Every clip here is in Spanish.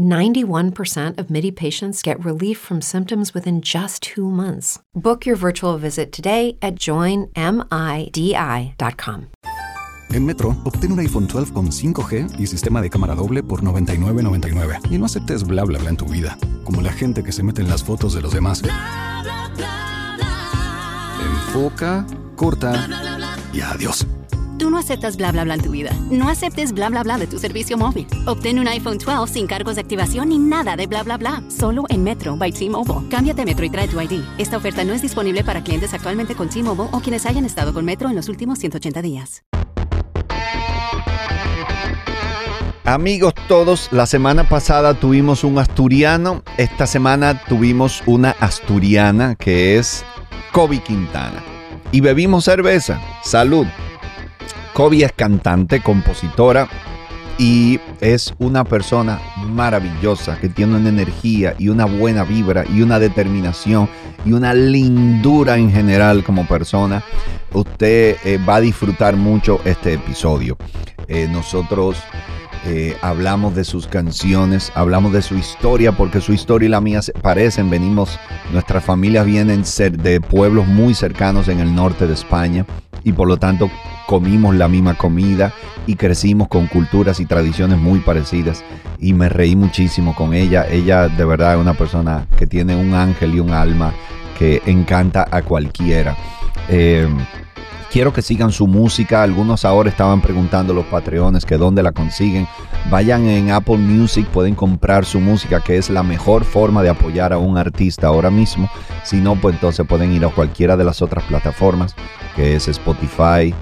91% of MIDI patients get relief from symptoms within just two months. Book your virtual visit today at joinmidi.com. En Metro, obtén un iPhone 12 con 5G y sistema de cámara doble por $99.99. Y no aceptes bla bla bla en tu vida, como la gente que se mete en las fotos de los demás. Enfoca, corta y adiós. Tú no aceptas bla bla bla en tu vida. No aceptes bla bla bla de tu servicio móvil. Obtén un iPhone 12 sin cargos de activación ni nada de bla bla bla. Solo en Metro by T-Mobile. Cámbiate Metro y trae tu ID. Esta oferta no es disponible para clientes actualmente con T-Mobile o quienes hayan estado con Metro en los últimos 180 días. Amigos todos, la semana pasada tuvimos un asturiano, esta semana tuvimos una asturiana que es Kobe Quintana. Y bebimos cerveza. Salud. Kobe es cantante, compositora y es una persona maravillosa que tiene una energía y una buena vibra y una determinación y una lindura en general como persona. Usted eh, va a disfrutar mucho este episodio. Eh, nosotros eh, hablamos de sus canciones, hablamos de su historia, porque su historia y la mía se parecen. Venimos, nuestras familias vienen de pueblos muy cercanos en el norte de España y por lo tanto comimos la misma comida y crecimos con culturas y tradiciones muy parecidas y me reí muchísimo con ella. Ella de verdad es una persona que tiene un ángel y un alma que encanta a cualquiera. Eh, quiero que sigan su música. Algunos ahora estaban preguntando los patreones que dónde la consiguen. Vayan en Apple Music, pueden comprar su música, que es la mejor forma de apoyar a un artista ahora mismo. Si no, pues entonces pueden ir a cualquiera de las otras plataformas, que es Spotify.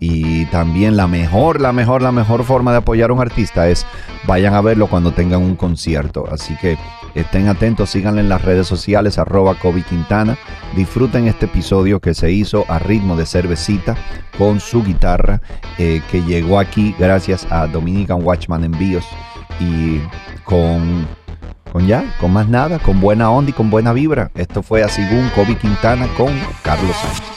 Y también la mejor, la mejor, la mejor forma de apoyar a un artista es vayan a verlo cuando tengan un concierto. Así que estén atentos, síganle en las redes sociales, arroba Kobe Quintana. Disfruten este episodio que se hizo a ritmo de cervecita con su guitarra, eh, que llegó aquí gracias a Dominican Watchman Envíos y con, con ya, con más nada, con buena onda y con buena vibra. Esto fue así un Kobe Quintana con Carlos Sánchez.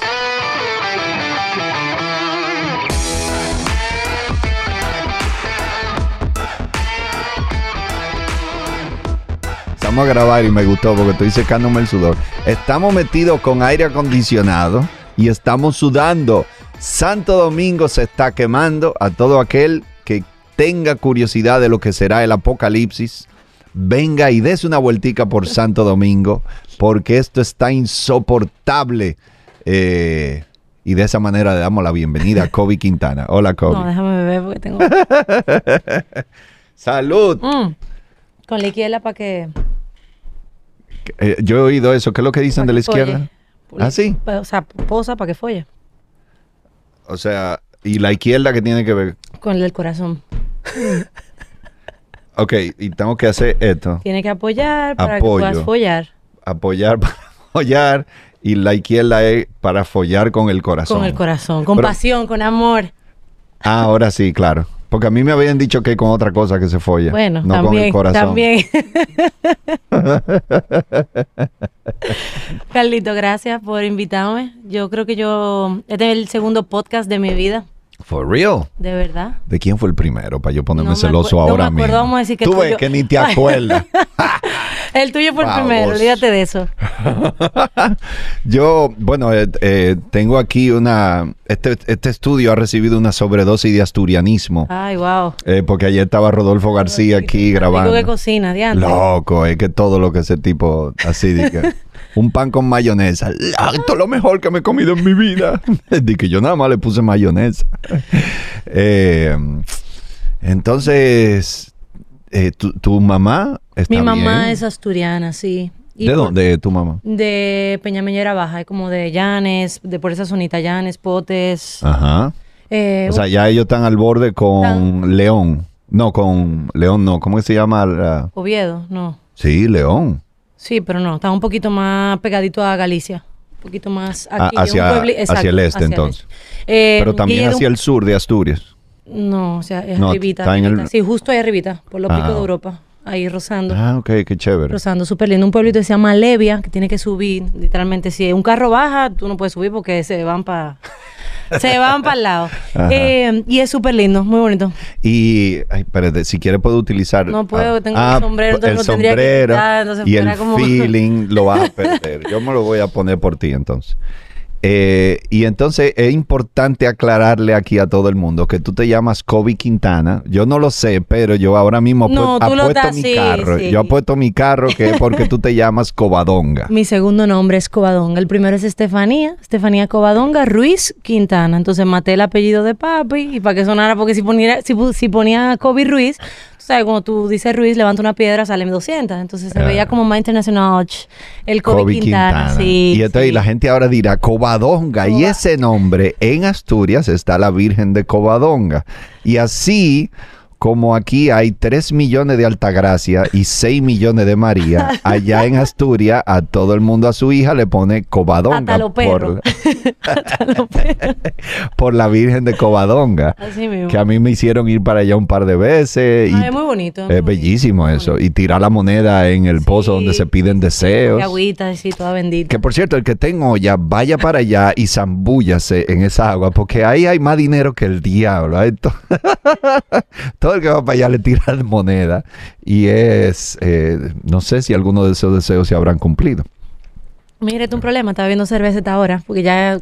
A grabar y me gustó porque estoy secándome el sudor. Estamos metidos con aire acondicionado y estamos sudando. Santo Domingo se está quemando a todo aquel que tenga curiosidad de lo que será el apocalipsis. Venga y des una vueltica por Santo Domingo porque esto está insoportable. Eh, y de esa manera le damos la bienvenida a Kobe Quintana. Hola, Kobe. No, déjame beber porque tengo. Salud. Mm. Con la izquierda para que. Eh, yo he oído eso. ¿Qué es lo que dicen de la folle. izquierda? ¿Ah, sí? O sea, posa para que folle. O sea, ¿y la izquierda que tiene que ver? Con el corazón. Ok, y tengo que hacer esto. Tiene que apoyar para Apoyo. que puedas follar. Apoyar para follar. Y la izquierda es para follar con el corazón. Con el corazón. Con Pero- pasión, con amor. Ah, ahora sí, claro. Porque a mí me habían dicho que con otra cosa que se folla. Bueno, no también. con el corazón. También. Carlito, gracias por invitarme. Yo creo que yo. Este es el segundo podcast de mi vida. For real. De verdad. ¿De quién fue el primero? Para yo ponerme No celoso acuer- no ahora me acuerdo, mismo. vamos a decir que Tú ves que ni te acuerdas. El tuyo fue el Baboso. primero, olvídate de eso. Yo, bueno, eh, eh, tengo aquí una... Este, este estudio ha recibido una sobredosis de asturianismo. Ay, wow. eh, porque ayer estaba Rodolfo García aquí grabando. Digo que cocina, diante. Loco, es que todo lo que ese tipo así que un pan con mayonesa. "Ah, Esto es lo mejor que me he comido en mi vida. de que yo nada más le puse mayonesa. Eh, entonces, eh, ¿tu, tu mamá está Mi mamá bien? es asturiana, sí. Y ¿De dónde tu mamá? De Peñameñera Baja, como de Llanes, de por esa zonita, Llanes, Potes. Ajá. eh, O sea, ya ellos están al borde con León. No, con León no. ¿Cómo que se llama? la- Oviedo, no. Sí, León. Sí, pero no, está un poquito más pegadito a Galicia. un poquito más aquí. hacia- un puebli- hacia el este, entonces. Eh, Pero también Guillermo- hacia el sur de Asturias. No, o sea, es No, arribita. en el- arribita. Sí, justo ahí arribita, por los Ah. picos de Europa. Ahí rozando. Ah, ok, qué chévere. Rozando, súper lindo. Un pueblito que se llama Levia, que tiene que subir. Literalmente, si un carro baja, tú no puedes subir porque se van para... se van para el lado. Eh, y es súper lindo, muy bonito. Y, ay, espérate, si quieres puedo utilizar... No puedo, ah, tengo el ah, sombrero, entonces el lo tendría que sombrero quitar, entonces y el como- feeling lo vas a perder. Yo me lo voy a poner por ti entonces. Eh, y entonces es importante aclararle aquí a todo el mundo que tú te llamas Kobe Quintana. Yo no lo sé, pero yo ahora mismo No, apuesto mi sí, carro. sí. Yo apuesto mi carro que es porque tú te llamas Covadonga. Mi segundo nombre es Covadonga. El primero es Estefanía, Estefanía Covadonga Ruiz Quintana. Entonces maté el apellido de papi y para que sonara, porque si ponía, si, si ponía Kobe Ruiz, tú sabes, cuando tú dices Ruiz, levanta una piedra, salen 200. Entonces se veía como más internacional el Kobe, Kobe Quintana. Quintana. Sí, y entonces sí. la gente ahora dirá Covadonga. Y ese nombre en Asturias está la Virgen de Covadonga. Y así como aquí hay 3 millones de Altagracia y 6 millones de María, allá en Asturias a todo el mundo a su hija le pone Covadonga Hasta los perros. por, por la Virgen de Covadonga. Así mismo. Que a mí me hicieron ir para allá un par de veces. Ah, y es muy bonito. es muy bellísimo bonito, eso. Y tirar la moneda en el pozo Sí. donde se piden deseos. Y agüita, así, toda bendita. Que por cierto, el que tenga olla, vaya para allá y zambúllase en esa agua, porque ahí hay más dinero que el diablo. Todo el que va para allá le tira moneda. Y es, eh, no sé si alguno de esos deseos se habrán cumplido. Mire, este un problema. Estaba viendo cerveza esta hora, porque ya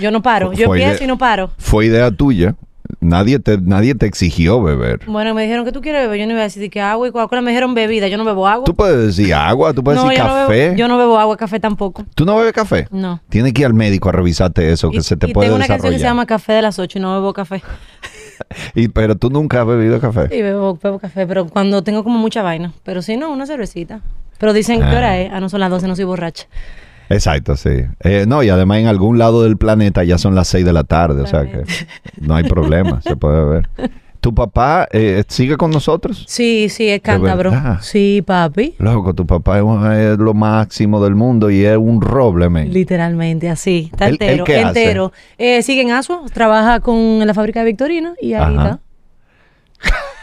yo no paro. Yo Fue empiezo y no paro. Fue idea tuya. Nadie te, nadie te exigió beber. Bueno, me dijeron que tú quieres beber. Yo no iba a decir que agua y Coca-Cola. Me dijeron bebida. Yo no bebo agua. Tú puedes decir agua, tú puedes no, decir yo no café. bebo, yo no bebo agua, café tampoco. ¿Tú no bebes café? No. Tienes que ir al médico a revisarte eso, que y, se te y puede tengo una canción que se llama Café de las 8 y no bebo café. Y, pero tú nunca has bebido café. Y bebo, bebo café, pero cuando tengo como mucha vaina. Pero si no, una cervecita. Pero dicen, ¿qué hora es? Ah, no son las 12, no soy borracha. Exacto, sí. Eh, no, y además en algún lado del planeta ya son las 6 de la tarde, o sea que no hay problema, se puede ver. ¿Tu papá eh, sigue con nosotros? Sí, sí, es cántabro. Sí, papi. Loco, tu papá es, lo máximo del mundo y es un roble, men. Literalmente, así. Está ¿Él- él entero, qué hace? entero. Eh, sigue en Asua, trabaja con la fábrica de Victorino y ahí Ajá. está.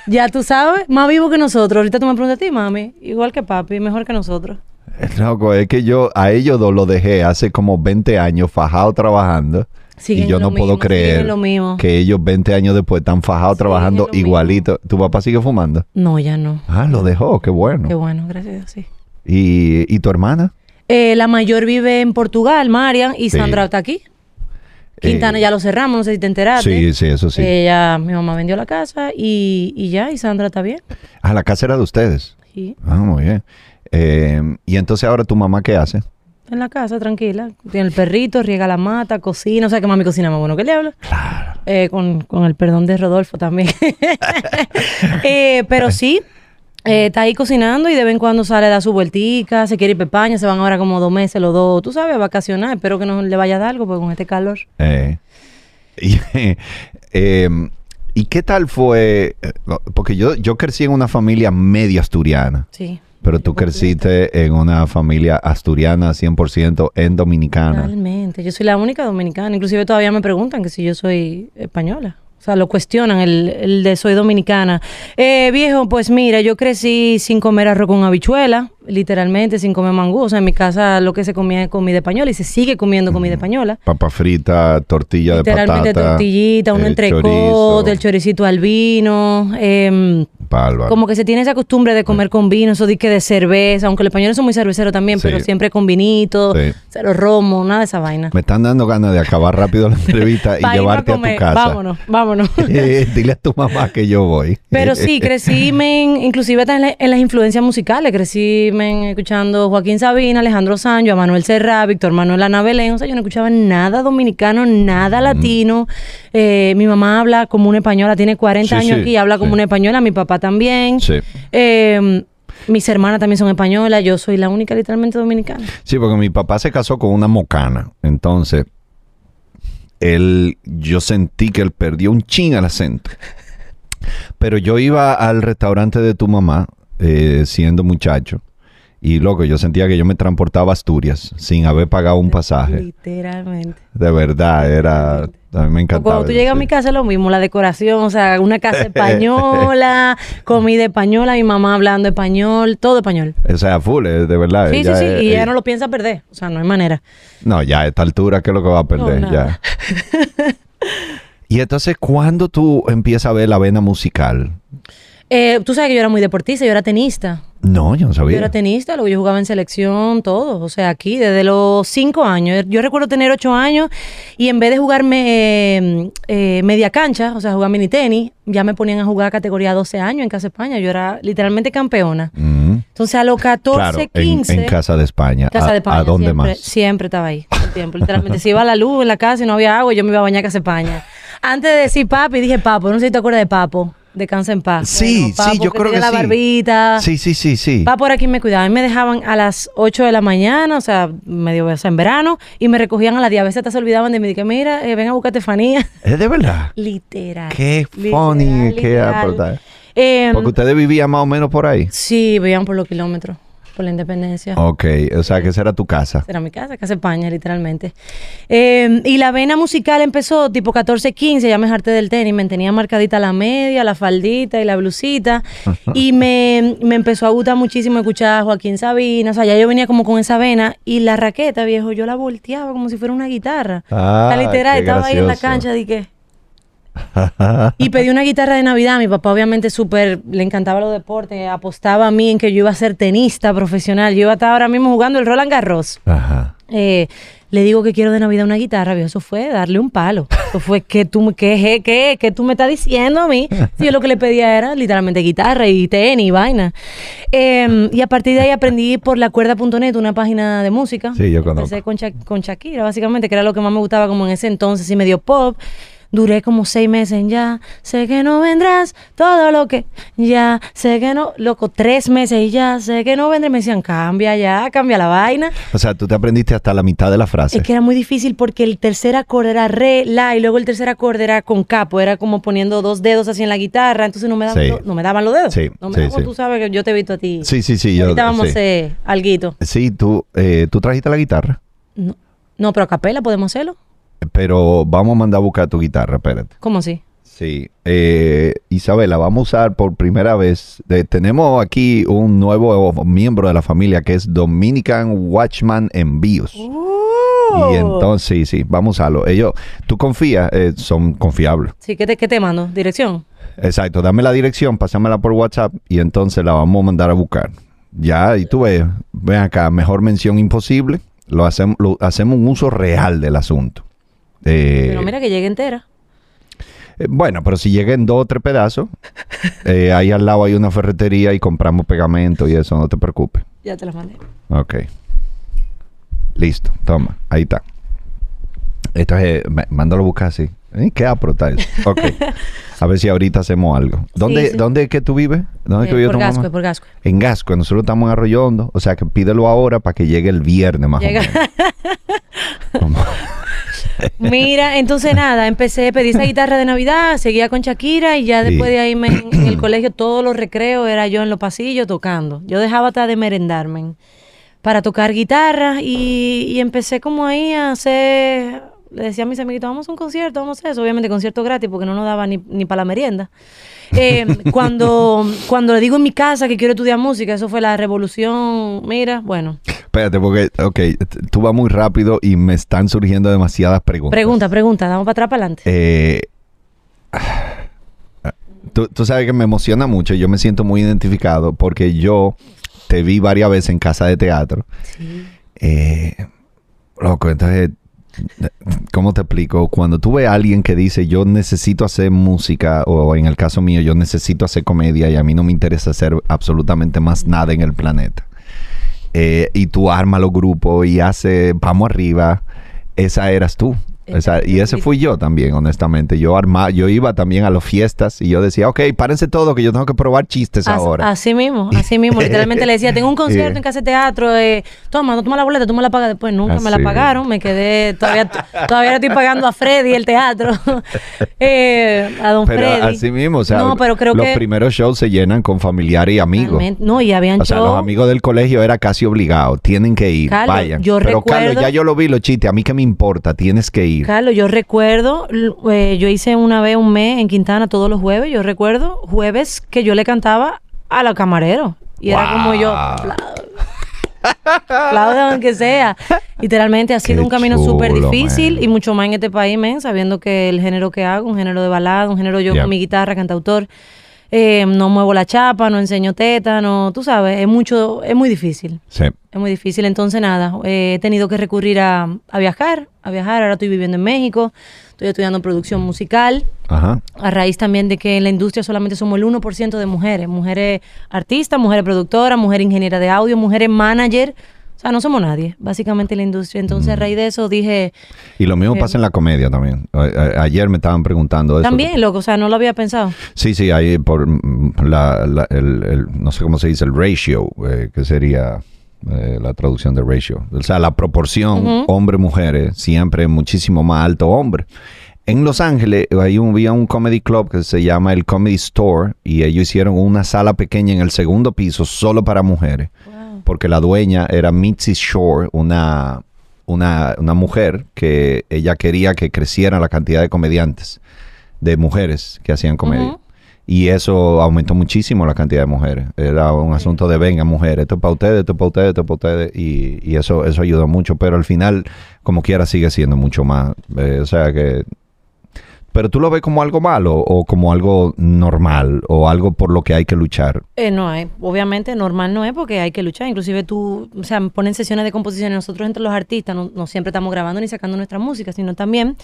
Ya tú sabes, más vivo que nosotros. Ahorita tú me preguntas a ti, mami. Igual que papi, mejor que nosotros. Loco, es que yo a ellos dos lo dejé hace como 20 años fajado trabajando. Siguen y yo no puedo creer lo mismo. que ellos 20 años después están fajados trabajando mismo. igualito. ¿Tu papá sigue fumando? No, ya no. Ah, lo dejó, qué bueno. Qué bueno, gracias a Dios, sí. ¿Y, y tu hermana? Eh, la mayor vive en Portugal, Marian, y Sí. Sandra está aquí. Quintana Eh, ya lo cerramos, no sé si te enteraste. Sí, sí, eso sí. Ella, mi mamá vendió la casa y, y ya, y Sandra está bien. Ah, la casa era de ustedes. Sí, Ah, muy bien. Eh, y entonces ahora tu mamá qué hace? en la casa, tranquila. Tiene el perrito, riega la mata, cocina. O sea que mami cocina más bueno que le habla. Claro. Eh, con, con el perdón de Rodolfo también. Eh, pero sí, eh, está ahí cocinando y de vez en cuando sale a dar su vueltica, se quiere ir pepaña, se van ahora como dos meses los dos, tú sabes, a vacacionar. Espero que no le vaya a dar algo, porque con este calor. Eh, y, eh, ¿y qué tal fue? eh, Porque yo, yo crecí en una familia media asturiana, Sí. Pero tú creciste en una familia asturiana 100% en dominicana. Realmente, yo soy la única dominicana. Inclusive todavía me preguntan que si yo soy española. O sea, lo cuestionan, el, el de soy dominicana. Eh, viejo, pues mira, yo crecí sin comer arroz con habichuela, literalmente, sin comer mangú. O sea, en mi casa lo que se comía es comida española y se sigue comiendo comida española. Papa frita, tortilla de Literalmente patata. tortillita, un eh, entrecot, chorizo. el choricito al vino. Bárbaro. como que se tiene esa costumbre de comer con vino, eso de que de cerveza, aunque los españoles son muy cerveceros también, Sí. pero siempre con vinito, Sí. cero romo, nada de esa vaina. Me están dando ganas de acabar rápido la entrevista y llevarte a, tu casa. Vámonos, vámonos. Eh, Dile a tu mamá que yo voy. Pero sí, crecí, men, inclusive en, la- en las influencias musicales. Crecí, escuchando Joaquín Sabina, Alejandro Sancho, a Manuel Serra, Víctor Manuel Ana Belén. O sea, yo no escuchaba nada dominicano, nada latino. Eh, mi mamá habla como una española, tiene 40 Sí, años sí, aquí, habla como sí. una española, mi papá también. Sí. Eh, mis hermanas también son españolas, yo soy la única literalmente dominicana. Sí, porque mi papá se casó con una mocana. Entonces, él, yo sentí que él perdió un chin al acento. Pero yo iba al restaurante de tu mamá, eh, siendo muchacho, Y loco, yo sentía que yo me transportaba a Asturias sin haber pagado un pasaje. Literalmente. De verdad, era... A mí me O encantaba. cuando tú llegas a mi casa es lo mismo, la decoración, o sea, una casa española, comida española, mi mamá hablando español, todo español. O sea, full, eh, de verdad. Sí, sí, sí, es- y ella- no lo piensa perder, o sea, no hay manera. No, ya a esta altura, ¿qué es lo que va a perder? No, ya. y entonces, ¿cuándo tú empiezas a ver la vena musical? Eh, tú sabes que yo era muy deportista, yo era tenista. No, yo no Yo sabía. era tenista, luego yo jugaba en selección, todo. O sea, aquí, desde los cinco años. Yo recuerdo tener ocho años y en vez de jugarme eh, eh, media cancha, o sea, jugar mini tenis, ya me ponían a jugar categoría 12 años en Casa España. Yo era literalmente campeona. Mm, Entonces, a los 14, claro, en, 15. en Casa de España. Casa ¿A, de España. ¿A dónde siempre, más? Siempre estaba ahí, el tiempo. Literalmente, si iba la luz en la casa y no había agua, yo me iba a bañar a Casa España. Antes de decir papi, dije papo. No sé si te acuerdas de papo, de Cansa en Paz. Sí, Bueno, sí, yo creo que tenía sí. la barbita. Sí, sí, sí, sí. Va por aquí me cuidaban. Me dejaban a las 8 de la mañana, o sea, medio o sea, en verano, y me recogían a las 10. A veces hasta se olvidaban de mí. Dije, mira, eh, ven a buscar Estefanía. ¿Es de verdad? Literal. Qué Literal, funny, qué literal. Eh, Porque ustedes vivían más o menos por ahí. sí, vivían por los kilómetros, por la independencia. Ok, o sea que esa era tu casa. Era mi casa, casa España, literalmente. Eh, y la vena musical empezó tipo 14, 15, ya me harté del tenis, me tenía marcadita la media, la faldita y la blusita. y me, me empezó a gustar muchísimo escuchar a Joaquín Sabina, o sea, ya yo venía como con esa vena. Y la raqueta, viejo, yo la volteaba como si fuera una guitarra. Ah, sea, literal, estaba ahí en la cancha, dije... Y pedí una guitarra de Navidad. Mi papá, obviamente, súper le encantaba los deportes. Apostaba a mí en que yo iba a ser tenista profesional. Yo iba a estar ahora mismo jugando el Roland Garros. Ajá. Eh, le digo que quiero de Navidad una guitarra, viejo. Eso fue darle un palo. Eso fue que tú, me- que, que, que tú me estás diciendo a mí. Si yo lo que le pedía era literalmente guitarra y tenis y vaina. Eh, y a partir de ahí aprendí por la cuerda.net, una página de música. Sí, yo conozco. Empecé con, Sha- con Shakira, básicamente, que era lo que más me gustaba como en ese entonces, y medio pop. Duré como seis meses en ya. Sé que no vendrás todo lo que ya. Sé que no, loco, tres meses y ya. Sé que no vendré. Me decían, cambia ya, cambia la vaina. O sea, tú te aprendiste hasta la mitad de la frase. Es que era muy difícil porque el tercer acorde era re, la, y luego el tercer acorde era con capo, era como poniendo dos dedos así en la guitarra, entonces no me daban, Sí. lo- no me daban los dedos. Sí, no me sí, daban, tú sabes que yo te he visto a ti. Sí, sí, sí. Yo, Ahorita vamos sí. a hacer alguito. Sí, tú, eh, tú trajiste la guitarra, No, no, pero a capela podemos hacerlo. Pero vamos a mandar a buscar tu guitarra, espérate. ¿Cómo así? Sí, eh, Isabela, vamos a usar por primera vez. tenemos aquí un nuevo miembro de la familia que es Dominican Watchman Envíos. Oh. Y entonces, sí, sí, vamos a usarlo. Ellos, tú confías, eh, son confiables. Sí, ¿qué te, qué te mando? ¿Dirección? Exacto, dame la dirección, pásamela por WhatsApp y entonces la vamos a mandar a buscar. Ya, y tú ves, ven acá, mejor mención imposible. Lo hacemos, lo, hacemos un uso real del asunto. Eh, Pero mira que llegue entera. eh, bueno, pero si llega en dos o tres pedazos, eh, ahí al lado hay una ferretería y compramos pegamento y eso, no te preocupes. Ya te la mandé. Ok. Listo, toma, ahí está. Esto es, eh, mándalo a buscar así. Eh, ¿Qué aprota eso? Ok. A ver si ahorita hacemos algo. ¿Dónde, sí. ¿dónde es que tú vives? ¿Dónde es que Eh, vive por mamá? por Gascue. En Gasco, nosotros estamos en Arroyo Hondo, o sea que pídelo ahora para que llegue el viernes más Llega. o menos. Mira, entonces nada, empecé, pedí esa guitarra de Navidad, seguía con Shakira y ya Sí. después de ahí me- en el colegio todos los recreos era yo en los pasillos tocando. Yo dejaba hasta de merendarme para tocar guitarra y, y empecé como ahí a hacer, le decía a mis amiguitos, vamos a un concierto, vamos a eso, obviamente concierto gratis porque no nos daba ni, ni para la merienda. Eh, cuando, cuando le digo en mi casa que quiero estudiar música, eso fue la revolución, mira, bueno, Espérate, porque, ok, tú vas muy rápido y me están surgiendo demasiadas preguntas. pregunta, pregunta, damos para atrás, para adelante. Eh, tú, tú sabes que me emociona mucho, yo me siento muy identificado porque yo te vi varias veces en casa de teatro. Eh, loco, entonces, ¿cómo te explico? Cuando tú ves a alguien que dice yo necesito hacer música o en el caso mío yo necesito hacer comedia y a mí no me interesa hacer absolutamente más nada en el planeta. Eh, y tú armas los grupos y haces, vamos arriba, esa eras tú. O sea, y ese fui yo también, honestamente. Yo arma, yo iba también a las fiestas y yo decía, ok, párense todo que yo tengo que probar chistes As- ahora. Así mismo, así mismo. Literalmente le decía, tengo un concierto en casa de teatro, eh, toma, no toma la boleta, tú me la pagas después. Nunca me la pagaron, me quedé, todavía, todavía le estoy pagando a Freddy el teatro, eh, a don pero Freddy. así mismo, o sea, no, pero creo los que... primeros shows se llenan con familiares y amigos. Realmente- No, y habían O sea, los amigos del colegio era casi obligado. Tienen que ir, Carlos, vayan. yo Pero recuerdo- Carlos, ya yo lo vi, los chistes. A mí que me importa, tienes que ir. Carlos, yo recuerdo, eh, yo hice una vez un mes en Quintana todos los jueves, yo recuerdo jueves que yo le cantaba a los camareros. Y era como yo, aplaudan aunque sea. Literalmente ha sido Qué un camino súper difícil man. y mucho más en este país, men, sabiendo que el género que hago, un género de balada, un género yo Yeah. con mi guitarra, cantautor, eh, no muevo la chapa, no enseño teta, no, tú sabes, es mucho, es muy difícil. Sí. Es muy difícil, entonces nada, eh, he tenido que recurrir a, a viajar, a viajar, ahora estoy viviendo en México, estoy estudiando producción musical, Ajá. a raíz también de que en la industria solamente somos el 1% de mujeres, mujeres artistas, mujeres productoras, mujeres ingeniera de audio, mujeres manager, sea, no somos nadie, básicamente en la industria. Entonces a raíz de eso dije, Y lo mismo Eh, pasa en la comedia también. A- a- ayer me estaban preguntando eso. también, loco, o sea, no lo había pensado. Sí, sí, ahí por mm, la, la- el, el- no sé cómo se dice, el ratio, eh, que sería eh, la traducción de ratio. O sea, la proporción Ujú. hombre-mujeres siempre es muchísimo más alto hombre. En Los Ángeles hay un, había un comedy club que se llama el Comedy Store y ellos hicieron una sala pequeña en el segundo piso solo para mujeres. Porque la dueña era Mitzi Shore, una, una, una mujer que ella quería que creciera la cantidad de comediantes, de mujeres que hacían comedia. Y eso aumentó muchísimo la cantidad de mujeres. Era un asunto de venga, mujeres, esto es para ustedes, esto es para ustedes, esto es para ustedes. Y, y eso, eso ayudó mucho. Pero al final, como quiera, sigue siendo mucho más. Eh, o sea que. Pero tú lo ves como algo malo o como algo normal o algo por lo que hay que luchar. Eh, no hay, obviamente normal no es porque hay que luchar. Inclusive tú, o sea, ponen sesiones de composición y nosotros entre los artistas no, no siempre estamos grabando ni sacando nuestra música, sino también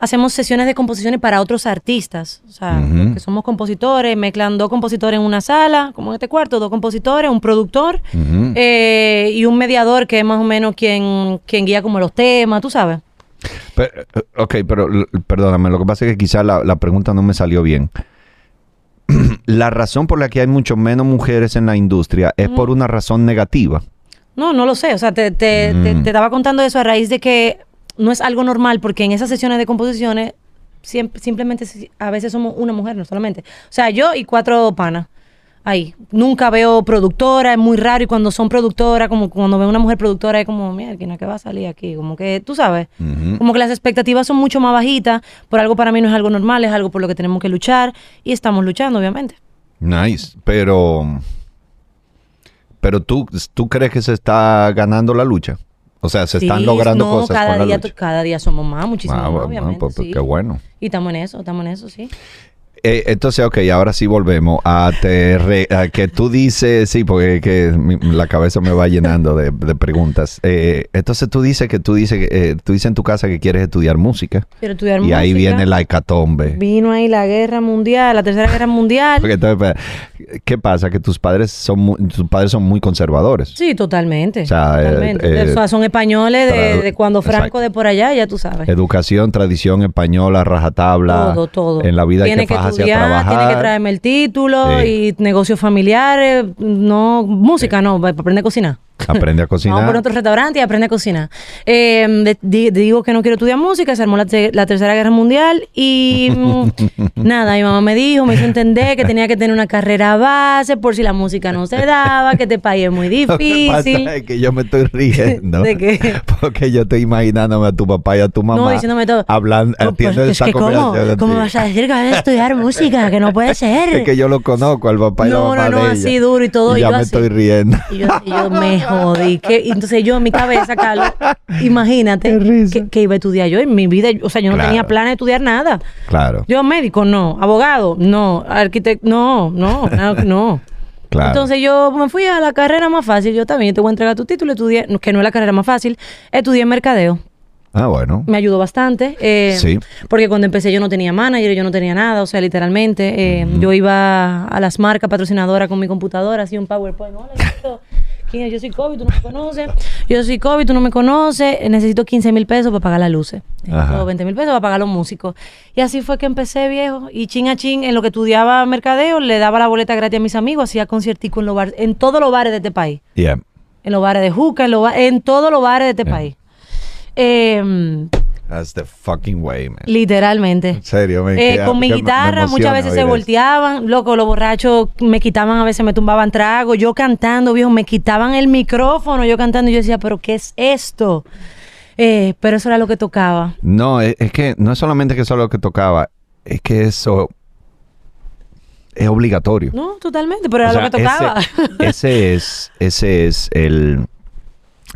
hacemos sesiones de composiciones para otros artistas. O sea, que somos compositores, mezclan dos compositores en una sala, como en este cuarto, dos compositores, un productor eh, y un mediador que es más o menos quien, quien guía como los temas, tú sabes. Pero, eh, ok, pero perdóname, lo que pasa es que quizás la, la pregunta no me salió bien. la razón por la que hay mucho menos mujeres en la industria es por una razón negativa. No, no lo sé. O sea, te, te, te- Mm. te estaba contando eso a raíz de que no es algo normal, porque en esas sesiones de composiciones siem- simplemente si- a veces somos una mujer, no solamente. O sea, yo y cuatro panas. Ahí. Nunca veo productora, es muy raro. Y cuando son productoras, como cuando veo una mujer productora, es como, mira, ¿quién es que va a salir aquí? Como que, tú sabes, como que las expectativas son mucho más bajitas. Por algo para mí no es algo normal, es algo por lo que tenemos que luchar. Y estamos luchando, obviamente. Nice, pero pero tú tú crees que se está ganando la lucha? O sea, se están Sí, logrando no, cosas cada con la día, lucha. Cada día somos más, muchísimo Ah, más, bueno, obviamente. pues, pues, sí. qué bueno. Y estamos en eso, estamos en eso, sí. Eh, entonces, ok, ahora sí volvemos a, te re- a que tú dices, sí, porque que mi- la cabeza me va llenando de, de preguntas. Eh, entonces tú dices que tú dices, que, eh, tú dices en tu casa que quieres estudiar música Quiero estudiar y ahí música. viene la hecatombe. Vino ahí la guerra mundial, la tercera guerra mundial. Porque entonces, espera, ¿qué pasa? Que tus padres son muy, tus padres son muy conservadores. Sí, totalmente. O sea, eh, totalmente. o sea, son españoles de, cuando Franco Exacto. de por allá, ya tú sabes. Educación, tradición española, rajatabla. Todo, todo. En la vida tiene hay que fajarse a estudiar, trabajar. Tiene que traerme el título Sí. y negocios familiares, no, música no, para aprender a cocinar. Aprende a cocinar. Vamos por otro restaurante y aprende a cocinar. Eh, de- di- digo que no quiero estudiar música, se armó la, te- la Tercera Guerra Mundial y mm, nada, mi mamá me dijo, me hizo entender que tenía que tener una carrera base por si la música no se daba, que este país es muy Lo que pasa difícil. es que yo me estoy riendo. ¿De qué? Porque yo estoy imaginándome a tu papá y a tu mamá. No, diciéndome todo. Hablando, No, pues, es que ¿cómo? ¿Cómo vas a decir que vas a estudiar música? Que no puede ser. Es que yo lo conozco, al papá y No, la mamá no, no, de ella. así duro y todo, y ya yo me así. estoy riendo. Y yo, y yo me jodí. ¿Qué? Y entonces yo en mi cabeza, Carlos, imagínate que, que iba a estudiar yo en mi vida. O sea, yo no Claro. tenía planes de estudiar nada. Claro, Yo médico, no. Abogado, no. Arquitecto, no, no, no, claro. Entonces yo me fui a la carrera más fácil. Yo también te voy a entregar tu título. Estudié, que no es la carrera más fácil. Estudié mercadeo. ah, bueno. Me ayudó bastante. eh, Sí. Porque cuando empecé yo no tenía manager, yo no tenía nada. O sea, literalmente, eh, yo iba a las marcas patrocinadoras con mi computadora, hacía un PowerPoint. Hola, Yo soy Kobe, tú no me conoces. Yo soy Kobe, tú no me conoces. Necesito 15 mil pesos para pagar las luces. Necesito 20 mil pesos para pagar los músicos. Y así fue que empecé, viejo. Y chin a chin, en lo que estudiaba mercadeo, le daba la boleta gratis a mis amigos. Hacía conciertico en los bares, en todos los bares de este país. Yeah. En los bares de Juca, en, los ba- en todos los bares de este país. Eh, That's the fucking way, man. literalmente. En serio, man. Eh, con mi me- me guitarra muchas veces se volteaban, loco, los borrachos me quitaban, a veces me tumbaban trago, yo cantando, viejo, me quitaban el micrófono, yo cantando, y yo decía, pero ¿qué es esto? Eh, pero eso era lo que tocaba. No, es, es que no es solamente que eso es lo que tocaba, es que eso es obligatorio. No, totalmente, pero era O sea, lo que tocaba. Ese, ese es, ese es el,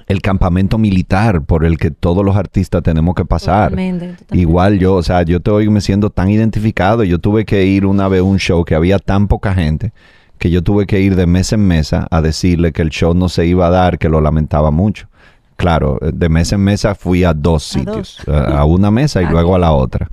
el campamento militar por el que todos los artistas tenemos que pasar. Totalmente, totalmente. Igual yo, o sea, yo estoy me siendo tan identificado. Yo tuve que ir una vez a un show que había tan poca gente que yo tuve que ir de mesa en mesa a decirle que el show no se iba a dar, que lo lamentaba mucho. Claro, de mesa en mesa fui a dos sitios, a, a una mesa y Ah, luego a la otra.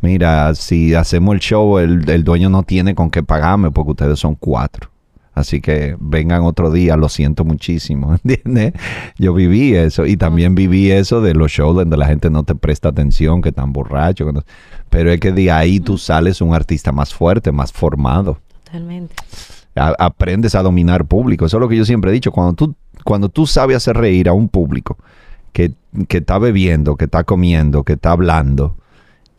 Mira, si hacemos el show, el, el dueño no tiene con qué pagarme porque ustedes son cuatro. Así que vengan otro día, lo siento muchísimo, ¿entiendes? Yo viví eso y también viví eso de los shows donde la gente no te presta atención, que están borrachos. que no- Pero es que de ahí tú sales un artista más fuerte, más formado. Totalmente. A- aprendes a dominar público. Eso es lo que yo siempre he dicho. Cuando tú, cuando tú sabes hacer reír a un público que, que está bebiendo, que está comiendo, que está hablando,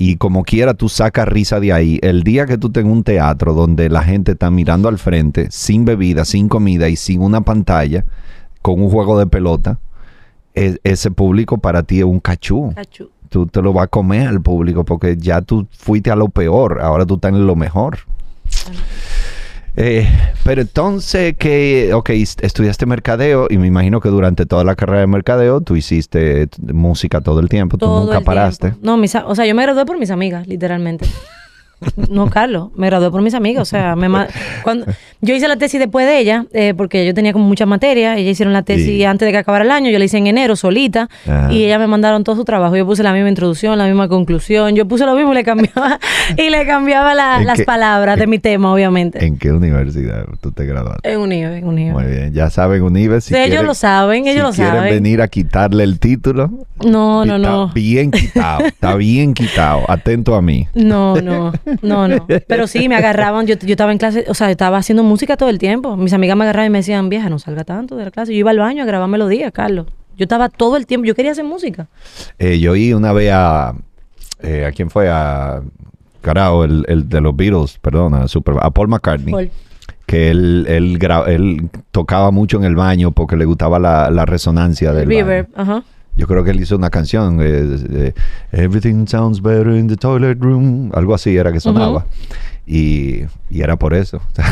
y como quiera tú sacas risa de ahí, el día que tú tengas un teatro donde la gente está mirando al frente, sin bebida, sin comida y sin una pantalla, con un juego de pelota, e- ese público para ti es un cachú. Cachú. Tú te lo vas a comer al público porque ya tú fuiste a lo peor, ahora tú estás en lo mejor. Eh, pero entonces que, ok, est- estudiaste mercadeo y me imagino que durante toda la carrera de mercadeo tú hiciste música todo el tiempo, Todo tú nunca paraste. tiempo. No, mis, o sea, yo me gradué por mis amigas, literalmente. No, Carlos, me gradué por mis amigas. O sea, me cuando yo hice la tesis después de ella, eh, porque yo tenía como muchas materias. Ellas hicieron la tesis Sí. antes de que acabara el año. Yo la hice en enero solita. Ajá. Y ellas me mandaron todo su trabajo. Yo puse la misma introducción, la misma conclusión. Yo puse lo mismo y le cambiaba, y le cambiaba la- ¿En las qué- palabras de mi tema, obviamente. ¿En qué universidad tú te graduaste? En Unive, en Unive. Muy bien, ya saben, Unives. Si Sí, ellos quieren- lo saben, ellos si lo quieren saben. venir a quitarle el título, No, no, no. está bien quitado, está bien quitado. Atento a mí. No, no, no, no. Pero sí, me agarraban, yo, yo estaba en clase, o sea, yo estaba haciendo música todo el tiempo. Mis amigas me agarraban y me decían, vieja, no salga tanto de la clase. Yo iba al baño a grabar melodías, Carlos. Yo estaba todo el tiempo, yo quería hacer música. Eh, yo oí una vez a. eh, ¿A quién fue? A. Carajo, el, el de los Beatles, perdona, super, a Paul McCartney. Paul. Que él, él, él tocaba mucho en el baño porque le gustaba la, la resonancia del baño. ajá. Yo creo que él hizo una canción, eh, Everything Sounds Better in the Toilet Room, algo así era que sonaba. y, y era por eso.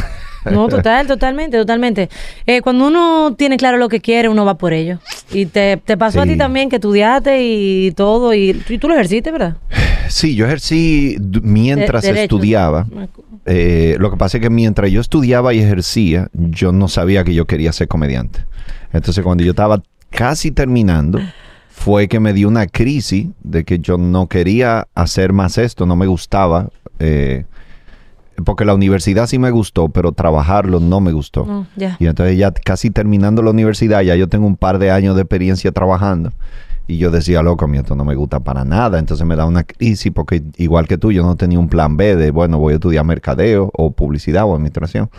No, total, totalmente, totalmente. Eh, cuando uno tiene claro lo que quiere, uno va por ello. Y te, te pasó a ti también que estudiaste y todo, y, y tú lo ejerciste, ¿verdad? sí, yo ejercí mientras De- estudiaba. Eh, lo que pasa es que mientras yo estudiaba y ejercía, yo no sabía que yo quería ser comediante. Entonces, cuando yo estaba casi terminando, fue que me dio una crisis de que yo no quería hacer más esto, no me gustaba. eh, porque la universidad sí me gustó, pero trabajarlo no me gustó. Ya. Y entonces ya casi terminando la universidad, ya yo tengo un par de años de experiencia trabajando. Y yo decía, loco, a mí esto no me gusta para nada. Entonces me da una crisis porque igual que tú, yo no tenía un plan B de, bueno, voy a estudiar mercadeo o publicidad o administración.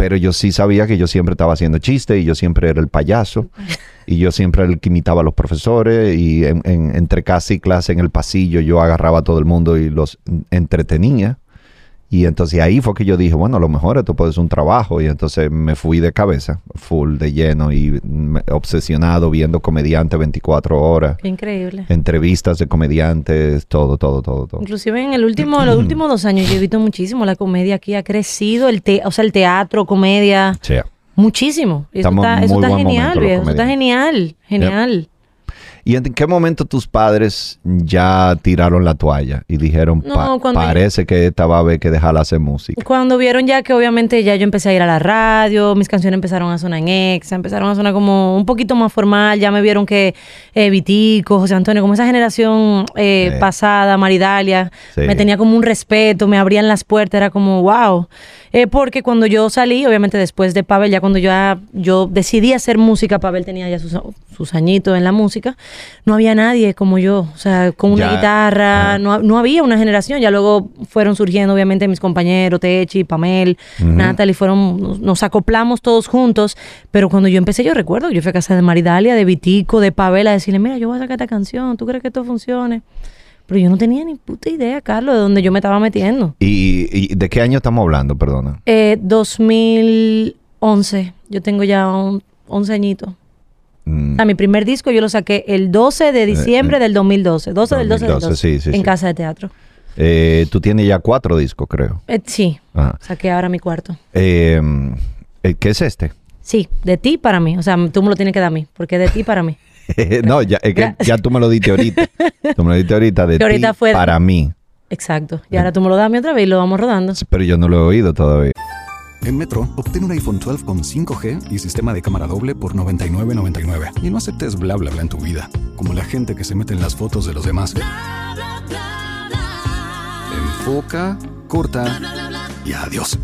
Pero yo sí sabía que yo siempre estaba haciendo chistes y yo siempre era el payaso. Y yo siempre era el que imitaba a los profesores y en- en- entre clase y clase en el pasillo yo agarraba a todo el mundo y los entretenía. Y entonces ahí fue que yo dije, bueno, a lo mejor esto puede ser un trabajo. Y entonces me fui de cabeza, full, de lleno y obsesionado viendo comediantes 24 horas, increíble. entrevistas de comediantes, todo, todo, todo, todo. Inclusive en el último, los últimos dos años yo he visto muchísimo la comedia aquí, ha crecido el te, o sea, el teatro, comedia, Sí. muchísimo. Eso Estamos está, eso está genial, viejo, eso está genial, genial. ¿Y en qué momento tus padres ya tiraron la toalla y dijeron, No, "Pa- cuando- parece que esta va a haber que dejarla hacer música? Cuando vieron ya que obviamente ya yo empecé a ir a la radio, mis canciones empezaron a sonar en Exa, empezaron a sonar como un poquito más formal, ya me vieron que eh, Vitico, José Antonio, como esa generación eh, Sí. pasada, Maridalia, Sí. me tenía como un respeto, me abrían las puertas, era como wow. Eh, porque cuando yo salí, obviamente después de Pavel, ya cuando yo, yo decidí hacer música, Pavel tenía ya sus, sus añitos en la música, no había nadie como yo, o sea, con una Ya. guitarra, no, no había una generación. Ya luego fueron surgiendo, obviamente, mis compañeros, Techi, Pamel, Natalie, fueron, nos, nos acoplamos todos juntos. Pero cuando yo empecé, yo recuerdo, yo fui a casa de Maridalia, de Vitico, de Pavel, a decirle, mira, yo voy a sacar esta canción, ¿tú crees que esto funcione? Pero yo no tenía ni puta idea, Carlos, de dónde yo me estaba metiendo. ¿Y, y de qué año estamos hablando, perdona? Eh, 2011, yo tengo ya un, 11 añitos. Mm, A mi primer disco yo lo saqué el 12 de diciembre del 2012. 12 del 12 del 2012, 12. sí, sí, en sí. casa de teatro. eh, tú tienes ya cuatro discos, creo. Eh, sí, Ajá. saqué ahora mi cuarto. Eh, eh, ¿Qué es este? Sí, de ti para mí. O sea, tú me lo tienes que dar a mí, porque es de ti para mí. no, ya, es que ya tú me lo diste ahorita. tú me lo diste ahorita de Que ahorita ti fue- para mí. Exacto. Y ahora tú me lo das a mí otra vez y lo vamos rodando. Pero yo no lo he oído todavía. En Metro, obtén un iPhone 12 con 5G y sistema de cámara doble por $99.99. Y no aceptes bla bla bla en tu vida, como la gente que se mete en las fotos de los demás. Enfoca, corta y adiós.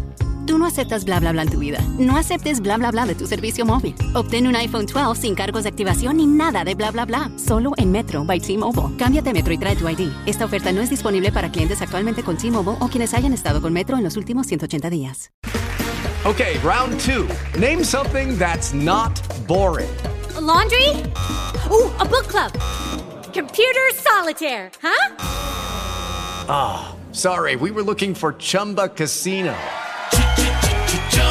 Tú no aceptas bla bla bla en tu vida. No aceptes bla bla bla de tu servicio móvil. Obtén un iPhone 12 sin cargos de activación ni nada de bla bla bla. Solo en Metro by T-Mobile. Cámbiate a Metro y trae tu ID. Esta oferta no es disponible para clientes actualmente con T-Mobile o quienes hayan estado con Metro en los últimos 180 días. Okay, round two. Name something that's not boring. A laundry? Ooh, a book club. Computer solitaire, huh? Sorry, we were looking for Chumba Casino.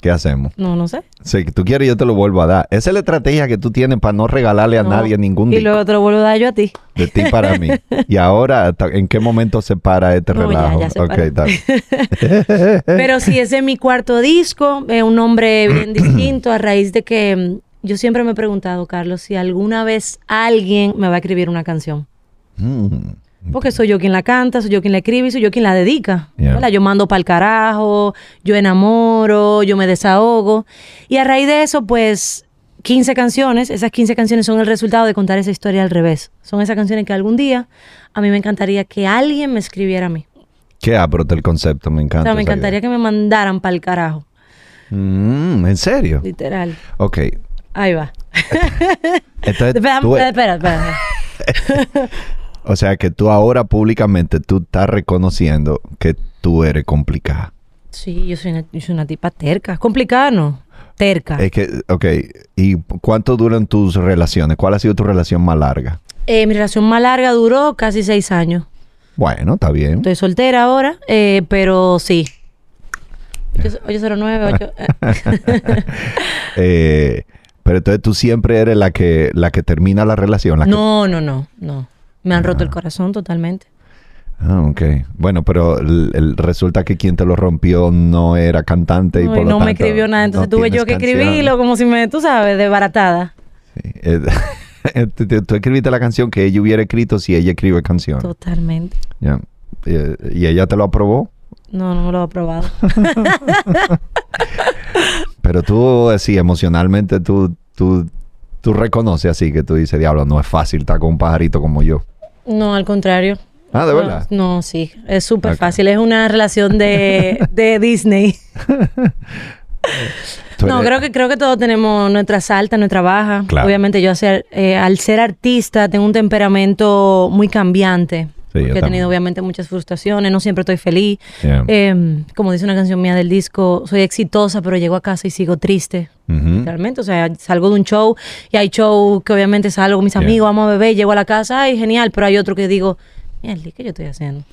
¿qué hacemos? No, no sé. Si tú quieres, yo te lo vuelvo a dar. Esa es la estrategia que tú tienes para no regalarle a No. nadie ningún Y disco luego te lo vuelvo a dar yo a ti. de ti para mí. Y ahora, ¿hasta- ¿en qué momento se para este No, relajo? ya se. Pero sí, ese es mi cuarto disco. Es un nombre bien distinto a raíz de que mm, yo siempre me he preguntado, Carlos, si alguna vez alguien me va a escribir una canción. Mm, Porque soy yo quien la canta, soy yo quien la escribe y soy yo quien la dedica. Yo mando para el carajo, yo enamoro, yo me desahogo. Y a raíz de eso, pues, 15 canciones. Esas 15 canciones son el resultado de contar esa historia al revés. Son esas canciones que algún día a mí me encantaría que alguien me escribiera a mí. Qué abrote el concepto, me O encanta. sea, me encantaría que me mandaran para el carajo. Mm, ¿En serio? Literal. Ok. Ahí va. Entonces, espera, espera, espera. o sea, que tú ahora públicamente tú estás reconociendo que tú eres complicada. Sí, yo soy una, yo soy una tipa terca. Complicada, no. Terca. Es que, ok, ¿y cuánto duran tus relaciones? ¿Cuál ha sido tu relación más larga? Eh, mi relación más larga duró casi seis años. Bueno, está bien. Estoy soltera ahora, eh, pero sí. 809, 8. Eh, pero entonces tú siempre eres la que, la que termina la relación. La que- No, no, no, no. Me han roto el corazón totalmente. Ah, ok. Bueno, pero el- el- resulta que quien te lo rompió no era cantante y No, por lo no me escribió nada, entonces no tuve yo que canción. escribirlo como si me, tú sabes, desbaratada. Sí. Eh, tú, tú- escribiste la canción que ella hubiera escrito si ella escribe canción. Totalmente. Eh, ¿Y ella te lo aprobó? No, no me lo he aprobado. Pero tú, eh, sí, emocionalmente tú, tú, tú reconoces así que tú dices, diablo, no es fácil estar con un pajarito como yo. No, al contrario. Ah, ¿de verdad? No, sí, es súper fácil. Es una relación de, de Disney. No, creo que, creo que todos tenemos nuestras altas, nuestra baja. Claro. Obviamente yo hacer, eh, al ser artista tengo un temperamento muy cambiante. Sí, porque he tenido obviamente muchas frustraciones, no siempre estoy feliz. Yeah. Eh, como dice una canción mía del disco, soy exitosa, pero llego a casa y sigo triste. Ujú. Realmente, o sea, salgo de un show y hay show que obviamente salgo con mis Yeah. amigos, vamos a beber, llego a la casa, ay, genial, pero hay otro que digo, mierda, ¿qué yo estoy haciendo?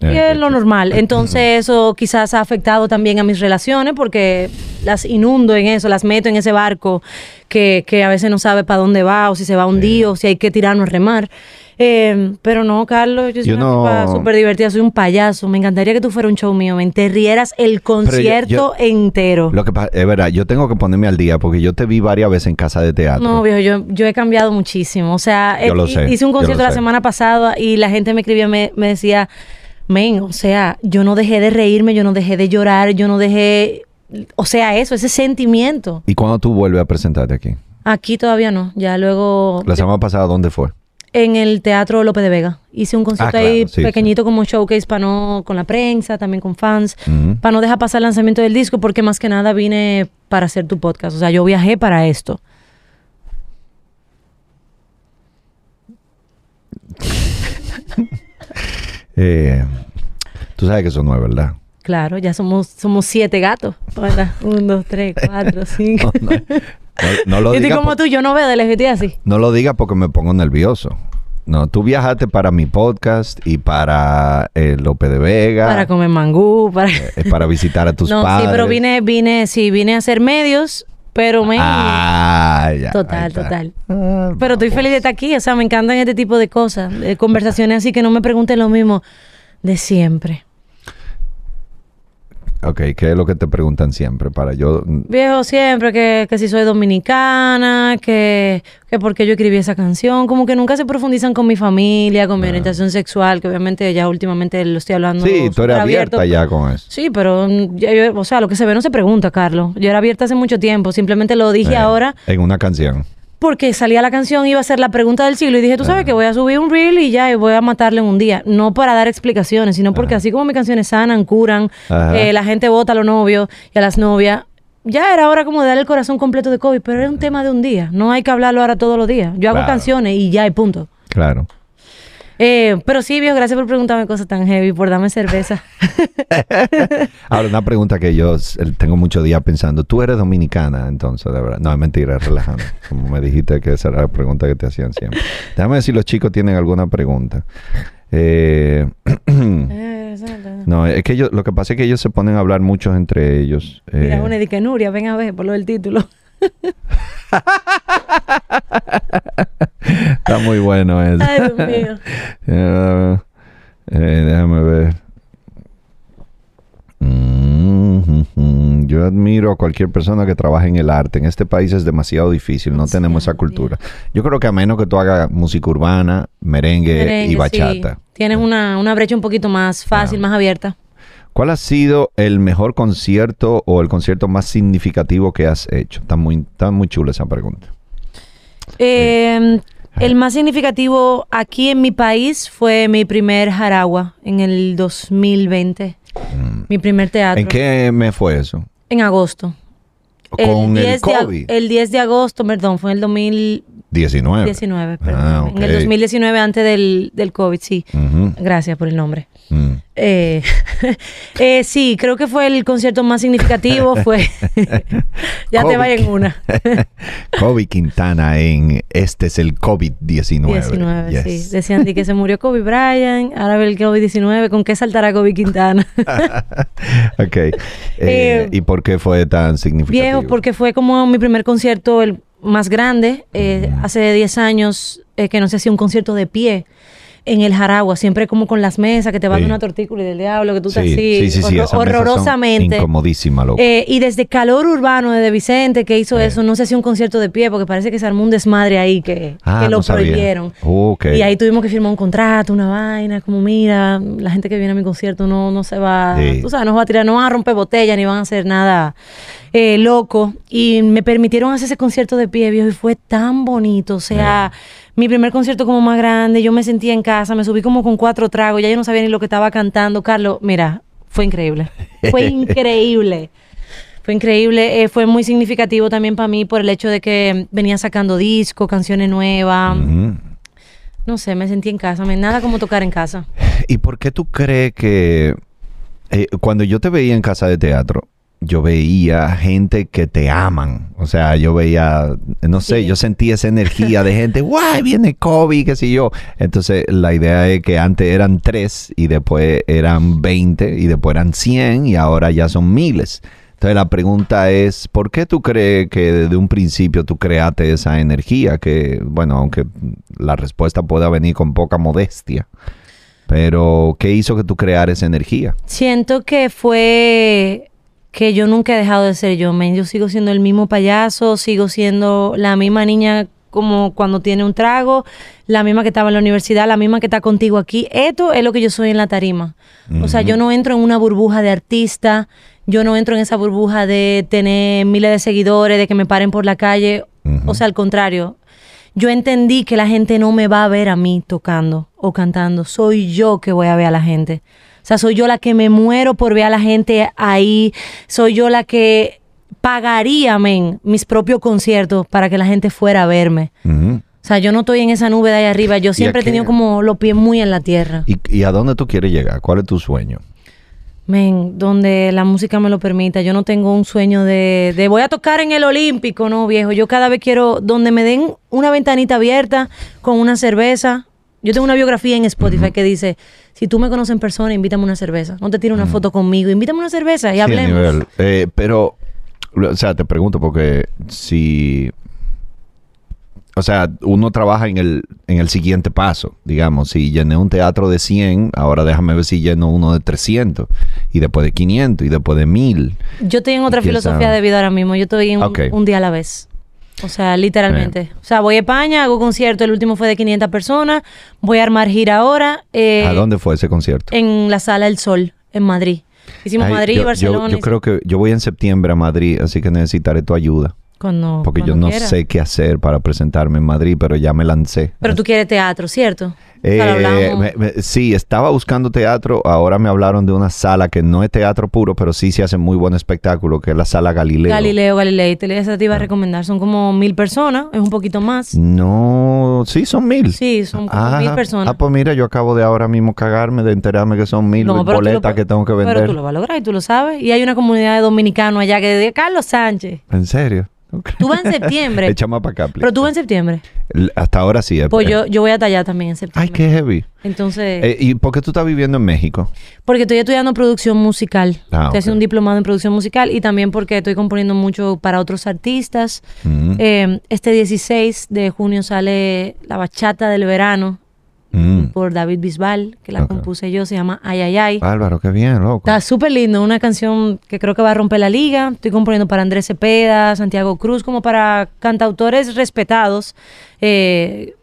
Y es lo normal. Entonces eso quizás ha afectado también a mis relaciones porque las inundo en eso, las meto en ese barco que, que a veces no sabe para dónde va o si se va a hundir o si hay que tirarnos a remar. Eh, pero no, Carlos, yo soy Yo una no- súper divertida, soy un payaso. Me encantaría que tú fueras un show mío, me te rieras el concierto yo- entero. Lo que pasa, es verdad, yo tengo que ponerme al día porque yo te vi varias veces en casa de teatro. No, viejo, yo, yo he cambiado muchísimo. O sea, Yo eh, sé, hice un concierto la sé. semana pasada y la gente me escribía, me, me decía, men, o sea, yo no dejé de reírme, yo no dejé de llorar, yo no dejé, o sea, eso, ese sentimiento. ¿Y cuándo tú vuelves a presentarte aquí? Aquí todavía no, ya luego La semana pasada, ¿dónde fue? En el Teatro López de Vega. Hice un concierto Ah, claro, ahí sí, pequeñito como showcase para no, con la prensa, también con fans, para no dejar pasar el lanzamiento del disco, porque más que nada vine para hacer tu podcast. O sea, yo viajé para esto. Eh, tú sabes que eso no es verdad. Claro, ya somos, somos siete gatos. ¿verdad? Un, dos, tres, cuatro, cinco. No, no, no lo y como por- tú, yo no veo de estoy así. no lo digas porque me pongo nervioso. No, tú viajaste para mi podcast y para eh, López de Vega. Para comer mangú, para... eh, para visitar a tus no, padres. sí, pero vine, vine, sí, vine a hacer medios, pero me... Ah, ya, Total, total. Pero estoy feliz de estar aquí. O sea, me encantan este tipo de cosas, de conversaciones así que no me pregunten lo mismo de siempre. Ok, ¿qué es lo que te preguntan siempre? Para yo... Viejo, siempre que, que si soy dominicana, que, que por qué yo escribí esa canción. Como que nunca se profundizan con mi familia, con mi orientación sexual, que obviamente ya últimamente lo estoy hablando. Ah. Sí, tú eres abierta abierto. ya con eso. Sí, pero mm, ya yo- o sea, lo que se ve no se pregunta, Carlos. Yo era abierta hace mucho tiempo, simplemente lo dije Eh, ahora En una canción. Porque salía la canción, iba a ser la pregunta del siglo y dije, tú sabes que voy a subir un reel y ya, y voy a matarle en un día. No para dar explicaciones, sino porque así como mis canciones sanan, curan, eh, la gente vota a los novios y a las novias, ya era hora como de darle el corazón completo de COVID, pero era un tema de un día, no hay que hablarlo ahora todos los días. Yo hago Claro. canciones y ya, y punto. Claro. Eh, pero sí, viejo, gracias por preguntarme cosas tan heavy, por darme cerveza. Ahora, una pregunta que yo tengo muchos días pensando. ¿Tú eres dominicana entonces, de verdad? No, es mentira, es relajando. Como me dijiste que esa era la pregunta que te hacían siempre. Déjame ver si los chicos tienen alguna pregunta. Eh, no, es que ellos, lo que pasa es que ellos se ponen a hablar muchos entre ellos. Mira, Eh, una de que Nuria, ven a ver por lo del título. está muy bueno eso. Ay, Dios mío. Eh, eh, déjame ver. Mm, Yo admiro a cualquier persona que trabaje en el arte. En este país es demasiado difícil, no tenemos esa cultura. Yo creo que a menos que tú hagas música urbana, merengue, Merengue, y bachata. sí. Tienes una, una brecha un poquito más fácil, más abierta. ¿Cuál ha sido el mejor concierto o el concierto más significativo que has hecho? Está muy, está muy chula esa pregunta. Eh, el más significativo aquí en mi país fue mi primer Jaragua en el 2020. Mi primer teatro. Mm. ¿En qué mes fue eso? En agosto. Con el, 10 de ag- COVID. el 10 de agosto, perdón, fue en el 2019, 19. perdón. Ah, En el ok. 2019 antes del, del COVID, sí. Gracias por el nombre. Mm. Eh, eh, sí, creo que fue el concierto más significativo. Fue. ya te vaya en una. Kobe Quintana en Este es el COVID-19. 19, Yes. sí. Decían que se murió Kobe Bryant, ahora ve el COVID-19. ¿Con qué saltará Kobe Quintana? ok. Eh, ¿Y por qué fue tan significativo? Viejo, porque fue como mi primer concierto, el más grande. Eh, Hace 10 años eh, que no se hacía un concierto de pie en el Jaragua, siempre como con las mesas, que te van Sí. una tortícula y del diablo, que tú estás Sí, así, sí, horrorosamente. incomodísimas, loco. Eh, y desde Calor Urbano de Vicente, que hizo eso, no se hacía un concierto de pie, porque parece que se armó un desmadre ahí que, Ah, que lo no prohibieron. Y ahí tuvimos que firmar un contrato, una vaina, como mira, la gente que viene a mi concierto no, no se va, tú sabes, no va a tirar, no van a romper botella, ni van a hacer nada eh, loco. Y me permitieron hacer ese concierto de pie, viejo, y fue tan bonito. O sea, mi primer concierto como más grande, yo me sentía en casa, me subí como con cuatro tragos, ya yo no sabía ni lo que estaba cantando. Carlos, mira, fue increíble. Fue increíble. Fue increíble, eh, fue muy significativo también para mí por el hecho de que venía sacando disco, canciones nuevas. No sé, me sentí en casa. Me, nada como tocar en casa. ¿Y por qué tú crees que eh, cuando yo te veía en casa de teatro, yo veía gente que te aman. O sea, yo veía, no sé, yo sentía esa energía de gente, guay, viene Kobe, qué sé yo. Entonces, la idea es que antes eran tres y después eran 20 y después eran 100 y ahora ya son miles. Entonces, la pregunta es, ¿por qué tú crees que desde un principio tú creaste esa energía? Que, bueno, aunque la respuesta pueda venir con poca modestia. Pero, ¿qué hizo que tú crearas esa energía? Siento que fue que yo nunca he dejado de ser yo, men. Yo sigo siendo el mismo payaso, sigo siendo la misma niña como cuando tiene un trago, la misma que estaba en la universidad, la misma que está contigo aquí. Esto es lo que yo soy en la tarima. O sea, yo no entro en una burbuja de artista, yo no entro en esa burbuja de tener miles de seguidores, de que me paren por la calle. O sea, al contrario, yo entendí que la gente no me va a ver a mí tocando o cantando, soy yo que voy a ver a la gente. O sea, soy yo la que me muero por ver a la gente ahí, soy yo la que pagaría, men, mis propios conciertos para que la gente fuera a verme. O sea, yo no estoy en esa nube de ahí arriba, yo siempre he tenido como los pies muy en la tierra. ¿Y, y a dónde tú quieres llegar? ¿Cuál es tu sueño? Men, donde la música me lo permita. Yo no tengo un sueño de, de voy a tocar en el Olímpico, no, viejo. Yo cada vez quiero donde me den una ventanita abierta con una cerveza. Yo tengo una biografía en Spotify que dice, si tú me conoces en persona, invítame una cerveza. No te tires una foto conmigo, invítame una cerveza y Sí, hablemos. nivel. Eh, pero, o sea, te pregunto porque si... O sea, uno trabaja en el, en el siguiente paso, digamos. Si llené un teatro de 100, ahora déjame ver si lleno uno de 300. Y después de 500 y después de 1000. Yo estoy en otra ¿Y quién filosofía sabe? de vida ahora mismo. Yo estoy en un, día a la vez. O sea, literalmente. O sea, voy a España, hago concierto. El último fue de 500 personas. Voy a armar gira ahora. eh, ¿A dónde fue ese concierto? En la Sala El Sol, en Madrid. Hicimos Ay, Madrid, yo, yo- Barcelona. Yo, y- creo que yo voy en septiembre a Madrid, así que necesitaré tu ayuda. Cuando, Porque yo no quiera. sé qué hacer para presentarme en Madrid, pero ya me lancé. Pero tú quieres teatro, ¿cierto? Eh, me- me- sí, estaba buscando teatro. Ahora me hablaron de una sala que no es teatro puro, pero sí se hace muy buen espectáculo, que es la sala Galileo. Galileo, Galilei. Te, esa te iba a recomendar. Son como mil personas. Es un poquito más. No, sí, son mil. Sí, son como mil personas. Ah, pues mira, yo acabo de ahora mismo cagarme de enterarme que son mil lo boletas que tengo que vender. Pero tú lo vas a lograr y tú lo sabes. Y hay una comunidad de dominicanos allá que de Carlos Sánchez. ¿En serio? Tú vas en septiembre. Échame para acá, pero tú vas en septiembre. Hasta ahora sí. eh, Pues eh. yo, yo voy hasta allá también en septiembre. Ay, qué heavy. Entonces, Eh, ¿Y por qué tú estás viviendo en México? porque estoy estudiando producción musical. Ah, estoy haciendo ok. un diplomado en producción musical y también porque estoy componiendo mucho para otros artistas. Mm, Eh, este 16 de junio sale La Bachata del Verano mm. por David Bisbal, que la compuse yo, se llama Ay Ay Ay. Álvaro, qué bien, loco. Está súper lindo, una canción que creo que va a romper la liga. Estoy componiendo para Andrés Cepeda, Santiago Cruz, como para cantautores respetados. Eh,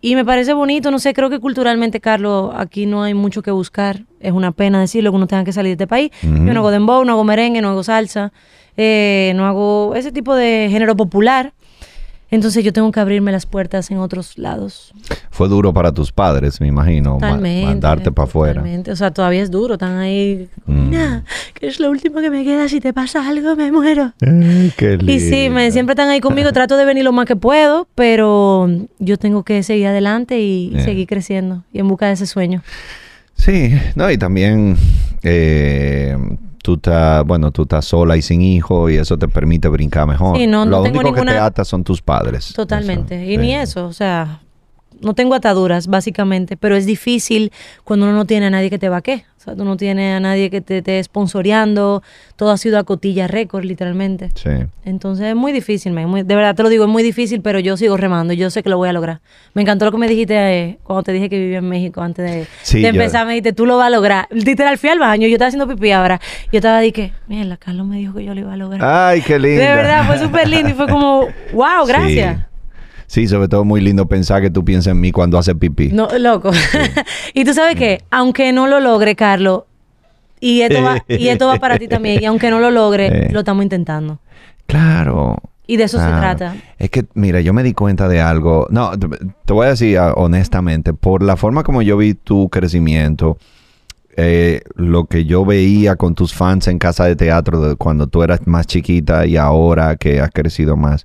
y me parece bonito, no sé, creo que culturalmente, Carlos, aquí no hay mucho que buscar. Es una pena decirlo que uno tenga que salir de este país. Yo no hago dembow, no hago merengue, no hago salsa, eh, no hago ese tipo de género popular. Entonces yo tengo que abrirme las puertas en otros lados. Fue duro para tus padres, me imagino, ma- Totalmente. mandarte para afuera. O sea, todavía es duro. Están ahí. Mm. "Nah, que es lo último que me queda. Si te pasa algo, me muero. Qué Y sí, me, lindo. siempre están ahí conmigo. Trato de venir lo más que puedo, pero yo tengo que seguir adelante y Yeah. seguir creciendo y en busca de ese sueño. Sí, no, y también eh, tú estás, bueno, tú estás sola y sin hijo y eso te permite brincar mejor. Sí, no- no Lo tengo único que te ata son tus padres. Totalmente. Eso, y ni eso, o sea, no tengo ataduras, básicamente, pero es difícil cuando uno no tiene a nadie que te vaque. O sea, tú no tienes a nadie que te esté sponsoreando. Todo ha sido a cotilla récord, literalmente. Sí. Entonces es muy difícil, man, muy- de verdad te lo digo, es muy difícil, pero yo sigo remando y yo sé que lo voy a lograr. Me encantó lo que me dijiste eh, cuando te dije que vivía en México antes de, Sí, de yo- empezar. Me dijiste, tú lo vas a lograr. Literal, fui al baño, yo estaba haciendo pipí ahora. Yo estaba que, mira, Carlos me dijo que yo lo iba a lograr. Ay, qué lindo. de verdad, fue súper lindo y fue como, wow, gracias. Sí. Sí, sobre todo muy lindo pensar que tú piensas en mí cuando haces pipí. No, loco. y tú sabes que, aunque no lo logre, Carlos, y esto va, y esto va para ti también, y aunque no lo logre, lo estamos intentando. Claro. Y de eso se trata. Es que, mira, yo me di cuenta de algo. No, te, te voy a decir ah, honestamente, por la forma como yo vi tu crecimiento, eh, lo que yo veía con tus fans en casa de teatro de cuando tú eras más chiquita y ahora que has crecido más,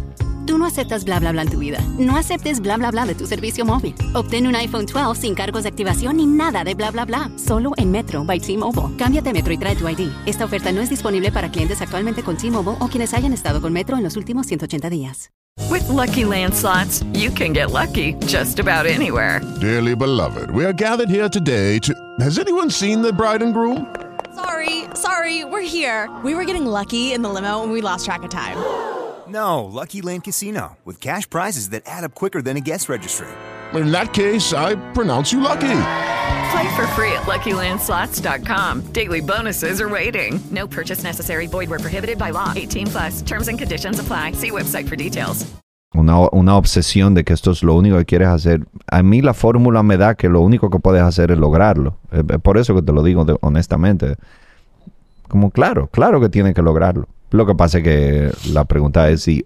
Tú no aceptas bla bla bla en tu vida. No aceptes bla bla bla de tu servicio móvil. Obtén un iPhone 12 sin cargos de activación ni nada de bla bla bla. Solo en Metro by T-Mobile. Cámbiate Metro y trae tu ID. Esta oferta no es disponible para clientes actualmente con T-Mobile o quienes hayan estado con Metro en los últimos 180 días. With Lucky Land slots, you can get lucky just about anywhere. Dearly beloved, we are gathered here today to. Has anyone seen the bride and groom? Sorry, sorry, we're here. We were getting lucky in the limo and we lost track of time. No, Lucky Land Casino, with cash prizes that add up quicker than a guest registry. In that case, I pronounce you lucky. Play for free at LuckyLandSlots.com. Daily bonuses are waiting. No purchase necessary. Void where prohibited by law. 18 plus. Terms and conditions apply. See website for details. Una, una obsesión de que esto es lo único que quieres hacer. A mí la fórmula me da que lo único que puedes hacer es lograrlo. Es por eso que te lo digo de- honestamente. Como claro, claro que tienen que lograrlo. Lo que pasa es que la pregunta es si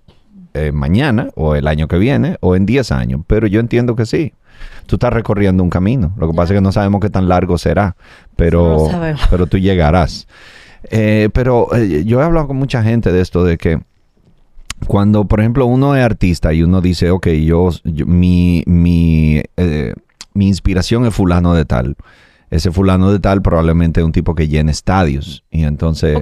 eh, mañana o el año que viene o en 10 años. Pero yo entiendo que sí. Tú estás recorriendo un camino. Lo que pasa es que no sabemos qué tan largo será. Pero, No pero tú llegarás. Eh, pero eh, yo he hablado con mucha gente de esto, de que cuando, por ejemplo, uno es artista y uno dice, ok, yo, yo- mi, mi, mi inspiración es fulano de tal. Ese fulano de tal probablemente es un tipo que llena estadios. Y entonces.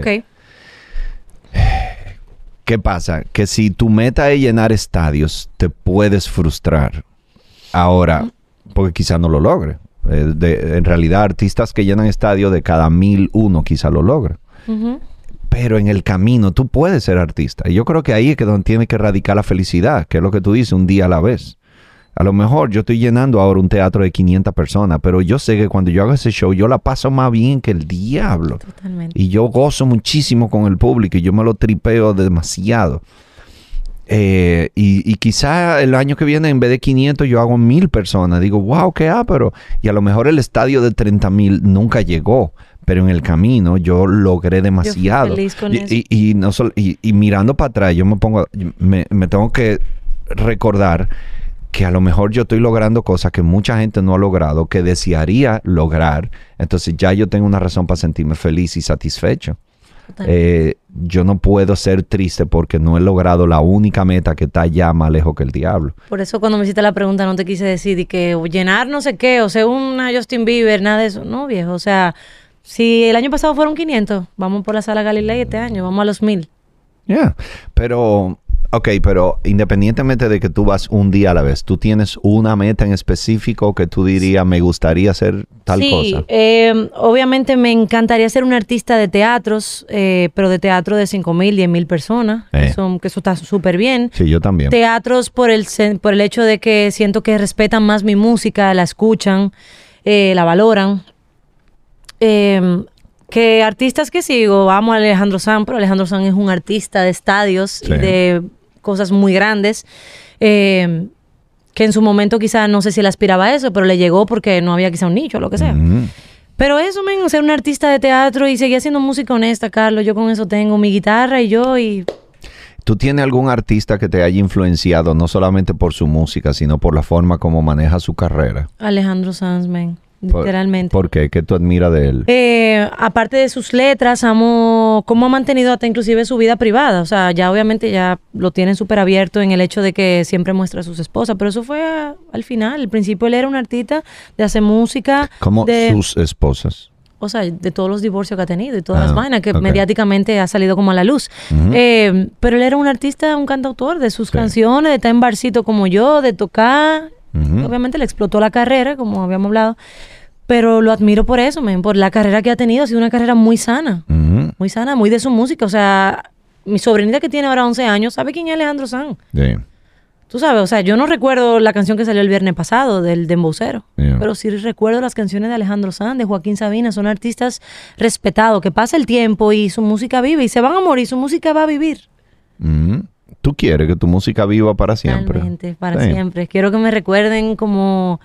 ¿Qué pasa? Que si tu meta es llenar estadios, te puedes frustrar. Ahora, porque quizá no lo logre. Eh, de- en realidad, artistas que llenan estadios de cada mil, uno quizá lo logre. Ujú. Pero en el camino tú puedes ser artista. Y yo creo que ahí es que donde tiene que radicar la felicidad, que es lo que tú dices, un día a la vez. A lo mejor yo estoy llenando ahora un teatro de 500 personas, pero yo sé que cuando yo hago ese show, yo la paso más bien que el diablo. Totalmente. Y yo gozo muchísimo con el público y yo me lo tripeo demasiado. Eh, y, y quizá el año que viene, en vez de 500, yo hago mil personas. Digo, wow, qué pero Y a lo mejor el estadio de 30 mil nunca llegó, pero en el camino yo logré demasiado. feliz con y, eso. y- y no sol- y- y mirando para atrás, yo me pongo, me, me tengo que recordar que a lo mejor yo estoy logrando cosas que mucha gente no ha logrado, que desearía lograr. Entonces ya yo tengo una razón para sentirme feliz y satisfecho. Eh, yo no puedo ser triste porque no he logrado la única meta que está ya más lejos que el diablo. Por eso cuando me hiciste la pregunta no te quise decir y que llenar no sé qué, o sea, una Justin Bieber, nada de eso. No, viejo, o sea, si el año pasado fueron 500, vamos por la sala Galilei este año, vamos a los 1000. Yeah. Pero, ok, pero independientemente de que tú vas un día a la vez, tú tienes una meta en específico que tú dirías, me gustaría hacer tal sí, cosa. eh, obviamente me encantaría ser un artista de teatros, eh, pero de teatro de 5 mil, 10 mil personas, Eh. que, son- que eso está súper bien. Sí, yo también. Teatros por el, por el hecho de que siento que respetan más mi música, la escuchan, eh, la valoran. Eh, que artistas que sigo, amo a Alejandro Sanz, pero Alejandro Sanz es un artista de estadios y Sí. de cosas muy grandes. eh, que en su momento quizá no sé si él aspiraba a eso, pero le llegó porque no había quizá un nicho o lo que sea. Pero eso, men, ser un artista de teatro y seguir haciendo música honesta, Carlos, yo con eso tengo mi guitarra y yo y ¿Tú tienes algún artista que te haya influenciado no solamente por su música, sino por la forma como maneja su carrera? Alejandro Sanz, men, literalmente. ¿Por qué? ¿Qué tú admiras de él? Eh, aparte de sus letras, amo cómo ha mantenido hasta inclusive su vida privada. O sea, ya obviamente ya lo tienen súper abierto en el hecho de que siempre muestra a sus esposas, pero eso fue a- al final. Al principio él era un artista de hacer música, Como de, sus esposas. o sea, de todos los divorcios que ha tenido y todas Ah, las vainas que mediáticamente ha salido como a la luz. Eh, pero él era un artista, un cantautor de sus Sí. canciones, de estar en barcito como yo, de tocar. Obviamente le explotó la carrera, como habíamos hablado. Pero lo admiro por eso, por la carrera que ha tenido. Ha sido una carrera muy sana. Muy sana, muy de su música. O sea, mi sobrinita que tiene ahora 11 años sabe quién es Alejandro Sanz. Sí. Tú sabes, o sea, yo no recuerdo la canción que salió el viernes pasado del Dembocero. Yeah. Pero sí recuerdo las canciones de Alejandro Sanz, de Joaquín Sabina. Son artistas respetados, que pasa el tiempo y su música vive. Y se van a morir, su música va a vivir. Ujú. Tú quieres que tu música viva para siempre. Realmente, para Sí. siempre. Quiero que me recuerden como,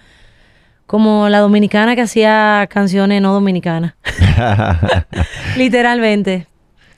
como la dominicana que hacía canciones no dominicanas. Literalmente.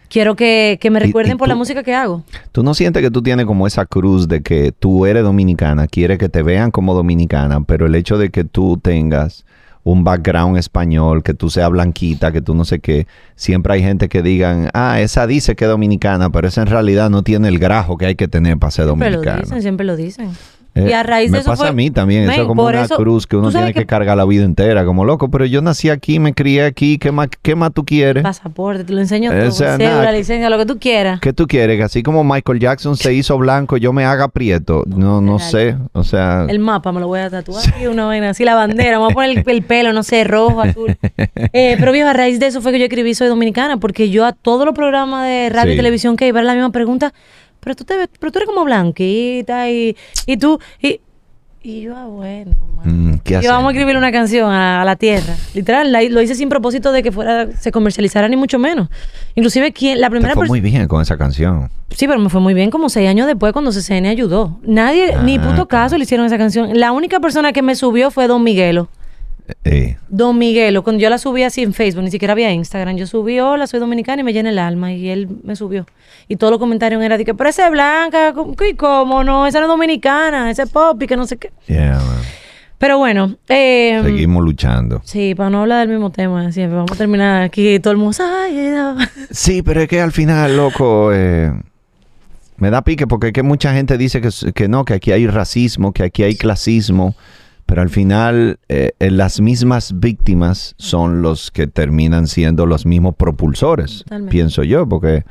quiero que, que me Y- y recuerden por la música que hago. ¿Tú no sientes que tú tienes como esa cruz de que tú eres dominicana, quiere que te vean como dominicana, pero el hecho de que tú tengas un background español, que tú seas blanquita, que tú no sé qué, siempre hay gente que digan, ah, esa dice que es dominicana, pero esa en realidad no tiene el grajo que hay que tener para ser Siempre lo dominicana. dicen, siempre lo dicen. Eh, y a raíz me de eso pasa fue- a mí también, eso es como una eso- cruz que uno tiene que, cargar la vida entera, como loco, pero yo nací aquí, me crié aquí, ¿qué más, qué más tú quieres? Pasaporte, te lo enseño todo. sea, cédula, nada, que- licencia, lo que tú quieras. ¿Qué tú quieres? Que así como Michael Jackson se hizo blanco, yo me haga prieto. No, no sé. O sea, El mapa me lo voy a tatuar y una vaina así, la bandera, me voy a poner el, el pelo, no sé, rojo, azul. Eh, pero viejo, a raíz de eso fue que yo escribí Soy Dominicana, porque yo a todos los programas de radio y Sí. televisión que iba era la misma pregunta, pero tú, te, ves- pero tú eres como blanquita y, y tú, y, y yo, ah, bueno. mm, ¿qué Yo vamos a escribirle una canción a, a la tierra. Literal, la- lo hice sin propósito de que fuera se comercializara ni mucho menos. Inclusive quien la Te primera fue persona muy bien con esa canción. Sí, pero me fue muy bien como seis años después cuando CCN ayudó. Nadie, ni Ah, puto caso le hicieron esa canción. La única persona que me subió fue Don Miguelo. Eh, Don Miguelo, cuando yo la subí así en Facebook, ni siquiera había Instagram. Yo subí, hola, soy dominicana y me llena el alma. Y él me subió. Y todos los comentarios eran de que, pero esa es blanca, ¿cómo, y cómo no? Esa no es dominicana, esa es pop y que no sé qué. yeah, man. Pero bueno, eh, Seguimos luchando. sí, para no hablar del mismo tema siempre, vamos a terminar aquí todo el mundo. "Ay, Sí, pero es que al final, loco, eh, me da pique porque es que mucha gente dice que no, que aquí hay racismo, que aquí hay clasismo, pero al final eh, eh, las mismas víctimas son los que terminan siendo los mismos propulsores, Totalmente. pienso yo, porque,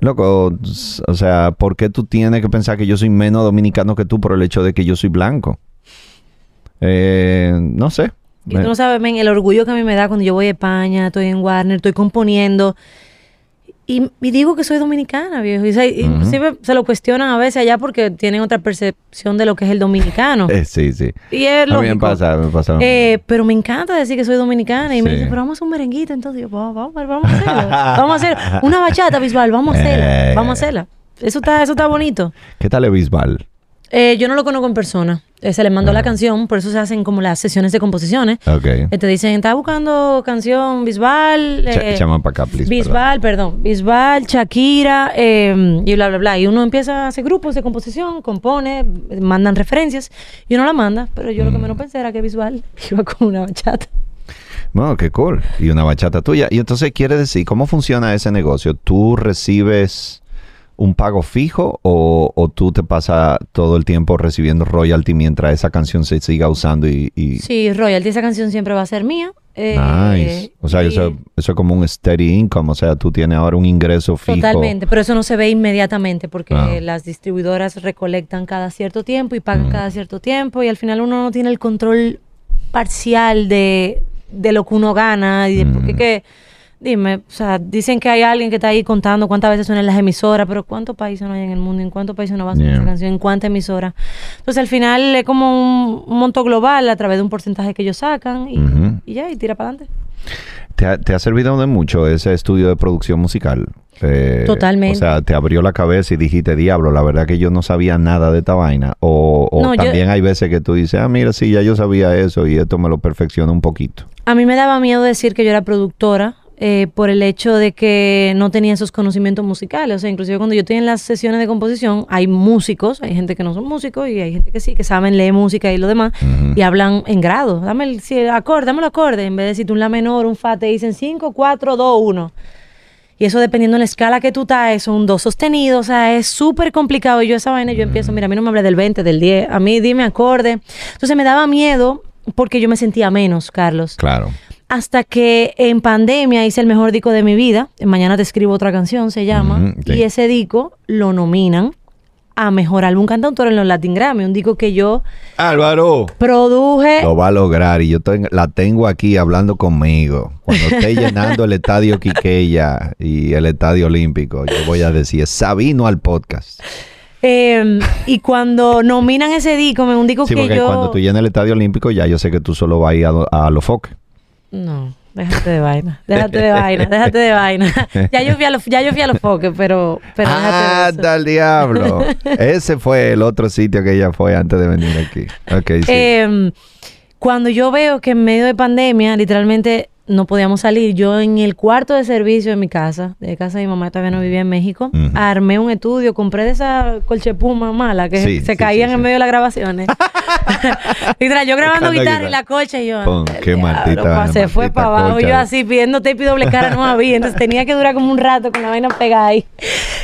loco, o sea, ¿por qué tú tienes que pensar que yo soy menos dominicano que tú por el hecho de que yo soy blanco? Eh, no sé. Y tú no sabes, men, el orgullo que a mí me da cuando yo voy a España, estoy en Warner, estoy componiendo. Y, y digo que soy dominicana, viejo. Y, se- inclusive se lo cuestionan a veces allá porque tienen otra percepción de lo que es el dominicano. Eh, sí, sí. Y es A mí me lógico. pasa, me pasa. Eh, pero me encanta decir que soy dominicana. Y me dicen, pero vamos a hacer un merenguito. Entonces yo, "Va- vamos, vamos a hacerlo. vamos a hacer una bachata visual, vamos a hacerla. Eh. Vamos a hacerla. Eso está, eso está bonito. ¿Qué tal el Bisbal? Eh, yo no lo conozco en persona. Eh, se le mandó la canción, por eso se hacen como las sesiones de composiciones. Ok. Eh, te dicen, está buscando canción Bisbal. Ch- eh, llama para acá, please. Bisbal, perdón. Bisbal, Shakira eh, y bla, bla, bla. Y uno empieza a hacer grupos de composición, compone, mandan referencias y uno la manda. Pero yo lo Mm. que menos pensé era que Bisbal iba con una bachata. Bueno, qué cool. Y una bachata tuya. Y entonces quiere decir, ¿cómo funciona ese negocio? ¿Tú recibes un pago fijo o, o tú te pasas todo el tiempo recibiendo royalty mientras esa canción se siga usando y... y- Sí, royalty, esa canción siempre va a ser mía. Eh, Nice. O sea, y- eso, eso es como un steady income. O sea, tú tienes ahora un ingreso fijo. Totalmente, pero eso no se ve inmediatamente porque Ah. las distribuidoras recolectan cada cierto tiempo y pagan Mm. cada cierto tiempo y al final uno no tiene el control parcial de, de lo que uno gana y de, Mm. porque que, dime, o sea, dicen que hay alguien que está ahí contando cuántas veces suenan las emisoras, pero ¿cuántos países no hay en el mundo? ¿En cuántos países no va a sonar Yeah. esa canción? ¿En cuántas emisoras? Entonces al final es como un, un monto global a través de un porcentaje que ellos sacan y, ya, y tira para adelante. ¿Te ha, te ha servido de mucho ese estudio de producción musical? Eh, Totalmente. O sea, te abrió la cabeza y dijiste, diablo, la verdad que yo no sabía nada de esta vaina. O, o No, yo- también hay veces que tú dices, ah, mira, sí, ya yo sabía eso y esto me lo perfecciona un poquito. A mí me daba miedo decir que yo era productora eh, por el hecho de que no tenía esos conocimientos musicales. O sea, inclusive cuando yo estoy en las sesiones de composición, hay músicos, hay gente que no son músicos y hay gente que sí, que saben leer música y lo demás, y hablan en grado. Dame el, si el acorde, dame el acorde. En vez de decirte un la menor, un fa, te dicen 5, 4, 2, 1. Y eso dependiendo de la escala que tú estás, es un do sostenido, o sea, es súper complicado. Y yo esa vaina, yo empiezo, mira, a mí no me hablé del 20, del 10, a mí dime acorde. Entonces me daba miedo porque yo me sentía menos, Carlos. Claro. Hasta que en pandemia hice el mejor disco de mi vida. Mañana te escribo otra canción, se llama. Y ese disco lo nominan a mejor álbum cantautor en los Latin Grammy. Un disco que yo Álvaro. produje. Lo va a lograr y yo ten- la tengo aquí hablando conmigo. Cuando esté llenando el estadio Quiqueya y el estadio Olímpico, yo voy a decir, Sabino al podcast. Eh, y cuando nominan ese disco, me- un disco Sí, que porque yo. cuando tú llenas el estadio Olímpico, ya yo sé que tú solo vas a ir a los foques. No, déjate de vaina. Déjate de vaina, déjate de vaina. ya yo fui a los, ya yo fui a los foques, pero, pero déjate de Ah, eso. diablo. Ese fue el otro sitio que ella fue antes de venir aquí. Ok, sí. Eh, cuando yo veo que en medio de pandemia, literalmente no podíamos salir. Yo en el cuarto de servicio de mi casa, de casa de mi mamá, todavía no vivía en México, armé un estudio, compré de esa colchepuma mala que Sí, se sí, caían sí, en medio de las grabaciones. Literal, yo grabando guitarra y la colcha y yo... Pon, qué maldita. Pasé, fue maldita para abajo. colcha. Yo así pidiendo tape y doble cara no había. Entonces tenía que durar como un rato con la vaina pegada ahí.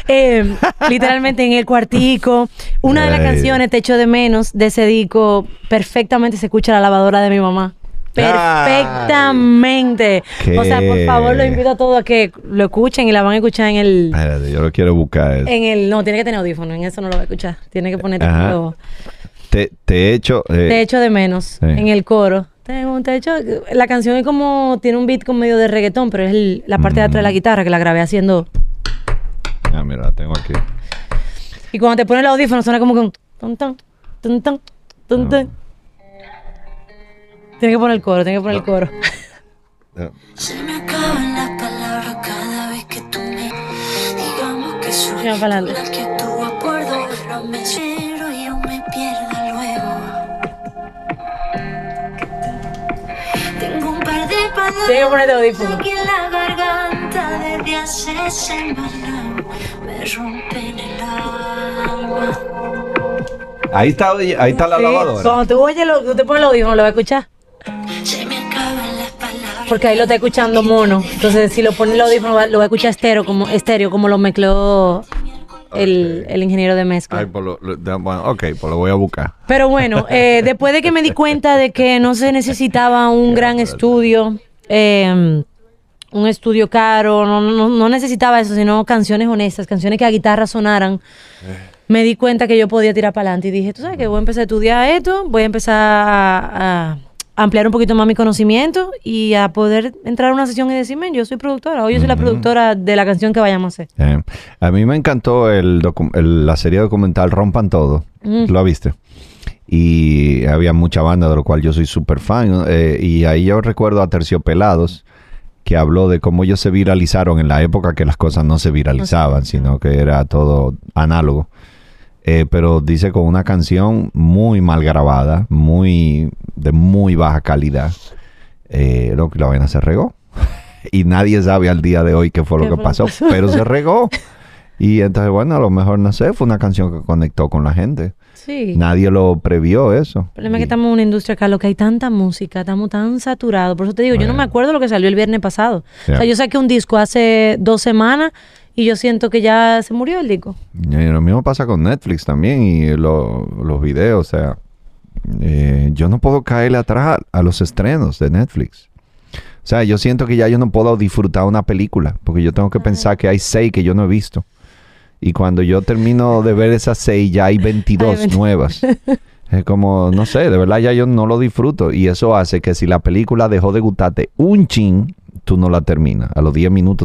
Eh, literalmente en el cuartico. Una de las Ay. canciones, Te echo de menos, de ese disco, perfectamente se escucha la lavadora de mi mamá. Perfectamente. Qué- O sea, por favor, lo invito a todos a que lo escuchen y la van a escuchar en el. Espérate, yo lo quiero buscar. En el. No, tiene que tener audífono, en eso no lo va a escuchar. Tiene que ponerte Te, te he hecho. eh, te echo de menos en el coro. Tengo un techo. La canción es como. Tiene un beat como medio de reggaetón, pero es el- la parte de atrás de la guitarra que la grabé haciendo. Ah, mira, la tengo aquí. Y cuando te pones el audífono suena como con. Tienes que poner el coro, tienes que poner el coro. Se me acaban las palabras cada vez que tú me digamos que soy Mira para adelante. la que tú acuerdo pero me espero y yo me pierda luego. Tengo un par de palabras Tienes que ponerte audífono. aquí en la garganta desde hace semanas me rompen el alma. Ahí está, ahí está la Sí, lavadora. Cuando tú oyes, lo, tú te pones el audífono, lo vas a escuchar. Se me acaban las palabras. Porque ahí lo está escuchando mono. Entonces, si lo pones el audífono, lo va a escuchar estéreo, como, estéreo, como lo mezcló el, el ingeniero de mezcla. Ay, por lo, lo- de- bueno, ok, pues lo voy a buscar. Pero bueno, eh, después de que me di cuenta de que no se necesitaba un gran estudio, eh, un estudio caro, no, no, no necesitaba eso, sino canciones honestas, canciones que a guitarra sonaran, me di cuenta que yo podía tirar para adelante y dije, tú sabes que voy a empezar a estudiar esto, voy a empezar a, a ampliar un poquito más mi conocimiento y a poder entrar a una sesión y decirme, yo soy productora, o yo soy la productora de la canción que vayamos a hacer. Eh, a mí me encantó el el- la serie documental Rompan Todo. Mm. ¿Lo viste? Y había mucha banda de lo cual yo soy súper fan. eh, y ahí yo recuerdo a Terciopelados que habló de cómo ellos se viralizaron en la época que las cosas no se viralizaban, sino que era todo análogo. Eh, pero dice con una canción muy mal grabada, muy de muy baja calidad. Eh, lo que la vaina se regó. y nadie sabe al día de hoy qué fue lo ¿Qué que lo pasó, que pasó? pero se regó. Y entonces, bueno, a lo mejor, no sé, fue una canción que conectó con la gente. Sí. Nadie lo previó eso. El problema es que estamos en una industria lo que hay tanta música, estamos tan saturados. Por eso te digo, yo no me acuerdo lo que salió el viernes pasado. O sea, yo saqué un disco hace dos semanas y yo siento que ya se murió el disco. Y lo mismo pasa con Netflix también y lo- los videos. O sea, eh, yo no puedo caerle atrás a los estrenos de Netflix. O sea, yo siento que ya yo no puedo disfrutar una película porque yo tengo que pensar que hay seis que yo no he visto. Y cuando yo termino de ver esas seis, ya hay 22 Hay 20. nuevas. Es como, no sé, de verdad ya yo no lo disfruto. Y eso hace que si la película dejó de gustarte un chin, tú no la terminas. A los 10 minutos.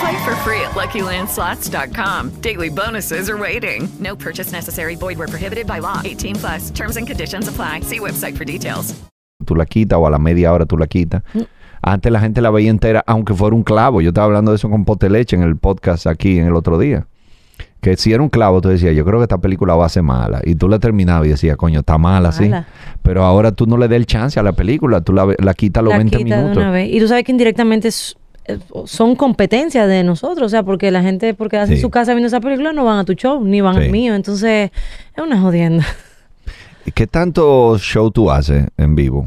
Play for free at LuckyLandSlots.com. Daily bonuses are waiting. No purchase necessary. Void where prohibited by law. 18 plus. Terms and conditions apply. See website for details. tú la quitas o a la media hora tú la quitas. Antes la gente la veía entera, aunque fuera un clavo. Yo estaba hablando de eso con Poteleche en el podcast aquí en el otro día. Que si era un clavo, tú decías, yo creo que esta película va a ser mala. Y tú la terminabas y decías, coño, está mala, sí. Pero ahora tú no le des el chance a la película, tú la, la quitas a los La 20 quita de minutos. una vez. Y tú sabes que indirectamente es- son competencias de nosotros, o sea, porque la gente, porque hacen Sí. su casa viendo esa película, no van a tu show, ni van Sí. al mío. Entonces, es una jodienda. ¿Y ¿Qué tanto show tú haces en vivo?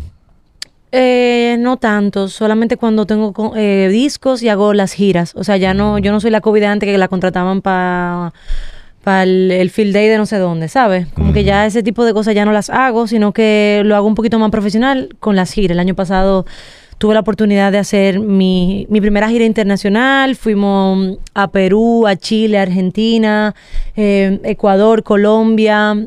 Eh, no tanto, solamente cuando tengo eh, discos y hago las giras. O sea, ya no, yo no soy la COVID de antes que la contrataban para para el, el field day de no sé dónde, ¿sabes? Como que ya ese tipo de cosas ya no las hago, sino que lo hago un poquito más profesional con las giras. El año pasado tuve la oportunidad de hacer mi, mi primera gira internacional. Fuimos a Perú, a Chile, a Argentina, eh, Ecuador, Colombia.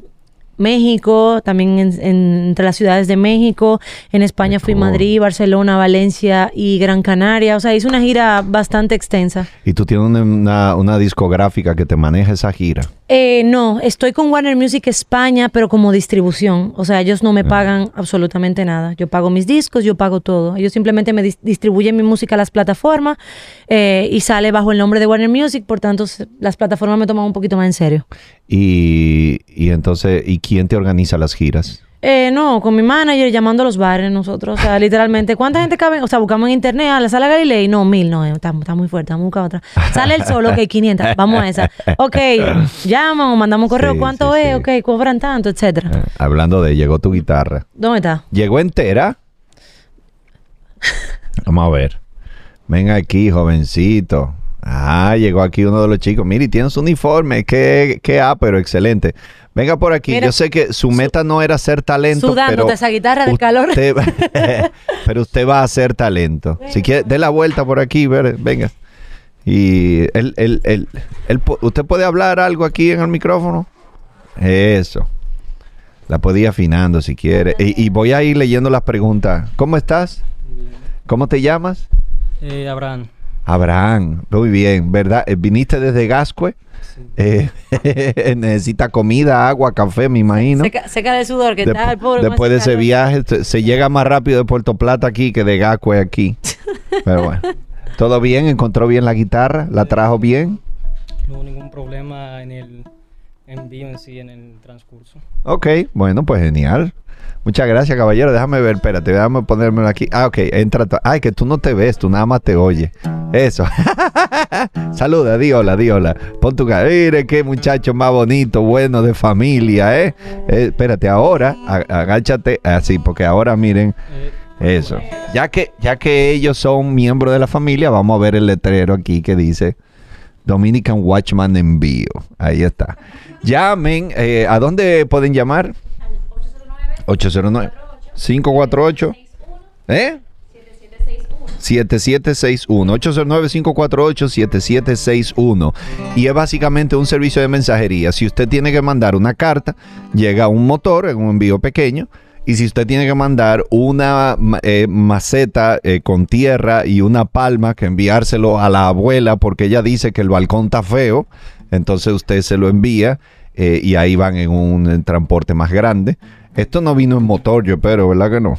México, también en- en- entre las ciudades de México. En España fui Madrid, Barcelona, Valencia y Gran Canaria. O sea, hice una gira bastante extensa. Y tú tienes una, discográfica que te maneja esa gira. Eh, no, estoy con Warner Music España, pero como distribución. O sea, ellos no me pagan absolutamente nada. Yo pago mis discos, yo pago todo. Ellos simplemente me dis- distribuyen mi música a las plataformas eh, y sale bajo el nombre de Warner Music. Por tanto, las plataformas me toman un poquito más en serio. Y, y entonces, ¿y quién te organiza las giras? Eh, no, con mi manager llamando a los bares nosotros. O sea, literalmente, ¿cuánta gente cabe? O sea, buscamos en internet a la sala Galilei. No, mil, no, eh, está, está muy fuerte, vamos a buscar otra. Sale el solo, ok, 500, vamos a esa. Ok, llaman o mandamos correo, Sí, ¿cuánto es? Ok, cobran tanto, etcétera. Eh, hablando de, llegó tu guitarra. ¿Dónde está? ¿Llegó entera? Vamos a ver. Venga aquí, jovencito. Ah, llegó aquí uno de los chicos. Mire, y tiene su uniforme. Qué, qué ah, pero excelente. Venga por aquí. Mira, Yo sé que su meta no era ser talento, Sudándote pero esa guitarra del calor. usted, pero usted va a hacer talento. Si quiere, dé la vuelta por aquí, ver, venga. Y él, él, él, ¿usted puede hablar algo aquí en el micrófono? Eso. La puede ir afinando si quiere. Y, y voy a ir leyendo las preguntas. ¿Cómo estás? ¿Cómo te llamas? Eh, Abraham. Abraham. Muy bien, ¿verdad? Eh, ¿Viniste desde Gascue? Eh, necesita comida, agua, café, me imagino. Seca, seca de sudor, que está el pobre. después de ese viaje, se, se llega más rápido de Puerto Plata aquí que de Gascue aquí. Pero bueno. ¿Todo bien? ¿Encontró bien la guitarra? ¿La trajo bien? No hubo ningún problema en el envío en sí, en el transcurso. Ok, bueno, pues genial. Muchas gracias, caballero. Déjame ver, espérate, déjame ponérmelo aquí. Ah, ok, entra. Ay, que tú no te ves, tú nada más te oyes. Eso. Saluda, di hola, di hola. Pon tu cara. Mire qué muchacho más bonito, bueno, de familia, ¿eh? Eh, espérate, ahora, agáchate así, porque ahora miren. Eso. Ya que, ya que ellos son miembros de la familia, vamos a ver el letrero aquí que dice Dominican Watchman Envío. Ahí está. Llamen. eh, ¿A dónde pueden llamar? 809 548 ¿Eh? 7761 809-548-7761 y es básicamente un servicio de mensajería. Si usted tiene que mandar una carta, llega un motor en un envío pequeño y si usted tiene que mandar una eh, maceta eh, con tierra y una palma que enviárselo a la abuela porque ella dice que el balcón está feo, entonces usted se lo envía eh, y ahí van en un transporte más grande. Esto no vino en motor, yo espero, ¿verdad que no?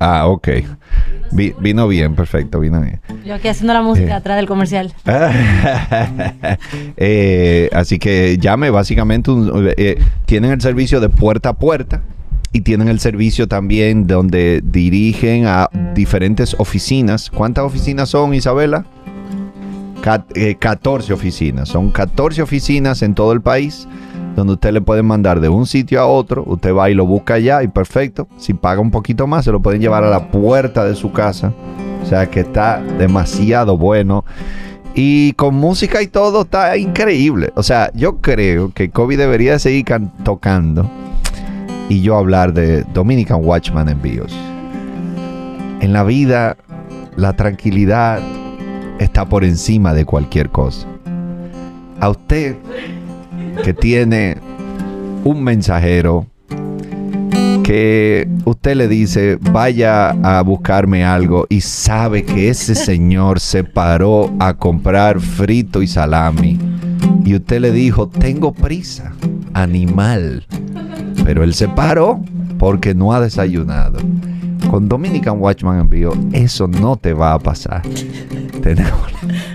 Ah, ok. Vi- vino bien, perfecto, vino bien. Yo aquí haciendo la música Eh. atrás del comercial. Eh, así que llame, básicamente un- eh, tienen el servicio de puerta a puerta y tienen el servicio también donde dirigen a diferentes oficinas. ¿Cuántas oficinas son, Isabela? Cat- eh, 14 oficinas. Son 14 oficinas en todo el país donde usted le puede mandar de un sitio a otro. Usted va y lo busca allá y perfecto. Si paga un poquito más, se lo pueden llevar a la puerta de su casa. O sea que está demasiado bueno. Y con música y todo está increíble. O sea, yo creo que Kobe debería seguir can- tocando y yo hablar de Dominican Watchman envíos. En la vida, la tranquilidad está por encima de cualquier cosa. A usted que tiene un mensajero que usted le dice vaya a buscarme algo y sabe que ese señor se paró a comprar frito y salami y usted le dijo tengo prisa, animal, pero él se paró porque no ha desayunado. Con Dominican Watchman envío, eso no te va a pasar. Tenemos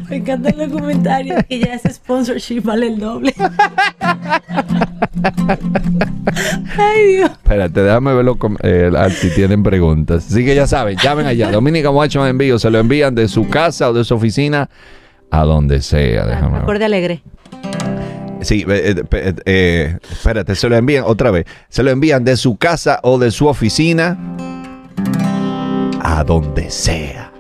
Me encantan los comentarios que ya ese sponsorship vale el doble. Ay, Dios. Espérate, déjame verlo eh, a- si tienen preguntas. Así que ya saben, llamen allá. Dominican Watchman Envío se lo envían de su casa o de su oficina a donde sea. Déjame ver. Acorde alegre. Sí, eh, eh, eh, eh, espérate, se lo envían otra vez. Se lo envían de su casa o de su oficina a donde sea.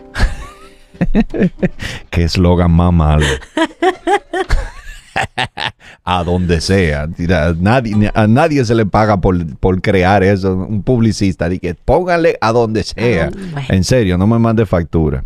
Qué eslogan más malo. a donde sea. A nadie, a nadie se le paga por, por crear eso. Un publicista. Dice que póngale a donde sea. En serio, no me mande factura.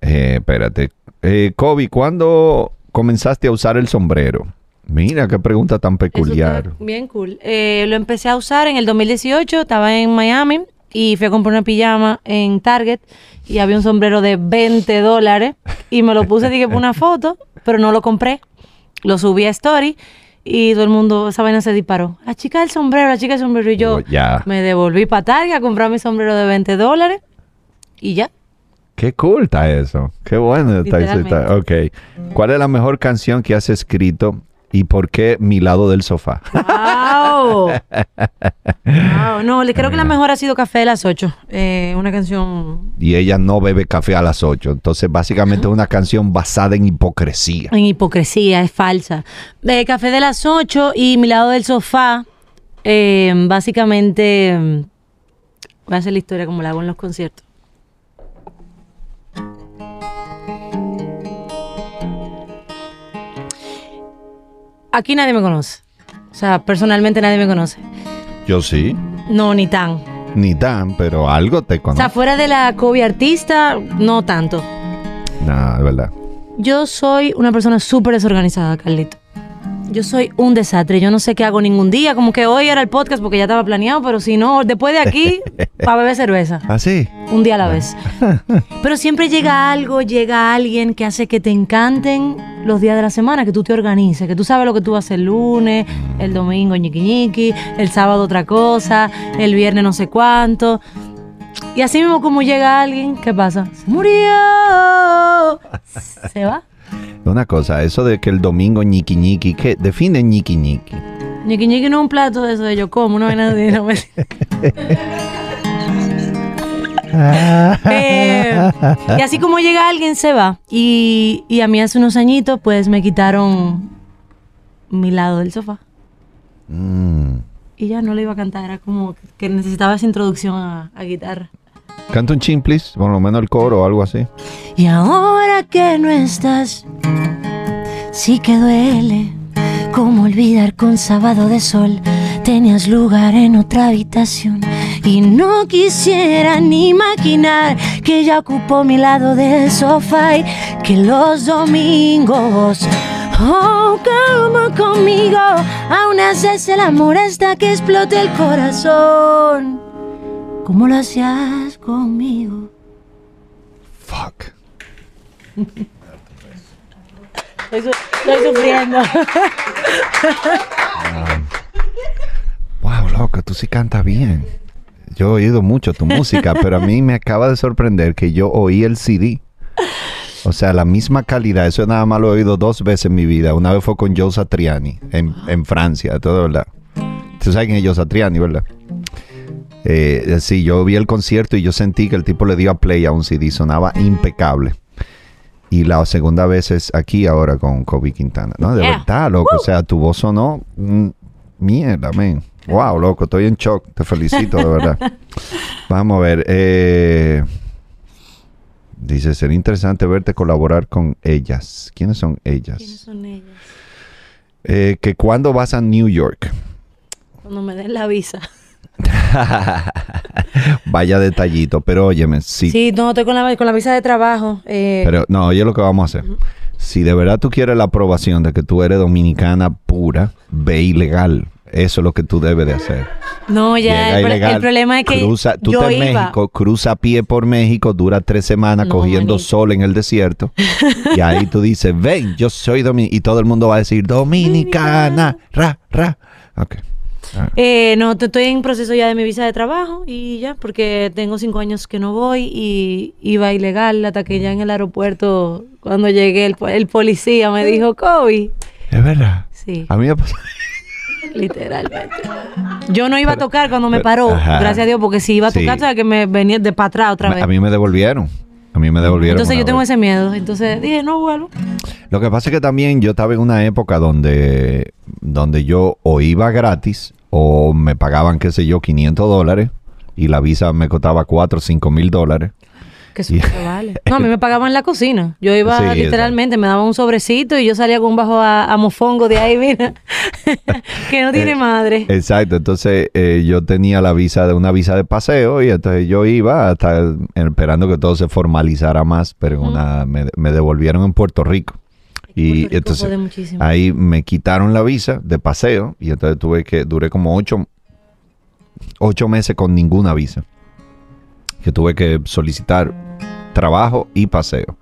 Eh, espérate. Eh, Kobe, ¿cuándo comenzaste a usar el sombrero? Mira qué pregunta tan peculiar. Bien cool. Eh, lo empecé a usar en el 2018, estaba en Miami y fui a comprar una pijama en Target y había un sombrero de 20 dólares y me lo puse, dije, por una foto, pero no lo compré. Lo subí a Story y todo el mundo, esa vaina se disparó. La chica del sombrero, la chica del sombrero y yo Oh, ya. me devolví para Target a comprar mi sombrero de 20 dólares y ya. Qué cool está eso. Qué bueno está está- Ok. ¿Cuál es la mejor canción que has escrito y por qué Mi lado del sofá? ¡Wow! Wow, No, le creo que la mejor ha sido Café de las 8. Eh, una canción y ella no bebe café a las 8. Entonces, básicamente es una canción basada en hipocresía. en hipocresía, es falsa. Eh, Café de las 8 y Mi lado del sofá. eh, básicamente, voy a hacer la historia como la hago en los conciertos. Aquí nadie me conoce. O sea, personalmente nadie me conoce. Yo sí. No, ni tan. Ni tan, pero algo te O conozco. sea, fuera de la COVID artista, no tanto. Nah, es verdad. Yo soy una persona súper desorganizada, Carlito. Yo soy un desastre. Yo no sé qué hago ningún día. Como que hoy era el podcast porque ya estaba planeado, pero si no, después de aquí, para beber cerveza. ¿Ah, sí? Un día a la vez. Pero siempre llega algo, llega alguien que hace que te encanten los días de la semana, que tú te organices, que tú sabes lo que tú vas el lunes, el domingo ñiqui ñiqui, el sábado otra cosa, el viernes no sé cuánto. Y así mismo como llega alguien, ¿qué pasa? Se murió. Se va. Una cosa, eso de que el domingo ñiqui ñiqui, ¿qué? Define ñiqui ñiqui. Ñiqui ñiqui no es un plato de eso de yo como, una vaina de no me- Eh, y así como llega alguien, se va. Y, y a mí hace unos añitos, pues me quitaron mi lado del sofá. Mm. Y ya no le iba a cantar, era como que necesitaba esa introducción a, a guitarra. Canta un chin, please. Por lo menos el coro o algo así. Y ahora que no estás, sí que duele. Como olvidar con sábado de sol tenías lugar en otra habitación. Y no quisiera ni imaginar que ya ocupó mi lado del sofá y que los domingos. Oh, cama conmigo, aún haces el amor hasta que explote el corazón. Como lo hacías conmigo. Fuck. Estoy, su- estoy sufriendo. Wow, loco, tú sí cantas bien. Yo he oído mucho tu música, pero a mí me acaba de sorprender que yo oí el CD. O sea, la misma calidad. Eso nada más lo he oído dos veces en mi vida. Una vez fue con Joe Satriani en, en Francia, todo verdad. Tú sabes quién es Joe Satriani, ¿verdad? Eh, sí, yo vi el concierto y yo sentí que el tipo le dio a play a un CD. Sonaba impecable. Y la segunda vez es aquí ahora con Kobe Quintana. No, de Yeah. verdad, loco. O sea, tu voz sonó mm, mierda, man. Wow, loco, estoy en shock. Te felicito, de verdad. Vamos a ver. eh, dice, sería interesante verte colaborar con ellas. ¿Quiénes son ellas? son ellas? Eh, que cuando vas a New York. Cuando me den la visa. Vaya detallito, pero óyeme, sí. Sí, no, estoy con la, con la visa de trabajo. eh, Pero no, oye lo que vamos a hacer. Si de verdad tú quieres la aprobación de que tú eres dominicana pura, ve ilegal. Eso es lo que tú debes de hacer. no, ya, el, el problema es que cruza, tú yo estás en. México, cruza a pie por México, dura tres semanas No, cogiendo manito. sol en el desierto. y ahí tú dices, ven, yo soy dominicana. Y todo el mundo va a decir, dominicana, ra, ra. Ok. Ah. Eh, no, estoy en proceso ya de mi visa de trabajo y ya, porque tengo cinco años que no voy y iba ilegal hasta que ya en el aeropuerto, cuando llegué, el, el policía me dijo, Kobe. Es verdad. Sí, A mí me pasó. literalmente. Yo no iba a tocar cuando me pero- paró, ajá. gracias a Dios, porque si iba a Sí. tocar, sabes que me venía de para atrás otra vez. A mí me devolvieron. A mí me devolvieron. Entonces yo tengo ese miedo. Entonces dije, no vuelvo. Lo que pasa es que también yo estaba en una época donde, donde yo o iba gratis o me pagaban, qué sé yo, 500 dólares y la visa me costaba 4 o 5 mil dólares. Que eso vale. No, a mí me pagaban en la cocina. Yo iba Sí, literalmente, me daban un sobrecito y yo salía con un bajo a, a mofongo de ahí, mira. que no tiene Eh, madre. Exacto, entonces eh, yo tenía la visa de una visa de paseo y entonces yo iba hasta esperando que todo se formalizara más, pero una, me, me devolvieron en Puerto Rico. Y Rico entonces ahí me quitaron la visa de paseo y entonces tuve que, duré como ocho, ocho meses con ninguna visa. Que tuve que solicitar trabajo y paseo.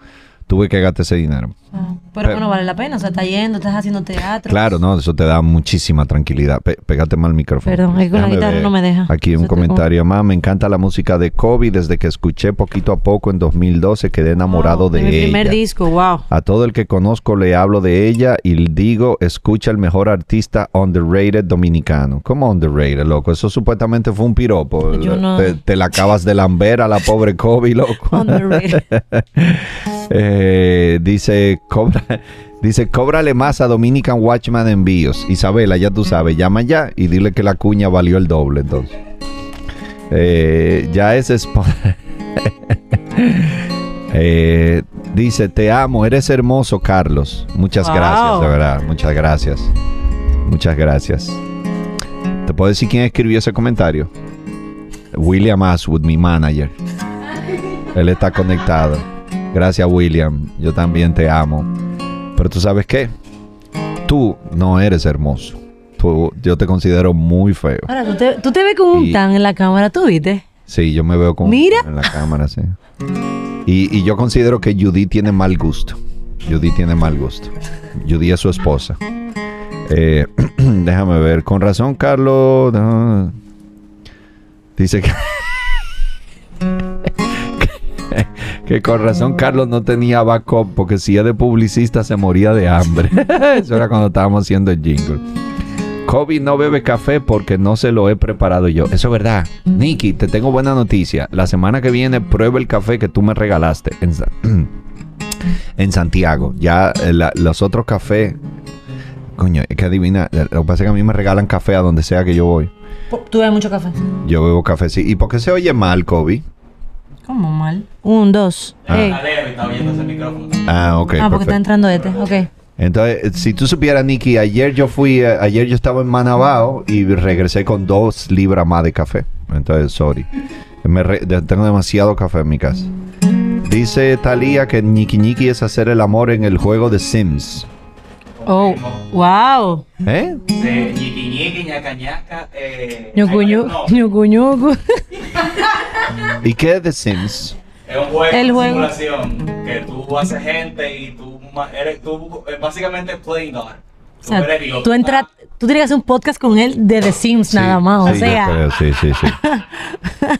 Tuve que gastar ese dinero. Pero, pero- bueno, vale la pena. O sea, estás yendo, estás haciendo teatro. Claro, no, eso te da muchísima tranquilidad. Pe- pégate mal el micrófono. Perdón, es que con la guitarra no me deja. Aquí un comentario más. Me encanta la música de Kobe. Desde que escuché poquito a poco en 2012 quedé enamorado de mi primer ella. disco, wow. A todo el que conozco le hablo de ella y digo, escucha el mejor artista underrated dominicano. ¿Cómo underrated, loco? Eso supuestamente fue un piropo. Yo no- Te, te la acabas de lamber a la pobre Kobe, loco. Underrated. Eh, dice, cobra, dice, cóbrale más a Dominican Watchman envíos. Isabela, ya tú sabes, llama ya y dile que la cuña valió el doble entonces. Eh, ya es Eh, dice, te amo, eres hermoso, Carlos. Muchas Wow. gracias, de verdad. Muchas gracias. Muchas gracias. ¿Te puedo decir quién escribió ese comentario? William Aswood, mi manager. Él está conectado. Gracias, William. Yo también te amo. Pero tú sabes qué? Tú no eres hermoso. Tú- yo te considero muy feo. Ahora, ¿tú te, tú te ves con un Y- tan en la cámara, ¿tú viste? Sí, yo me veo con Mira. en la cámara, sí. Y, y yo considero que Judy tiene mal gusto. Judy tiene mal gusto. Judy es su esposa. Eh, déjame ver. Con razón, Carlos. no. Dice que. que con razón Carlos no tenía backup porque si es de publicista se moría de hambre. Eso era cuando estábamos haciendo el jingle. Kobe no bebe café porque no se lo he preparado yo. Eso es verdad. Nicky, te tengo buena noticia. La semana que viene prueba el café que tú me regalaste en, Sa- en Santiago. Ya eh, la- los otros cafés. Coño, es que adivina. eh, Lo que pasa es que a mí me regalan café a donde sea que yo voy. Tú bebes mucho café. Yo bebo café, sí. ¿Y por qué se oye mal, Kobe? ¿Cómo mal? Un, dos. Ah. Ey. Ah, ok. ah, porque está entrando este. Ok. Entonces, eh, si tú supieras, Nicky, ayer yo fui, eh, ayer yo estaba en Manabao y regresé con dos libras más de café. Entonces, sorry. Me re- tengo demasiado café en mi casa. Dice Talía que Nicky Nicky es hacer el amor en el juego de Sims. Oh, wow. ¿Eh? De ñiqui ñiqui, ñaca ñaca. Eh, Ñucu, ñucu, ñucu. ¿Y qué es de Sims? Es un juego El de juego. simulación que tú haces gente y tú ma- eres tú eh, básicamente playing God. O sea, Tú eres Dios. tú entras, tú tienes que hacer un podcast con él de The Sims nada más. o Sí, sea, creo, sí, sí, sí.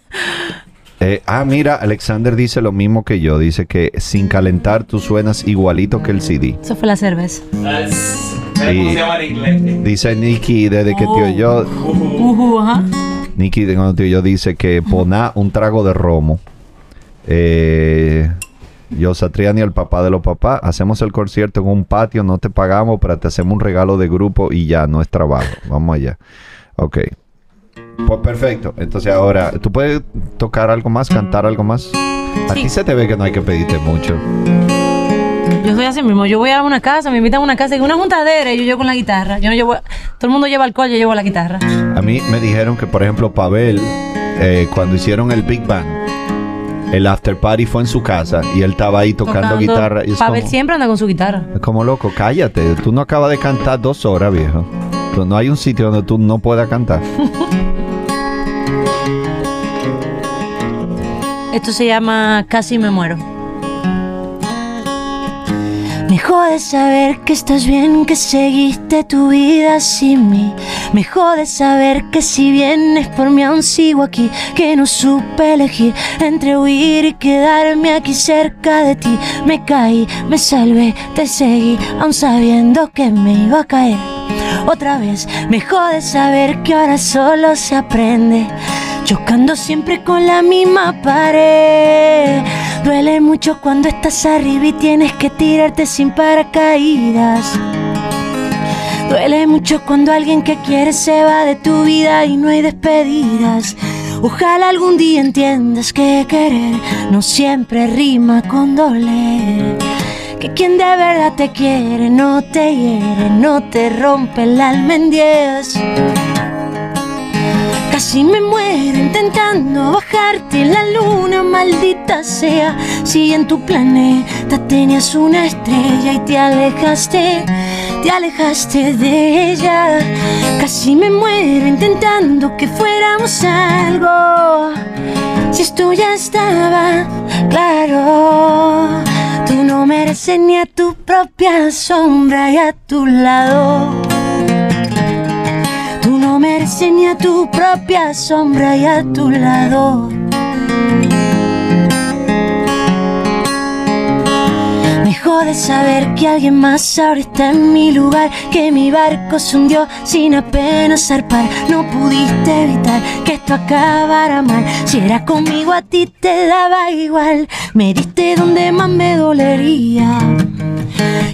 Eh, ah, mira, Alexander dice lo mismo que yo. Dice que sin calentar tú suenas igualito que el CD. eso fue la cerveza. Es- ¿Cómo se llama en inglés? Dice Nicky desde que tío yo, Ujú, ajá. Nicky yo dice que poná un trago de romo. Eh, yo, Satriani, el papá de los papás, hacemos el concierto en un patio, no te pagamos, pero te hacemos un regalo de grupo y ya, no es trabajo. Vamos allá. Ok. Pues perfecto. Entonces ahora, ¿tú puedes tocar algo más, cantar algo más? A ti se te ve que no hay que pedirte mucho. Yo soy así mismo. Yo voy a una casa, me invitan a una casa, y una juntadera y yo llevo con la guitarra. Yo no llevo, todo el mundo lleva alcohol, yo llevo la guitarra. A mí me dijeron que, por ejemplo, Pavel, eh, cuando hicieron el Big Bang, el after party fue en su casa y él estaba ahí tocando, guitarra. Y es Pavel como, siempre anda con su guitarra. es como loco, cállate. Tú no acabas de cantar dos horas, viejo. Tú- No hay un sitio donde tú no puedas cantar. Esto se llama Casi me muero. Me jode saber que estás bien, que seguiste tu vida sin mí. Me jode saber que si vienes por mí aún sigo aquí, que no supe elegir entre huir y quedarme aquí cerca de ti. Me caí, me salvé, te seguí, aún sabiendo que me iba a caer. Otra vez me jode saber que ahora solo se aprende. Chocando siempre con la misma pared. Duele mucho cuando estás arriba y tienes que tirarte sin paracaídas. Duele mucho cuando alguien que quieres se va de tu vida y no hay despedidas. Ojalá algún día entiendas que querer no siempre rima con doler. Que quien de verdad te quiere no te hiere, no te rompe el alma en diez. Casi me muero intentando bajarte la luna, maldita sea. Si en tu planeta tenías una estrella y te alejaste, te alejaste de ella. Casi me muero intentando que fuéramos algo. Si esto ya estaba claro, tú no mereces ni a tu propia sombra y a tu lado. Ni a tu propia sombra y a tu lado. Me jode saber que alguien más ahora está en mi lugar, que mi barco se hundió sin apenas zarpar. No pudiste evitar que esto acabara mal. Si era conmigo a ti te daba igual. Me diste donde más me dolería.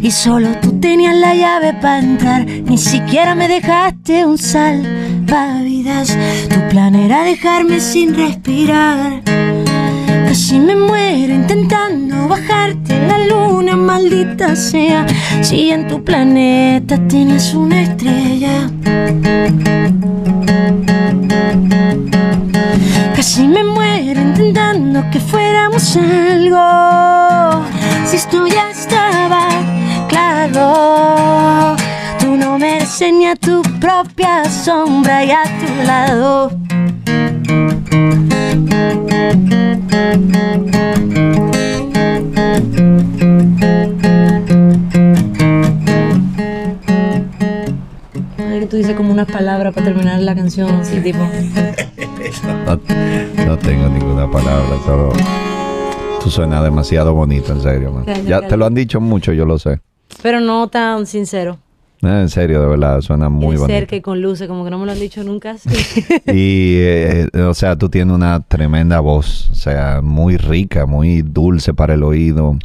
Y solo tú tenías la llave para entrar. Ni siquiera me dejaste un salvavidas. Tu plan era dejarme sin respirar. Casi me muero intentando bajarte la luna, maldita sea. Si en tu planeta tienes una estrella. Casi me muero intentando que fuéramos algo. Si esto ya estaba claro, tú no mereces ni a tu propia sombra y a tu lado. Ay, que tú dices como unas palabras para terminar la canción, así tipo. No, no tengo ninguna palabra, solo tú suenas demasiado bonito, en serio, man. Gracias, Ya gracias. te lo han dicho mucho, yo lo sé. Pero no tan sincero. En serio, de verdad, suena muy bonito. cerca y con luces, como que no me lo han dicho nunca así. Y, eh, eh, o sea, tú tienes una tremenda voz, o sea, muy rica, muy dulce para el oído.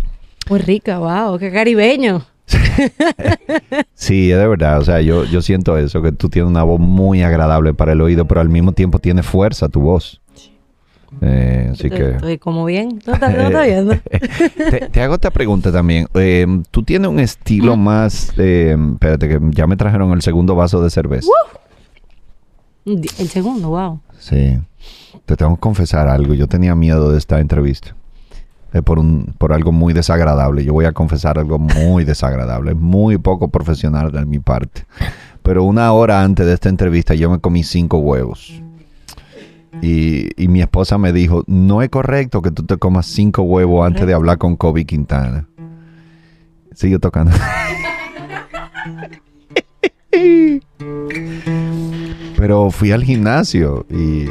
Muy rica, wow, qué caribeño. Sí, es de verdad, o sea, yo, yo siento eso, que tú tienes una voz muy agradable para el oído, pero al mismo tiempo tiene fuerza tu voz. Eh, así Estoy, que... estoy como bien. ¿No estás, no viendo? te, te hago esta pregunta también. Eh, tú tienes un estilo más... eh, espérate, que ya me trajeron el segundo vaso de cerveza. El segundo, wow. Sí. Te tengo que confesar algo. Yo tenía miedo de esta entrevista. Eh, por, un, por algo muy desagradable. Yo voy a confesar algo muy desagradable. Muy poco profesional de mi parte. Pero una hora antes de esta entrevista yo me comí cinco huevos. Y, y mi esposa me dijo, no es correcto que tú te comas cinco huevos antes de hablar con Kobe Quintana. Sigue tocando. Pero fui al gimnasio y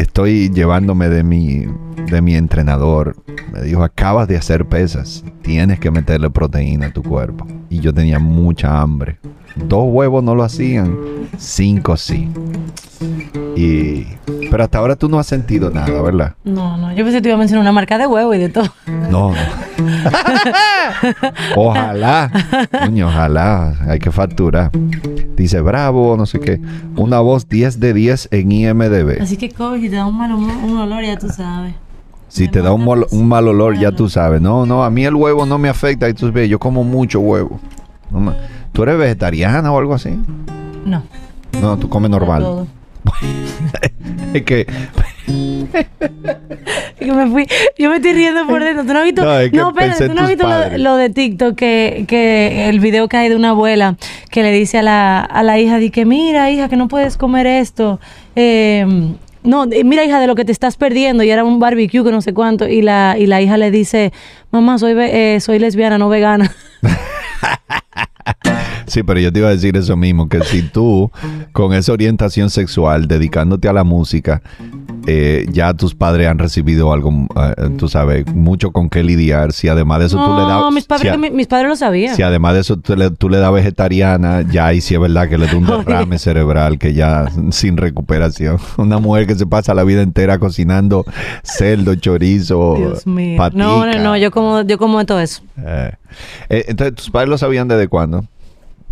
estoy llevándome de mi, de mi entrenador. Me dijo, acabas de hacer pesas, tienes que meterle proteína a tu cuerpo. Y yo tenía mucha hambre. Dos huevos no lo hacían, cinco sí. Y, pero hasta ahora tú no has sentido nada, ¿verdad? No, no, yo pensé que te iba a mencionar una marca de huevo y de todo. No, no. Ojalá. Coño, ojalá. Hay que facturar. Dice bravo, no sé qué. Una voz 10 de 10 en IMDB. Así que COVID, si te da un mal un olor, ya tú sabes. Si te da un, mol- un mal olor, ya tú sabes. No, no, a mí el huevo no me afecta. Y tú ves, yo como mucho huevo. No me- ¿Tú eres vegetariana o algo así? No. No, tú comes normal. Todo. Es que Es que me fui. Yo me estoy riendo por dentro. ¿Tú no has visto? No, es que en ¿tú no has visto lo, lo de TikTok? Que, que el video que hay de una abuela que le dice a la, a la hija: di que mira, hija, que no puedes comer esto. Eh, no, mira, hija, de lo que te estás perdiendo. Y era un barbecue que no sé cuánto. Y la, y la hija le dice: Mamá, soy, eh, soy lesbiana, no vegana. Sí, pero yo te iba a decir eso mismo, que si tú con esa orientación sexual, dedicándote a la música, eh, ya tus padres han recibido algo, eh, tú sabes, mucho con qué lidiar, si además de eso tú le das... No, mis, padres, si, a- mi- mis padres lo sabían. si además de eso tú le, tú le das vegetariana, ya ahí sí es verdad que le da un derrame cerebral que ya sin recuperación. Una mujer que se pasa la vida entera cocinando cerdo, chorizo, Dios mío. patica. No, no, no, yo como, yo como de todo eso. Eh, eh, entonces, ¿tus padres lo sabían desde cuándo?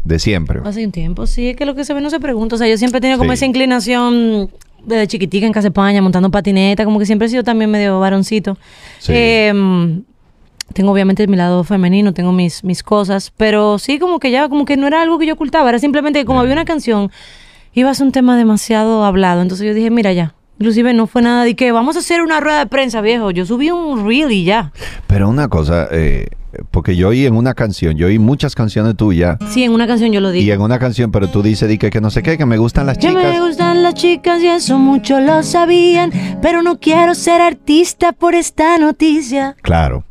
De siempre. Hace un tiempo, sí, es que lo que se ve no se pregunta. O sea, yo siempre he tenido como Sí. esa inclinación desde chiquitica en Casa España, montando patineta, como que siempre he sido también medio varoncito. Sí. Eh, tengo obviamente mi lado femenino, tengo mis, mis cosas, pero sí como que ya, como que no era algo que yo ocultaba, era simplemente que como había una canción, iba a ser un tema demasiado hablado, entonces yo dije, mira ya. Inclusive no fue nada de que vamos a hacer una rueda de prensa, viejo. Yo subí un reel y ya. Pero una cosa, eh, porque yo oí en una canción, yo oí muchas canciones tuyas. Sí, en una canción yo lo Y dije. en una canción, pero tú dices di que, que no sé qué, que me gustan las Que chicas. me gustan las chicas y eso muchos lo sabían, pero no quiero ser artista por esta noticia. Claro.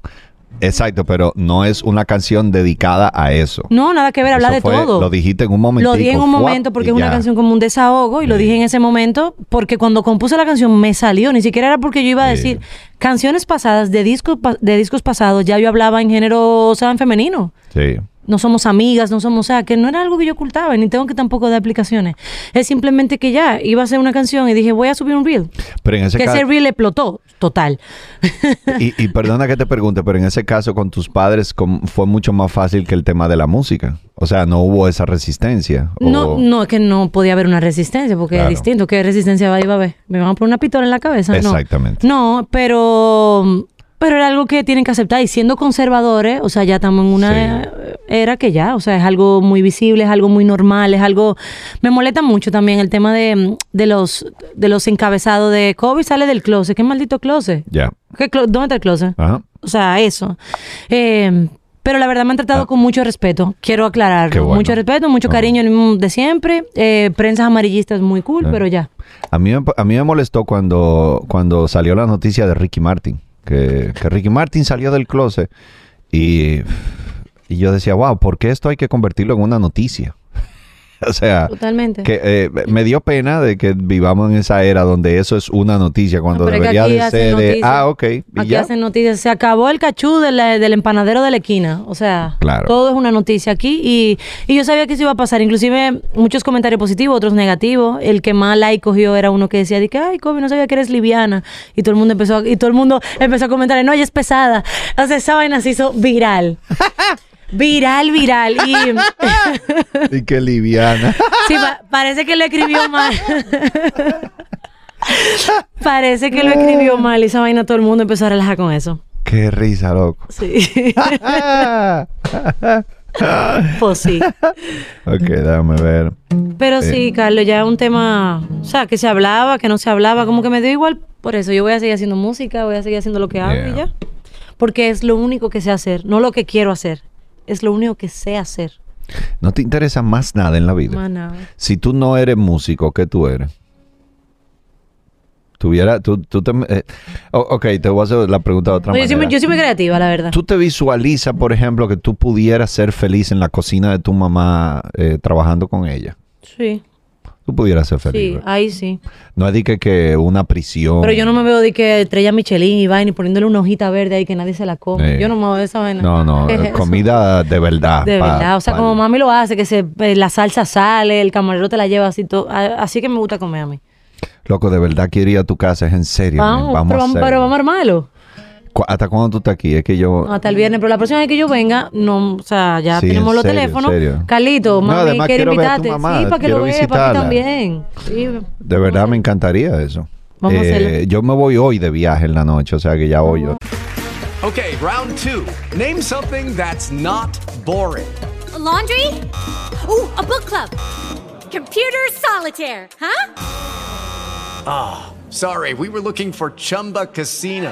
Exacto, pero no es una canción dedicada a eso. No, nada que ver, hablar de fue- todo. Lo dijiste en un momento. Lo dije en un momento porque es una canción como un desahogo y lo dije en ese momento porque cuando compuse la canción me salió, ni siquiera era porque yo iba a decir canciones pasadas de discos de discos pasados, ya yo hablaba en género, o sea, en femenino. Sí. No somos amigas, no somos, o sea, que no era algo que yo ocultaba, ni tengo que tampoco dar explicaciones. Es simplemente que ya iba a hacer una canción y dije, voy a subir un reel. Pero en ese que caso. ese reel explotó, total. Y, y perdona que te pregunte, pero en ese caso con tus padres fue mucho más fácil que el tema de la música. O sea, no hubo esa resistencia. o- No, no, es que no podía haber una resistencia, porque Claro. es distinto. ¿Qué resistencia va- iba a haber? ¿Me van a poner una pistola en la cabeza? No. Exactamente. No, pero, pero era algo que tienen que aceptar. Y siendo conservadores, o sea, ya estamos en una era que ya, o sea, es algo muy visible, es algo muy normal, es algo... Me molesta mucho también el tema de, de los, de los encabezados de COVID sale del closet. ¿Qué maldito closet? Ya. ¿Qué clo- ¿Dónde está el closet? Ajá. O sea, eso. Eh, pero la verdad me han tratado con mucho respeto. Quiero aclararlo. Ah. Bueno. Mucho respeto, mucho cariño de siempre. Eh, prensas amarillistas muy cool, Ah. pero ya. A mí, me- a mí me molestó cuando, cuando salió la noticia de Ricky Martin. Que, que Ricky Martin salió del closet. Y, y yo decía, wow, ¿por qué esto hay que convertirlo en una noticia? o sea, Totalmente. que eh, me dio pena de que vivamos en esa era donde eso es una noticia cuando que debería de ser de, noticias. ah, ok, y Aquí ya. hacen noticias. Se acabó el cachú de la- del empanadero de la esquina. O sea, Claro. todo es una noticia aquí. Y, y yo sabía que eso iba a pasar. Inclusive muchos comentarios positivos, otros negativos. El que más like cogió era uno que decía, de que, ay, Kobe, no sabía que eres liviana. Y todo el mundo empezó, a- y todo el mundo empezó a comentar, no, ella es pesada. O sea, esa vaina se hizo viral. viral, viral. Y Y qué liviana. sí, pa- parece que lo escribió mal. parece que lo escribió mal. Y esa vaina todo el mundo empezó a relajar con eso. qué risa, loco. Sí. pues sí. Ok, déjame ver. Pero Eh, sí, Carlos, ya es un tema, o sea, que se hablaba, que no se hablaba, como que me dio igual por eso. Yo voy a seguir haciendo música, voy a seguir haciendo lo que hago y ya. Porque es lo único que sé hacer, no lo que quiero hacer. Es lo único que sé hacer. No te interesa más nada en la vida. Más nada. Si tú no eres músico, ¿qué tú eres? Tuviera, tú, tú te, eh, ok, te voy a hacer la pregunta de otra No, yo, soy, manera. yo soy muy creativa, la verdad. ¿Tú te visualizas, por ejemplo, que tú pudieras ser feliz en la cocina de tu mamá eh, trabajando con ella? Sí, Tú pudieras ser feliz. sí, ¿verdad? ahí sí. No es de que, que una prisión. Pero yo no me veo de que estrella Michelin y vaina y poniéndole una hojita verde ahí que nadie se la come. Eh. Yo no me veo de esa vaina. No, no, ¿Qué es eh, comida de verdad. De pa- verdad, o sea, pa- como mami lo hace, que se, eh, la salsa sale, el camarero te la lleva así, todo, así que me gusta comer a mí. Loco, de verdad quiero ir a tu casa, es en serio. Vamos, vamos pero, a vamos, hacerlo. pero vamos a armarlo. ¿Hasta cuándo tú estás aquí? Es que yo... Hasta el viernes, pero la próxima vez que yo venga, no, o sea, ya Sí, tenemos en los serio, teléfonos. serio. Carlito, No, mami, además quiere quiero ver a tu invitarte. mamá, sí, para que quiero lo vea, para visitarla. también. Sí, De verdad me encantaría eso. Eh, Vamos a hacerlo. yo me voy hoy de viaje en la noche, o sea que ya voy yo. Okay, round two. Name something that's not boring. A laundry? Ooh, a book club. Computer solitaire, huh? Ah, sorry, we were looking for Chumba Casino.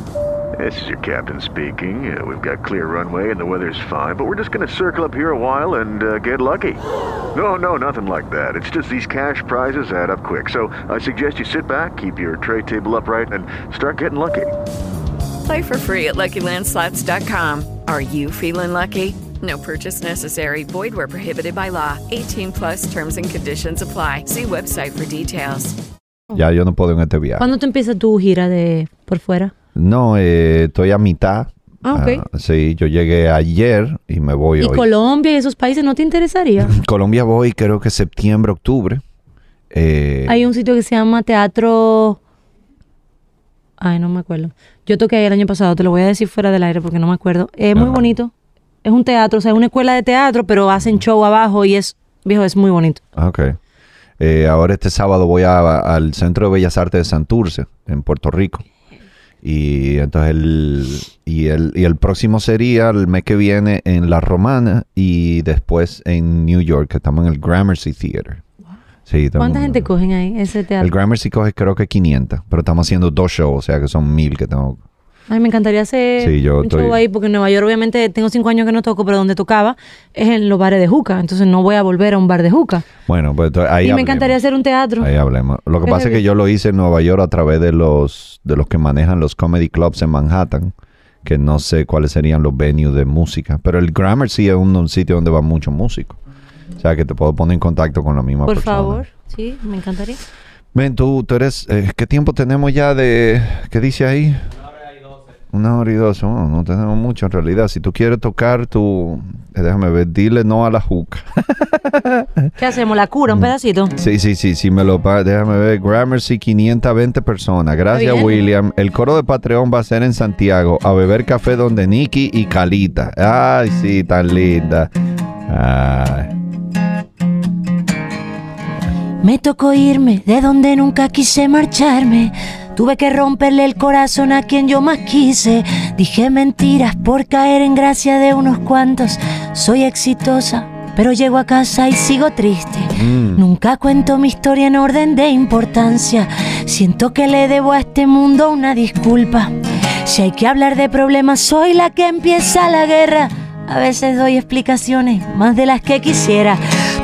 This is your captain speaking. Uh, we've got clear runway and the weather's fine, but we're just going to circle up here a while and uh, get lucky. No, no, nothing like that. It's just these cash prizes add up quick. So I suggest you sit back, keep your tray table upright, and start getting lucky. Play for free at LuckyLandSlots.com. Are you feeling lucky? No purchase necessary. Void where prohibited by law. 18 plus terms and conditions apply. See website for details. Ya yo no puedo en este viaje. ¿Cuándo tú empiezas tu gira de por fuera? No, eh, estoy a mitad, Ah, ok. Ah, sí, yo llegué ayer y me voy ¿Y hoy. Colombia y esos países no te interesaría? Colombia voy creo que septiembre, octubre. Eh, Hay un sitio que se llama Teatro... Ay, no me acuerdo. Yo toqué ahí el año pasado, te lo voy a decir fuera del aire porque no me acuerdo. Es muy bonito. Es un teatro, o sea, es una escuela de teatro, pero hacen show abajo y es, viejo, es muy bonito. Ah, Ok. Eh, ahora este sábado voy a- al Centro de Bellas Artes de Santurce, en Puerto Rico. Y entonces el, y el, y el próximo sería el mes que viene en La Romana y después en New York, que estamos en el Gramercy Theater. Sí, ¿Cuánta gente cogen ahí ese teatro? El Gramercy coge creo que 500, pero estamos haciendo dos shows, o sea que son mil que tengo. Ay, me encantaría hacer Sí, yo un show estoy- ahí porque en Nueva York obviamente tengo cinco años que no toco, pero donde tocaba es en los bares de juca, entonces no voy a volver a un bar de juca. Bueno, pues ahí y me hablemos. encantaría hacer un teatro. Ahí hablemos. Lo que pasa es que yo lo hice en Nueva York a través de los de los que manejan los comedy clubs en Manhattan, que no sé cuáles serían los venues de música, pero el Gramercy es un, un sitio donde van muchos músicos. O sea, que te puedo poner en contacto con la misma Por persona. favor, sí, me encantaría. Ven, tú, tú eres... eh, ¿Qué tiempo tenemos ya de... ¿Qué dice ahí? Una hora y doce. Bueno, no tenemos mucho en realidad. Si tú quieres tocar, tú... eh, déjame ver. Dile no a la juca. ¿Qué hacemos? ¿La cura? ¿Un pedacito? Sí, sí, sí, sí, me lo pa- déjame ver. Gramercy 520 personas. Gracias. William. El coro de Patreon va a ser en Santiago, a beber café donde Nicky y Calita. Ay, sí, tan linda. Ay. Me tocó irme de donde nunca quise marcharme. Tuve que romperle el corazón a quien yo más quise. Dije mentiras por caer en gracia de unos cuantos. Soy exitosa, pero llego a casa y sigo triste. Nunca cuento mi historia en orden de importancia. Siento que le debo a este mundo una disculpa. Si hay que hablar de problemas, soy la que empieza la guerra. A veces doy explicaciones más de las que quisiera.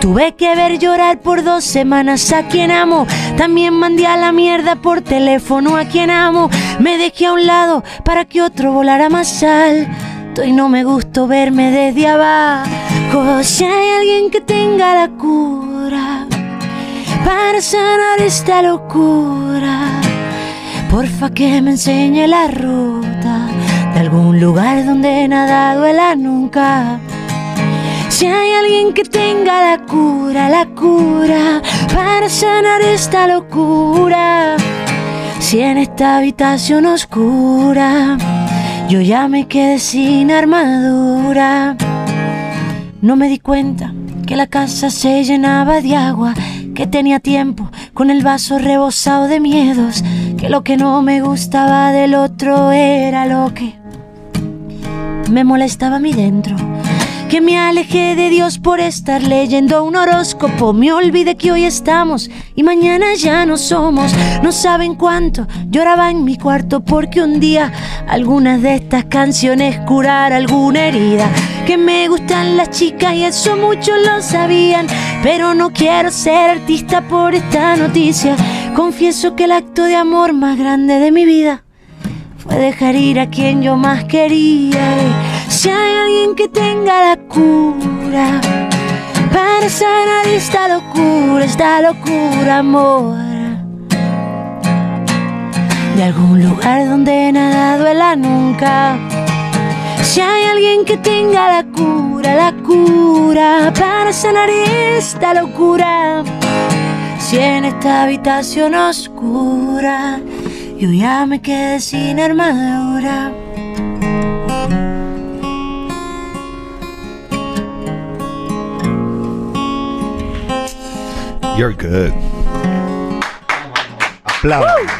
Tuve que ver llorar por dos semanas a quien amo. También mandé a la mierda por teléfono a quien amo. Me dejé a un lado para que otro volara más alto. Y no me gustó verme desde abajo. Si hay alguien que tenga la cura para sanar esta locura, porfa que me enseñe la ruta de algún lugar donde nada duela nunca. Si hay alguien que tenga la cura, la cura para sanar esta locura. Si en esta habitación oscura yo ya me quedé sin armadura. No me di cuenta que la casa se llenaba de agua, que tenía tiempo con el vaso rebosado de miedos, que lo que no me gustaba del otro era lo que me molestaba a mí dentro. Que me alejé de Dios por estar leyendo un horóscopo. Me olvidé que hoy estamos y mañana ya no somos. No saben cuánto lloraba en mi cuarto porque un día algunas de estas canciones curar alguna herida. Que me gustan las chicas y eso muchos lo sabían. Pero no quiero ser artista por esta noticia. Confieso que el acto de amor más grande de mi vida fue dejar ir a quien yo más quería. Si hay alguien que tenga la cura para sanar esta locura, esta locura, amor. De algún lugar donde nada duela nunca. Si hay alguien que tenga la cura, la cura para sanar esta locura. Si en esta habitación oscura yo ya me quedé sin armadura. You're good. Aplausos.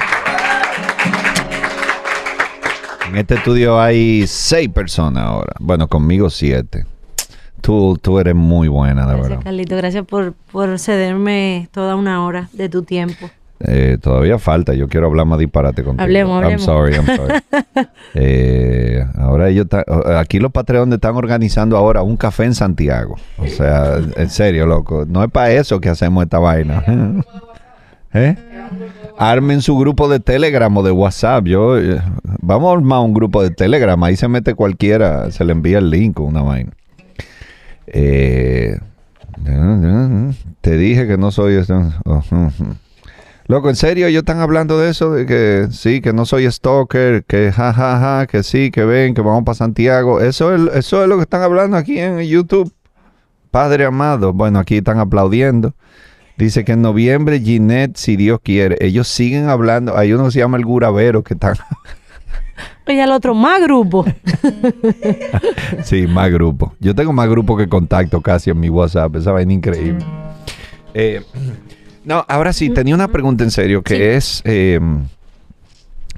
En este estudio hay seis personas ahora. Bueno, conmigo siete. Tú, tú eres muy buena, de Gracias, verdad. Carlito. Gracias por, por cederme toda una hora de tu tiempo. Eh, todavía falta. Yo quiero hablar más disparate contigo. Hablemos, I'm hablemos. sorry, I'm sorry. Eh, ahora ellos ta- aquí los Patreon están organizando ahora un café en Santiago. O sea, en serio, loco. No es para eso que hacemos esta vaina. ¿Eh? Armen su grupo de Telegram o de WhatsApp. Yo, eh, vamos a armar un grupo de Telegram. Ahí se mete cualquiera, se le envía el link o una vaina. Eh, te dije que no soy. este- oh, Loco, en serio, ellos están hablando de eso, de que sí, que no soy stalker, que ja, ja, ja, que sí, que ven, que vamos para Santiago. Eso es, eso es lo que están hablando aquí en YouTube. Padre amado, bueno, aquí están aplaudiendo. Dice que en noviembre, Ginette, si Dios quiere, ellos siguen hablando. Hay uno que se llama el Guravero que están. Y al otro, más grupo. sí, más grupo. Yo tengo más grupo que contacto casi en mi WhatsApp. Esa vaina increíble. Eh, no, ahora sí, tenía una pregunta en serio que es eh,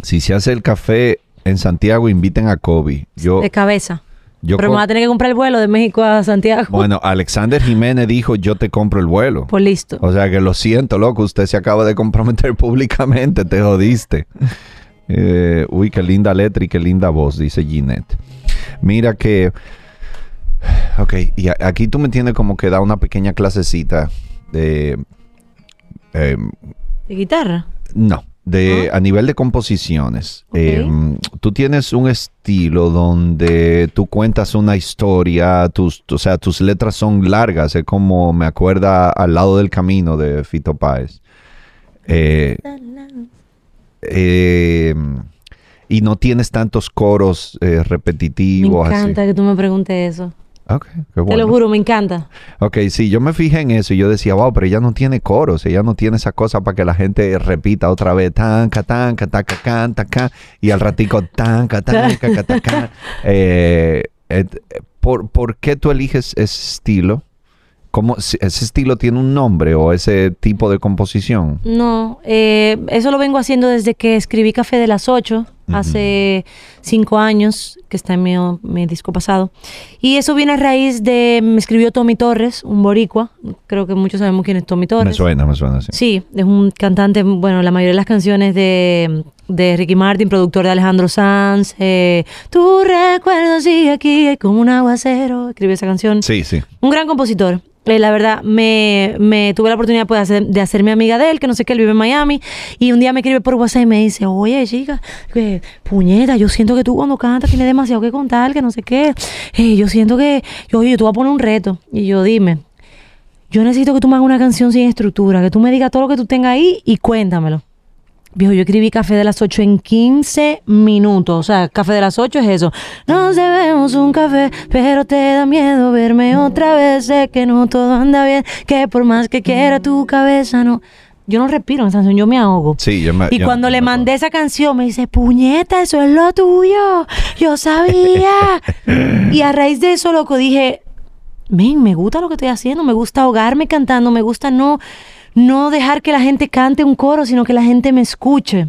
si se hace el café en Santiago, inviten a Kobe. Yo, de cabeza. yo Pero me va a tener que comprar el vuelo de México a Santiago. bueno, Alexander Jiménez dijo, yo te compro el vuelo. Pues listo. O sea que lo siento, loco, usted se acaba de comprometer públicamente, te jodiste. Eh, uy, qué linda letra y qué linda voz, dice Ginette. Mira que... Ok, y aquí tú me tienes como que da una pequeña clasecita de... eh, ¿De guitarra? no, de a nivel de composiciones. Eh, tú tienes un estilo donde tú cuentas una historia, tus, o sea, tus letras son largas, es como me acuerda al lado del camino de Fito Páez. Eh, eh, y no tienes tantos coros eh, Me repetitivos encanta que tú me preguntes eso. Te lo juro, me encanta. Ok, sí, yo me fijé en eso y yo decía, wow, pero ella no tiene coros, ella no tiene esa cosa para que la gente repita otra vez, tanca, tanca, taca, can, taca, y al ratico, tanca, tanca, ca, taca. Eh, et- ¿por, ¿Por qué tú eliges ese estilo? ¿Cómo, ¿Ese estilo tiene un nombre o ese tipo de composición? No, eh, eso lo vengo haciendo desde que escribí Café de las 8, hace cinco años, que está en mi, mi disco pasado. Y eso viene a raíz de, me escribió Tommy Torres, un boricua, creo que muchos sabemos quién es Tommy Torres. Me suena, me suena así. Sí, es un cantante, bueno, la mayoría de las canciones de, de Ricky Martin, productor de Alejandro Sanz. Eh, tu recuerdo sigue aquí como un aguacero. Escribió esa canción. Sí, sí. Un gran compositor. Eh, la verdad, me, me tuve la oportunidad pues, de, hacer- de hacerme amiga de él, que no sé qué, él vive en Miami. Y un día me escribe por WhatsApp y me dice, oye, chica, que, puñeta, yo siento que tú cuando cantas tienes demasiado que contar, que no sé qué. Yo siento que, yo, oye, tú vas a poner un reto. Y yo, dime, yo necesito que tú me hagas una canción sin estructura, que tú me digas todo lo que tú tengas ahí y cuéntamelo. Viejo, yo escribí Café de las 8 en 15 minutos. O sea, Café de las 8 es eso. Nos debemos un café, pero te da miedo verme otra vez. Sé que no todo anda bien, que por más que quiera tu cabeza no... Yo no respiro en esa canción, yo me ahogo. Sí, yo me... Y yo- cuando le mandé esa canción, me dice, puñeta, eso es lo tuyo. Yo sabía. y a raíz de eso, loco, dije, men, me gusta lo que estoy haciendo, me gusta ahogarme cantando, me gusta no, no dejar que la gente cante un coro, sino que la gente me escuche.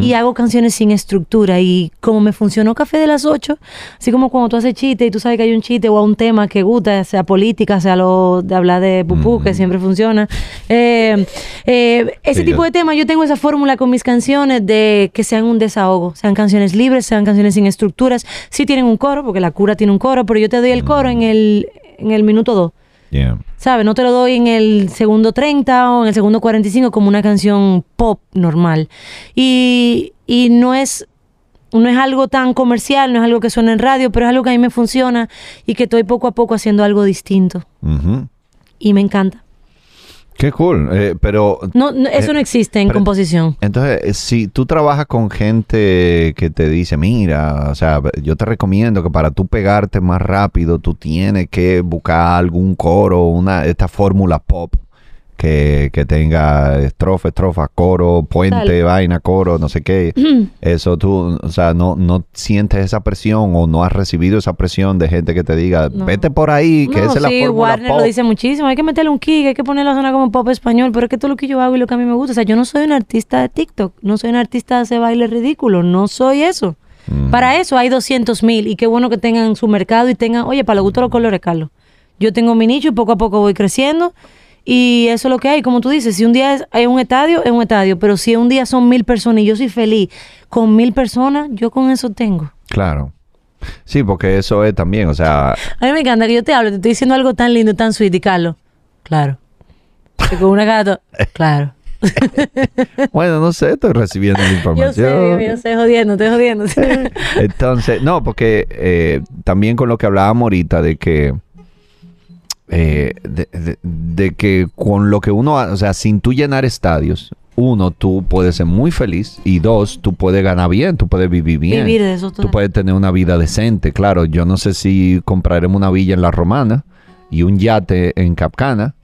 Y hago canciones sin estructura. Y como me funcionó Café de las 8, así como cuando tú haces chiste y tú sabes que hay un chiste o un tema que gusta, sea política, sea lo de hablar de pupú, que siempre funciona. Eh, eh, ese Sí, tipo yo- de temas, yo tengo esa fórmula con mis canciones de que sean un desahogo, sean canciones libres, sean canciones sin estructuras. Sí tienen un coro, porque la cura tiene un coro, pero yo te doy el coro en el, en el minuto 2. Yeah. ¿Sabes? No te lo doy en el segundo 30 o en el segundo 45 como una canción pop normal. Y, y no es no es algo tan comercial, no es algo que suena en radio, pero es algo que a mí me funciona y que estoy poco a poco haciendo algo distinto. Ujú. Y me encanta. Qué cool. eh, pero... No, no, eso eh, no existe en pero- composición. Entonces, eh, si tú trabajas con gente que te dice, mira, o sea, yo te recomiendo que para tú pegarte más rápido, tú tienes que buscar algún coro, una esta fórmula pop que, que tenga estrofa, estrofa, coro, puente, vaina, coro, no sé qué. Eso tú, o sea, no, no sientes esa presión o no has recibido esa presión de gente que te diga, No. vete por ahí, que No, esa es la sí, fórmula Warner pop. lo dice muchísimo. Hay que meterle un kick, hay que ponerlo a sonar como pop español, pero es que todo lo que yo hago y lo que a mí me gusta. O sea, yo no soy un artista de TikTok, no soy un artista de ese baile ridículo, no soy eso. Para eso hay 200 mil y qué bueno que tengan su mercado y tengan, oye, para lo gusto los colores, Carlos. Yo tengo mi nicho y poco a poco voy creciendo y eso es lo que hay. Como tú dices, si un día es, hay un estadio, es un estadio, pero si un día son mil personas y yo soy feliz con mil personas, yo con eso tengo. Claro. Sí, porque eso es también, o sea, A mí me encanta que yo te hable, te estoy diciendo algo tan lindo, tan sweet, y Carlos, claro. Y con una cara, to- claro. bueno, no sé, estoy recibiendo la Yo información. sé, yo sé, jodiendo, estoy jodiendo. Entonces, no, porque eh, también con lo que hablábamos ahorita de que eh, de, de- de que con lo que uno, ha- o sea, sin tú llenar estadios, uno, tú puedes ser muy feliz y dos, tú puedes ganar bien, tú puedes vivir bien. Vivir de eso, Tú puedes tener una vida decente. Claro, yo no sé si compraremos una villa en La Romana y un yate en Capcana,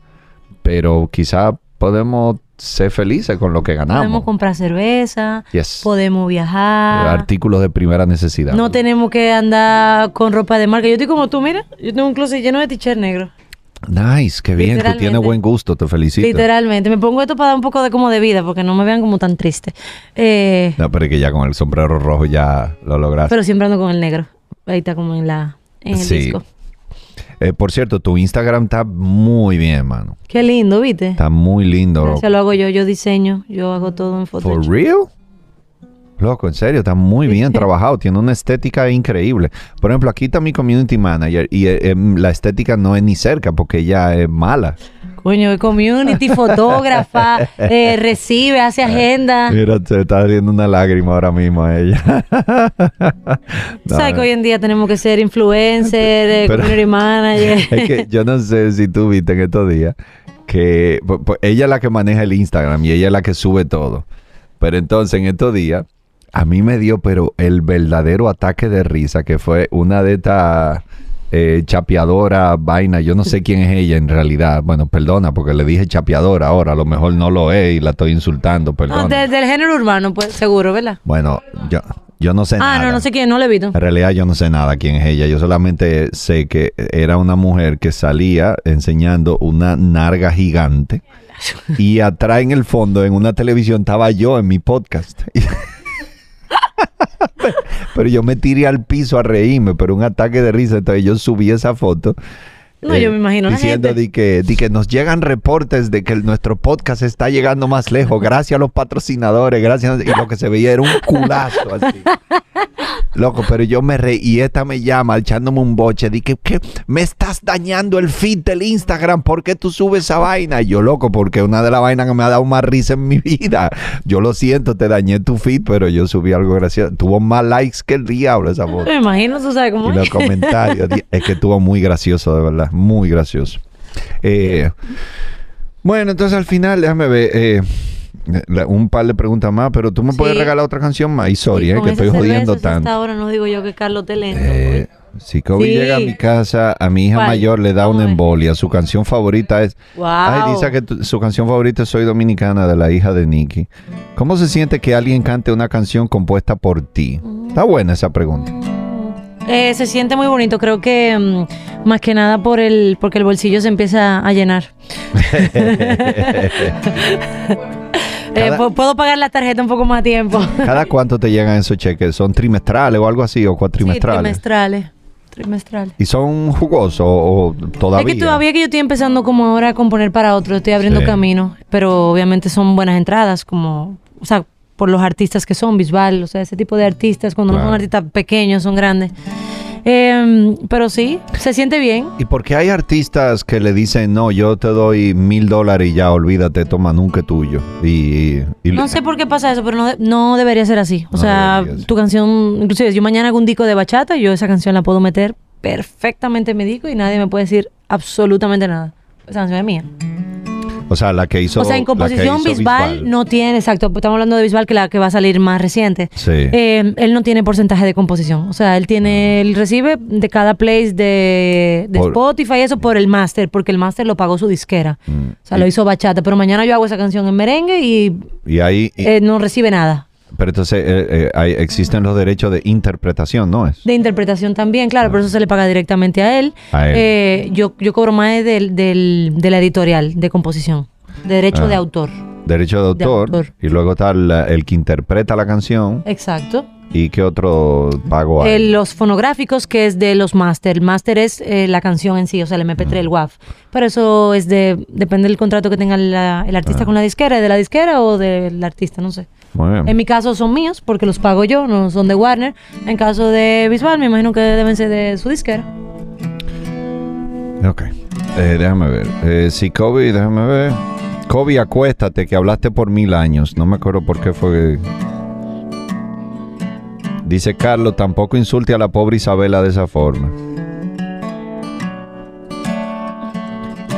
pero quizá podemos ser felices con lo que ganamos. Podemos comprar cerveza, Yes. podemos viajar. Artículos de primera necesidad. No tenemos que andar con ropa de marca. Yo estoy como tú, mira. Yo tengo un closet lleno de t-shirt negro. Nice, qué bien, tú tienes buen gusto, te felicito. Literalmente. Me pongo esto para dar un poco de como de vida, porque no me vean como tan triste. Eh, No, pero es que ya con el sombrero rojo ya lo lograste. pero siempre ando con el negro. Ahí está como en la en el Sí. disco. Eh, por cierto, tu Instagram está muy bien, mano. Qué lindo, ¿viste? Está muy lindo. Gracias, lo hago yo. Yo diseño. Yo hago todo en For Photoshop. real? Loco, en serio, está muy bien trabajado. Tiene una estética increíble. Por ejemplo, aquí está mi community manager y eh, em, la estética no es ni cerca porque ella es mala. Coño, community, fotógrafa, eh, recibe, hace agenda. Mira, se está haciendo una lágrima ahora mismo a ella. No, ¿Sabes que hoy en día tenemos que ser influencer, eh, Pero- community manager? es que yo no sé si tú viste en estos días que pu- pu- ella es la que maneja el Instagram y ella es la que sube todo. Pero entonces en estos días a mí me dio pero el verdadero ataque de risa que fue una de estas eh, chapeadora vaina, yo no sé quién es ella en realidad. Bueno, perdona porque le dije chapeadora ahora, a lo mejor no lo es y la estoy insultando, Ah, perdón. de- del género urbano, pues seguro, ¿verdad? Bueno, yo yo no sé Ah, nada. no, no sé quién, no le he visto. En realidad yo no sé nada quién es ella. Yo solamente sé que era una mujer que salía enseñando una narga gigante y atrás en el fondo en una televisión estaba yo en mi podcast. pero yo me tiré al piso a reírme, pero un ataque de risa. Entonces yo subí esa foto. No, eh, yo me imagino la Diciendo gente. de que, de que nos llegan reportes de que el- nuestro podcast está llegando más lejos. Gracias a los patrocinadores, gracias. Y lo que se veía era un culazo así. Loco, pero yo me reí y esta me llama echándome un boche. Dije, que me estás dañando el feed del Instagram. ¿Por qué tú subes esa vaina? Y yo, loco, porque una de las vainas que me ha dado más risa en mi vida. Yo lo siento, te dañé tu feed, pero yo subí algo gracioso. Tuvo más likes que el diablo esa foto. Me imagino, tú sabes cómo Y los comentarios. es que estuvo muy gracioso, de verdad. Muy gracioso. Eh, bueno, entonces al final, déjame ver. eh, la- un par de preguntas más, pero tú me puedes regalar otra canción más. Y sorry, eh, que estoy jodiendo hasta tanto. ahora no digo yo que Carlos te lento. Eh, si Kobe Sí. llega a mi casa, a mi hija ¿Cuál? mayor le da una embolia. Su canción favorita es. Wow. Ay, dice que tu- su canción favorita es Soy Dominicana de la hija de Nicky. ¿Cómo se siente que alguien cante una canción compuesta por ti? Está buena esa pregunta. Eh, se siente muy bonito, creo que mm, más que nada por el, porque el bolsillo se empieza a llenar. Eh, puedo pagar la tarjeta un poco más a tiempo. ¿Cada cuánto te llegan esos cheques? ¿Son trimestrales o algo así? ¿O Sí, cuatrimestrales? trimestrales. Trimestrales. ¿Y son jugosos o todavía? Es que todavía que yo estoy empezando como ahora a componer para otro, estoy abriendo Sí. camino, pero obviamente son buenas entradas, como, o sea, por los artistas que son, Bisbal, o sea, ese tipo de artistas, cuando no son artistas pequeños, son grandes. Eh, pero sí, se siente bien. ¿Y por qué hay artistas que le dicen, no, yo te doy mil dólares y ya, olvídate, toma, nunca tuyo? Y, y- No sé por qué pasa eso, pero no, de- no debería ser así. O No sea, tu canción, inclusive si yo mañana hago un disco de bachata, yo esa canción la puedo meter perfectamente en mi disco y nadie me puede decir absolutamente nada. Esa canción es mía. O sea, la que hizo o sea, en composición Bisbal, no tiene, exacto, estamos hablando de Bisbal que la que va a salir más reciente. Sí. Eh, él no tiene porcentaje de composición. O sea, él tiene, él recibe de cada place de, de Por- Spotify eso por el máster, porque el máster lo pagó su disquera. Mm. O sea, lo hizo bachata. Pero mañana yo hago esa canción en merengue y Y ahí, y- eh, no recibe nada. Pero entonces eh, eh, hay- existen los derechos de interpretación, ¿no es? De interpretación también, claro, por eso se le paga directamente a él. A él. Eh, yo, yo cobro más del, del, de la editorial de composición, de derecho Ah. de autor. Derecho de autor, autor. y luego está la- el que interpreta la canción Exacto. y qué otro pago hay. Eh, los fonográficos, que es de los máster. El máster es eh, la canción en sí, o sea, el MP3, el WAV. Pero eso es de, depende del contrato que tenga la- el artista Ah. con la disquera, de la disquera o del artista, no sé. Muy bien. En mi caso son míos, porque los pago yo, no son de Warner. En caso de Visual, me imagino que deben ser de su disquera. Ok. Eh, déjame ver. Eh, sí, Kobe, déjame ver. Kobe, acuéstate, que hablaste por mil años. No me acuerdo por qué fue. Dice Carlos, tampoco insulte a la pobre Isabela de esa forma.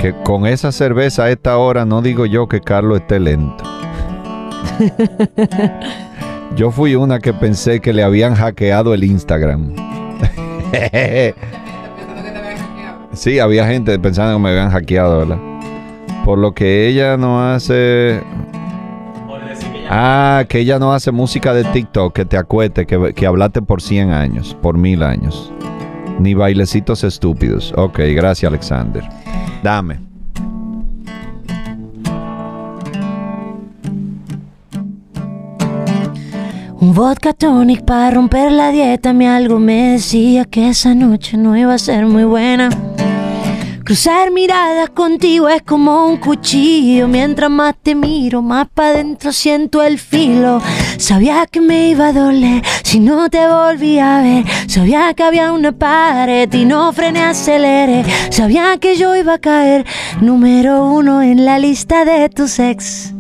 Que con esa cerveza a esta hora no digo yo que Carlos esté lento. Yo fui una que pensé que le habían hackeado el Instagram. sí, había gente pensando que me habían hackeado, ¿verdad? Por lo que ella no hace... Ah, que ella no hace música de TikTok, que te acuete, que, que hablaste por 100 años, por mil años. Ni bailecitos estúpidos. Ok, gracias Alexander. Dame. Un vodka tonic para romper la dieta. Mi algo me decía que esa noche no iba a ser muy buena. Cruzar miradas contigo es como un cuchillo. Mientras más te miro, más para adentro siento el filo. Sabía que me iba a doler si no te volví a ver. Sabía que había una pared y no frené, aceleré. Sabía que yo iba a caer número uno en la lista de tus ex.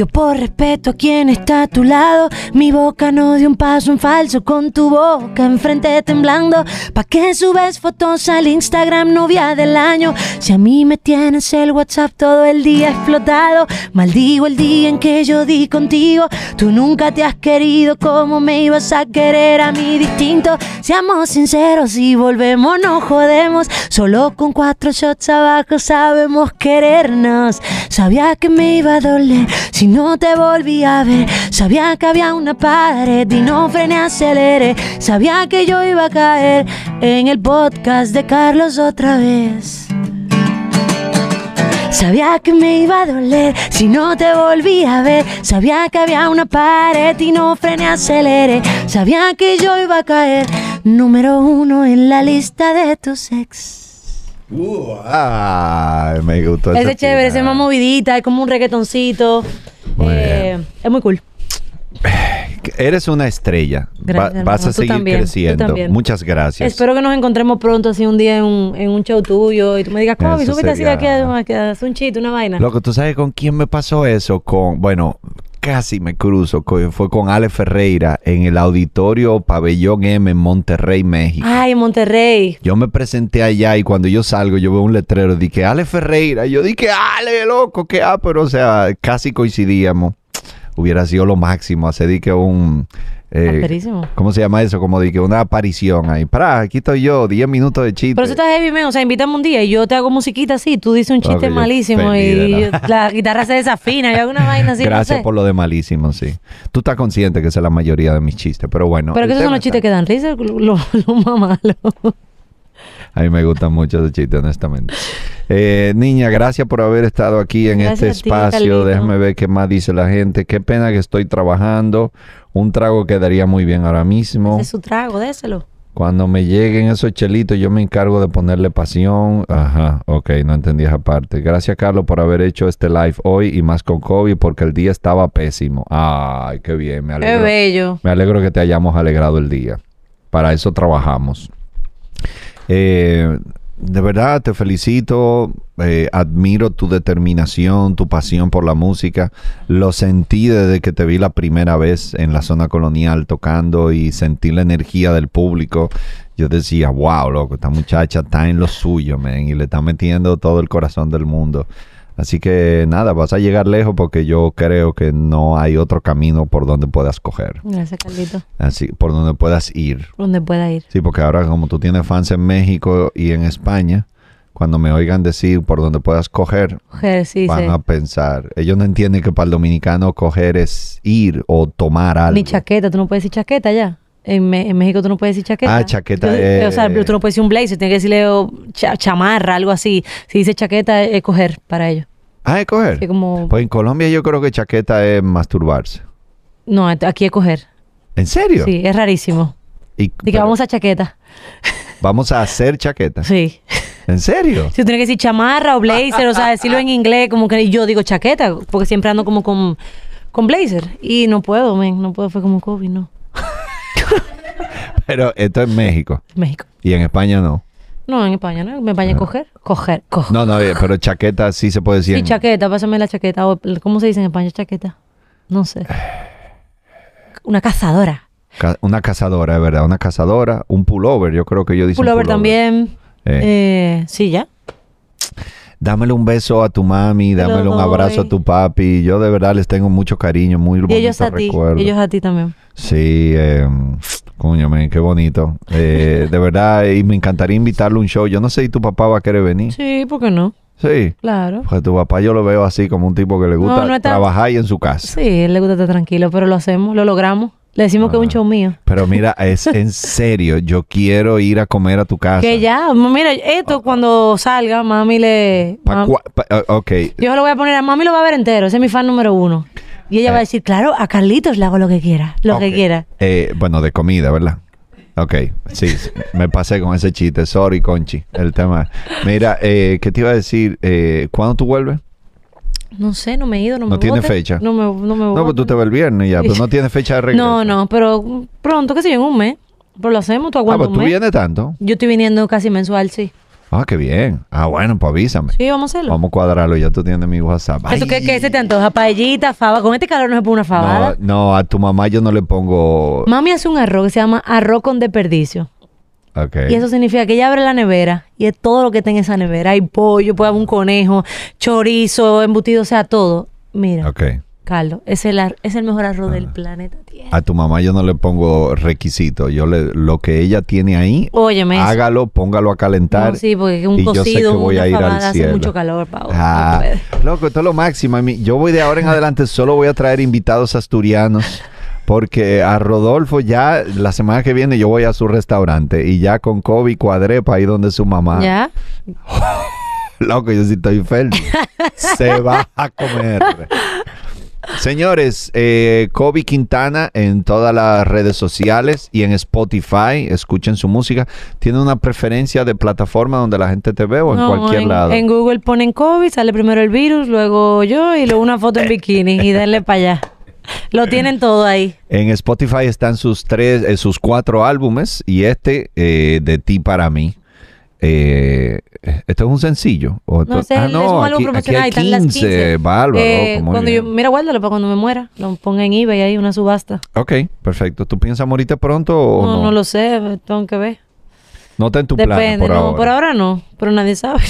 Yo por respeto a quien está a tu lado, mi boca no dio un paso en falso con tu boca enfrente temblando. ¿Pa' qué subes fotos al Instagram novia del año? Si a mí me tienes el WhatsApp todo el día explotado, maldigo el día en que yo di contigo. Tú nunca te has querido como me ibas a querer a mí distinto. Seamos sinceros y volvemos, no jodemos. Solo con cuatro shots abajo sabemos querernos. Sabía que me iba a doler si no te volví a ver. Sabía que había una pared y no frené, aceleré. Sabía que yo iba a caer en el podcast de Carlos otra vez. Sabía que me iba a doler si no te volví a ver. Sabía que había una pared y no frené, aceleré. Sabía que yo iba a caer número uno en la lista de tus ex. Ay, me gustó. Ese ese es chévere, ese es más movidita, es como un reggaetoncito. Eh, es muy cool. Eres una estrella. Gracias, Va- vas a seguir también, creciendo. Muchas gracias. Espero que nos encontremos pronto así un día en un, en un show tuyo y tú me digas, Kobe, súbete así de aquí sería- a, que haz un chiste, una vaina. Loco, ¿tú sabes con quién me pasó eso? Con, bueno, casi me cruzo. Fue con Ale Ferreira en el auditorio Pabellón M en Monterrey, México. Ay, Monterrey. Yo me presenté allá y cuando yo salgo yo veo un letrero, dije Ale Ferreira. Y yo dije, Ale, loco, ¿qué? Ah, pero o sea, casi coincidíamos. Hubiera sido lo máximo hacer dije un... eh. ¿Cómo se llama eso? Como dije una aparición ahí. Para, aquí estoy yo, 10 minutos de chiste. Pero eso está heavy, man. O sea, invítame un día y yo te hago musiquita así. Tú dices un chiste malísimo de y la guitarra se desafina. Yo hago una vaina así, Gracias no sé. por lo de malísimo, sí. Tú estás consciente que esa es la mayoría de mis chistes, pero bueno. Pero que esos son los chistes que dan risa, lo, lo más malo. A mí me gustan mucho esos chistes, honestamente. Eh, niña, gracias por haber estado aquí en Gracias este ti, espacio. Déjame ver qué más dice la gente. Qué pena que estoy trabajando. Un trago quedaría muy bien ahora mismo. Ese es su trago, déselo. Cuando me lleguen esos chelitos, yo me encargo de ponerle pasión. Ajá, ok, no entendí esa parte. Gracias, Carlos, por haber hecho este live hoy y más con COVID, porque el día estaba pésimo. Ay, qué bien, me Qué alegro. bello. Me alegro que te hayamos alegrado el día. Para eso trabajamos. Eh, de verdad, te felicito. eh, admiro tu determinación, tu pasión por la música. Lo sentí desde que te vi la primera vez en la zona colonial tocando y sentí la energía del público. Yo decía, wow, loco, esta muchacha está en lo suyo, man, y le está metiendo todo el corazón del mundo. Así que nada, vas a llegar lejos porque yo creo que no hay otro camino por donde puedas coger. Gracias, Carlito. Así, por donde puedas ir. Donde pueda ir. Sí, porque ahora como tú tienes fans en México y en España, cuando me oigan decir por donde puedas coger, Coger, sí, van sí. a pensar. Ellos no entienden que para el dominicano coger es ir o tomar algo. Ni chaqueta, tú no puedes decir chaqueta ya. En, Me- en México tú no puedes decir chaqueta. Ah, chaqueta Tú- O sea, tú no puedes decir un blazer, tienes que decirle oh, cha- chamarra, algo así. Si dice chaqueta, es coger para ellos. Ah, es coger. Como- Pues en Colombia yo creo que chaqueta es masturbarse. No, aquí es coger. ¿En serio? Sí, es rarísimo. Y, Y que pero vamos a chaqueta. vamos a hacer chaqueta. Sí. ¿En serio? Si tú tienes que decir chamarra o blazer, o sea, decirlo en inglés, como que yo digo chaqueta, porque siempre ando como con, con blazer. Y no puedo, men, no puedo, fue como COVID, no. Pero esto es México. México. Y en España no. No, en España, ¿no? En España es coger. Coger, coger. No, no, eh, pero chaqueta sí se puede decir. Sí, en- chaqueta, pásame la chaqueta. o- ¿Cómo se dice en España chaqueta? No sé. Una cazadora. Ca- Una cazadora, es verdad, una cazadora, un pullover, yo creo que yo dije Pullover también. Eh. Eh, sí, ya. Dámele un beso a tu mami, dámele un abrazo a tu papi. Yo de verdad les tengo mucho cariño, muy Y ellos bonito a ti. recuerdo. Ellos a ti también. Sí, eh, coño, men, qué bonito. Eh, de verdad, y me encantaría invitarle a un show. Yo no sé si tu papá va a querer venir. Sí, ¿por qué no? Sí. Claro. Porque tu papá yo lo veo así como un tipo que le gusta no está- trabajar y en su casa. Sí, él le gusta estar tranquilo, pero lo hacemos, lo logramos. Le decimos que es un show mío. Pero mira, es en serio, yo quiero ir a comer a tu casa. Que ya, mira, esto cuando salga, mami le... Pa' pa- eh, ok, yo lo voy a poner a mami, lo va a ver entero, ese es mi fan número uno. Y ella va a decir, claro, a Carlitos le hago lo que quiera, lo que quiera. Eh, bueno, de comida, ¿verdad? Ok, sí, sí, me pasé con ese chiste. Sorry, Conchi, el tema. Mira, eh, ¿qué te iba a decir? Eh, ¿Cuándo tú vuelves? No sé, no me he ido, no, No me tiene fecha. No me, no me No, pues tú te vas el viernes ya, pero no tiene fecha de regreso. No, no, pero pronto, qué sé yo, en un mes. Pero lo hacemos, tú Ah, aguantas pues un tú vienes tanto. Yo estoy viniendo casi mensual, sí. Ah, qué bien. Ah, bueno, pues avísame. Sí, vamos a hacerlo. Vamos a cuadrarlo, ya tú tienes mi WhatsApp. ¿Eso qué, qué se te antoja? Paellita, fava. Con este calor no se pone una no, fabada. no, a tu mamá yo no le pongo... Mami hace un arroz que se llama arroz con desperdicio. Y eso significa que ella abre la nevera y es todo lo que está en esa nevera. Hay pollo, puede haber un conejo, chorizo, embutido, o sea, todo. Mira, Ok. Carlos, es el, es el mejor arroz del planeta. A tu mamá yo no le pongo requisitos. Yo le, lo que ella tiene ahí, Óyeme, eso. hágalo, póngalo a calentar. No, sí, porque un y yo sé cocido, que voy a ir al hace mucho calor, Pau. Ah, loco, esto es lo máximo. Yo voy de ahora en adelante, solo voy a traer invitados asturianos. Porque a Rodolfo ya la semana que viene yo voy a su restaurante y ya con Kobe cuadré para ir donde su mamá. ¿Ya? Loco, yo sí estoy feliz. Se va a comer. Señores, eh, Kobe Quintana en todas las redes sociales y en Spotify, escuchen su música. ¿Tiene una preferencia de plataforma donde la gente te ve o en No, cualquier en, lado? En Google ponen COVID, sale primero el virus, luego yo y luego una foto en bikini y denle para allá. Lo tienen todo ahí. En Spotify están sus tres, eh, sus cuatro álbumes y este eh, de ti para mí. Eh, esto es un sencillo. ¿O No sé, ah, es no, un álbum aquí, aquí hay están las 15. Bárbaro, Eh, cuando yo, mira, guárdalo para cuando me muera. Lo ponga en eBay ahí, una subasta. Ok, perfecto. ¿Tú piensas morirte pronto o no, no? no, lo sé, tengo que ver. No está en tu plan Depende, por no, ahora. por ahora no, pero nadie sabe.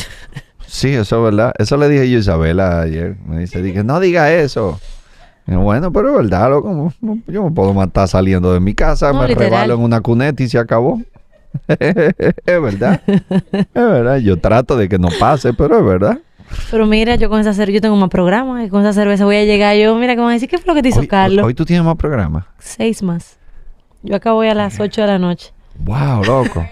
Sí, eso es verdad. Eso le dije yo a Isabela ayer. Me dice, dije, no diga eso. Bueno, pero es verdad, loco. Yo me puedo matar saliendo de mi casa, No, me literal. rebalo en una cuneta y se acabó. es verdad. Es verdad. Yo trato de que no pase, pero es verdad. Pero mira, yo con esa cerveza, yo tengo más programas, y con esa cerveza voy a llegar yo, mira, que van a decir, ¿qué fue lo que te hizo Carlos? Hoy tú tienes más programas. Seis más. Yo acabo hoy a las 8 de la noche. Wow, loco.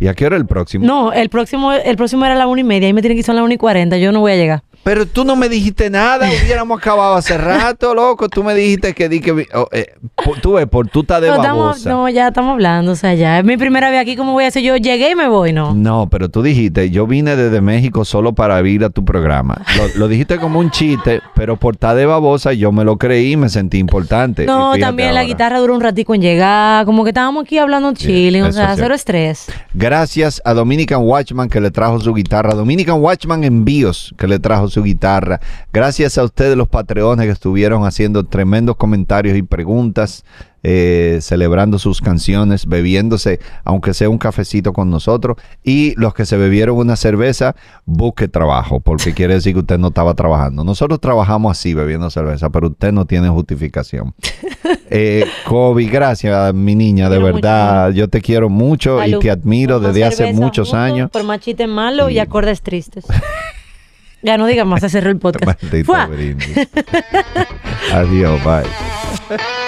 ¿Y a qué hora el próximo? No, el próximo, el próximo era a la una y media, y me tienen que ir a las una y cuarenta, yo no voy a llegar. Pero tú no me dijiste nada, hubiéramos acabado hace rato, loco. Tú me dijiste que di que... oh, eh, por- tú ves, por tú estás de estamos, babosa. no, ya estamos hablando, o sea, ya es mi primera vez aquí, ¿cómo voy a hacer? Yo llegué y me voy, ¿no? No, pero tú dijiste, yo vine desde México solo para ir a tu programa. Lo, lo dijiste como un chiste, pero por estar de babosa yo me lo creí y me sentí importante. No, también la guitarra duró un ratico en llegar, como que estábamos aquí hablando chilling, o eso sea, es cero estrés. Gracias a Dominican Watchman que le trajo su guitarra. Dominican Watchman Envíos que le trajo su guitarra. Gracias a ustedes los patreones que estuvieron haciendo tremendos comentarios y preguntas, eh, celebrando sus canciones, bebiéndose, aunque sea un cafecito con nosotros. Y los que se bebieron una cerveza, busque trabajo, porque quiere decir que usted no estaba trabajando. Nosotros trabajamos así bebiendo cerveza, pero usted no tiene justificación. Eh, Kobe, gracias, mi niña, de verdad. Yo te quiero mucho y te admiro desde hace muchos años. Por más chistes malos y acordes tristes. ya no digas más, se cerró el podcast. Adiós, bye.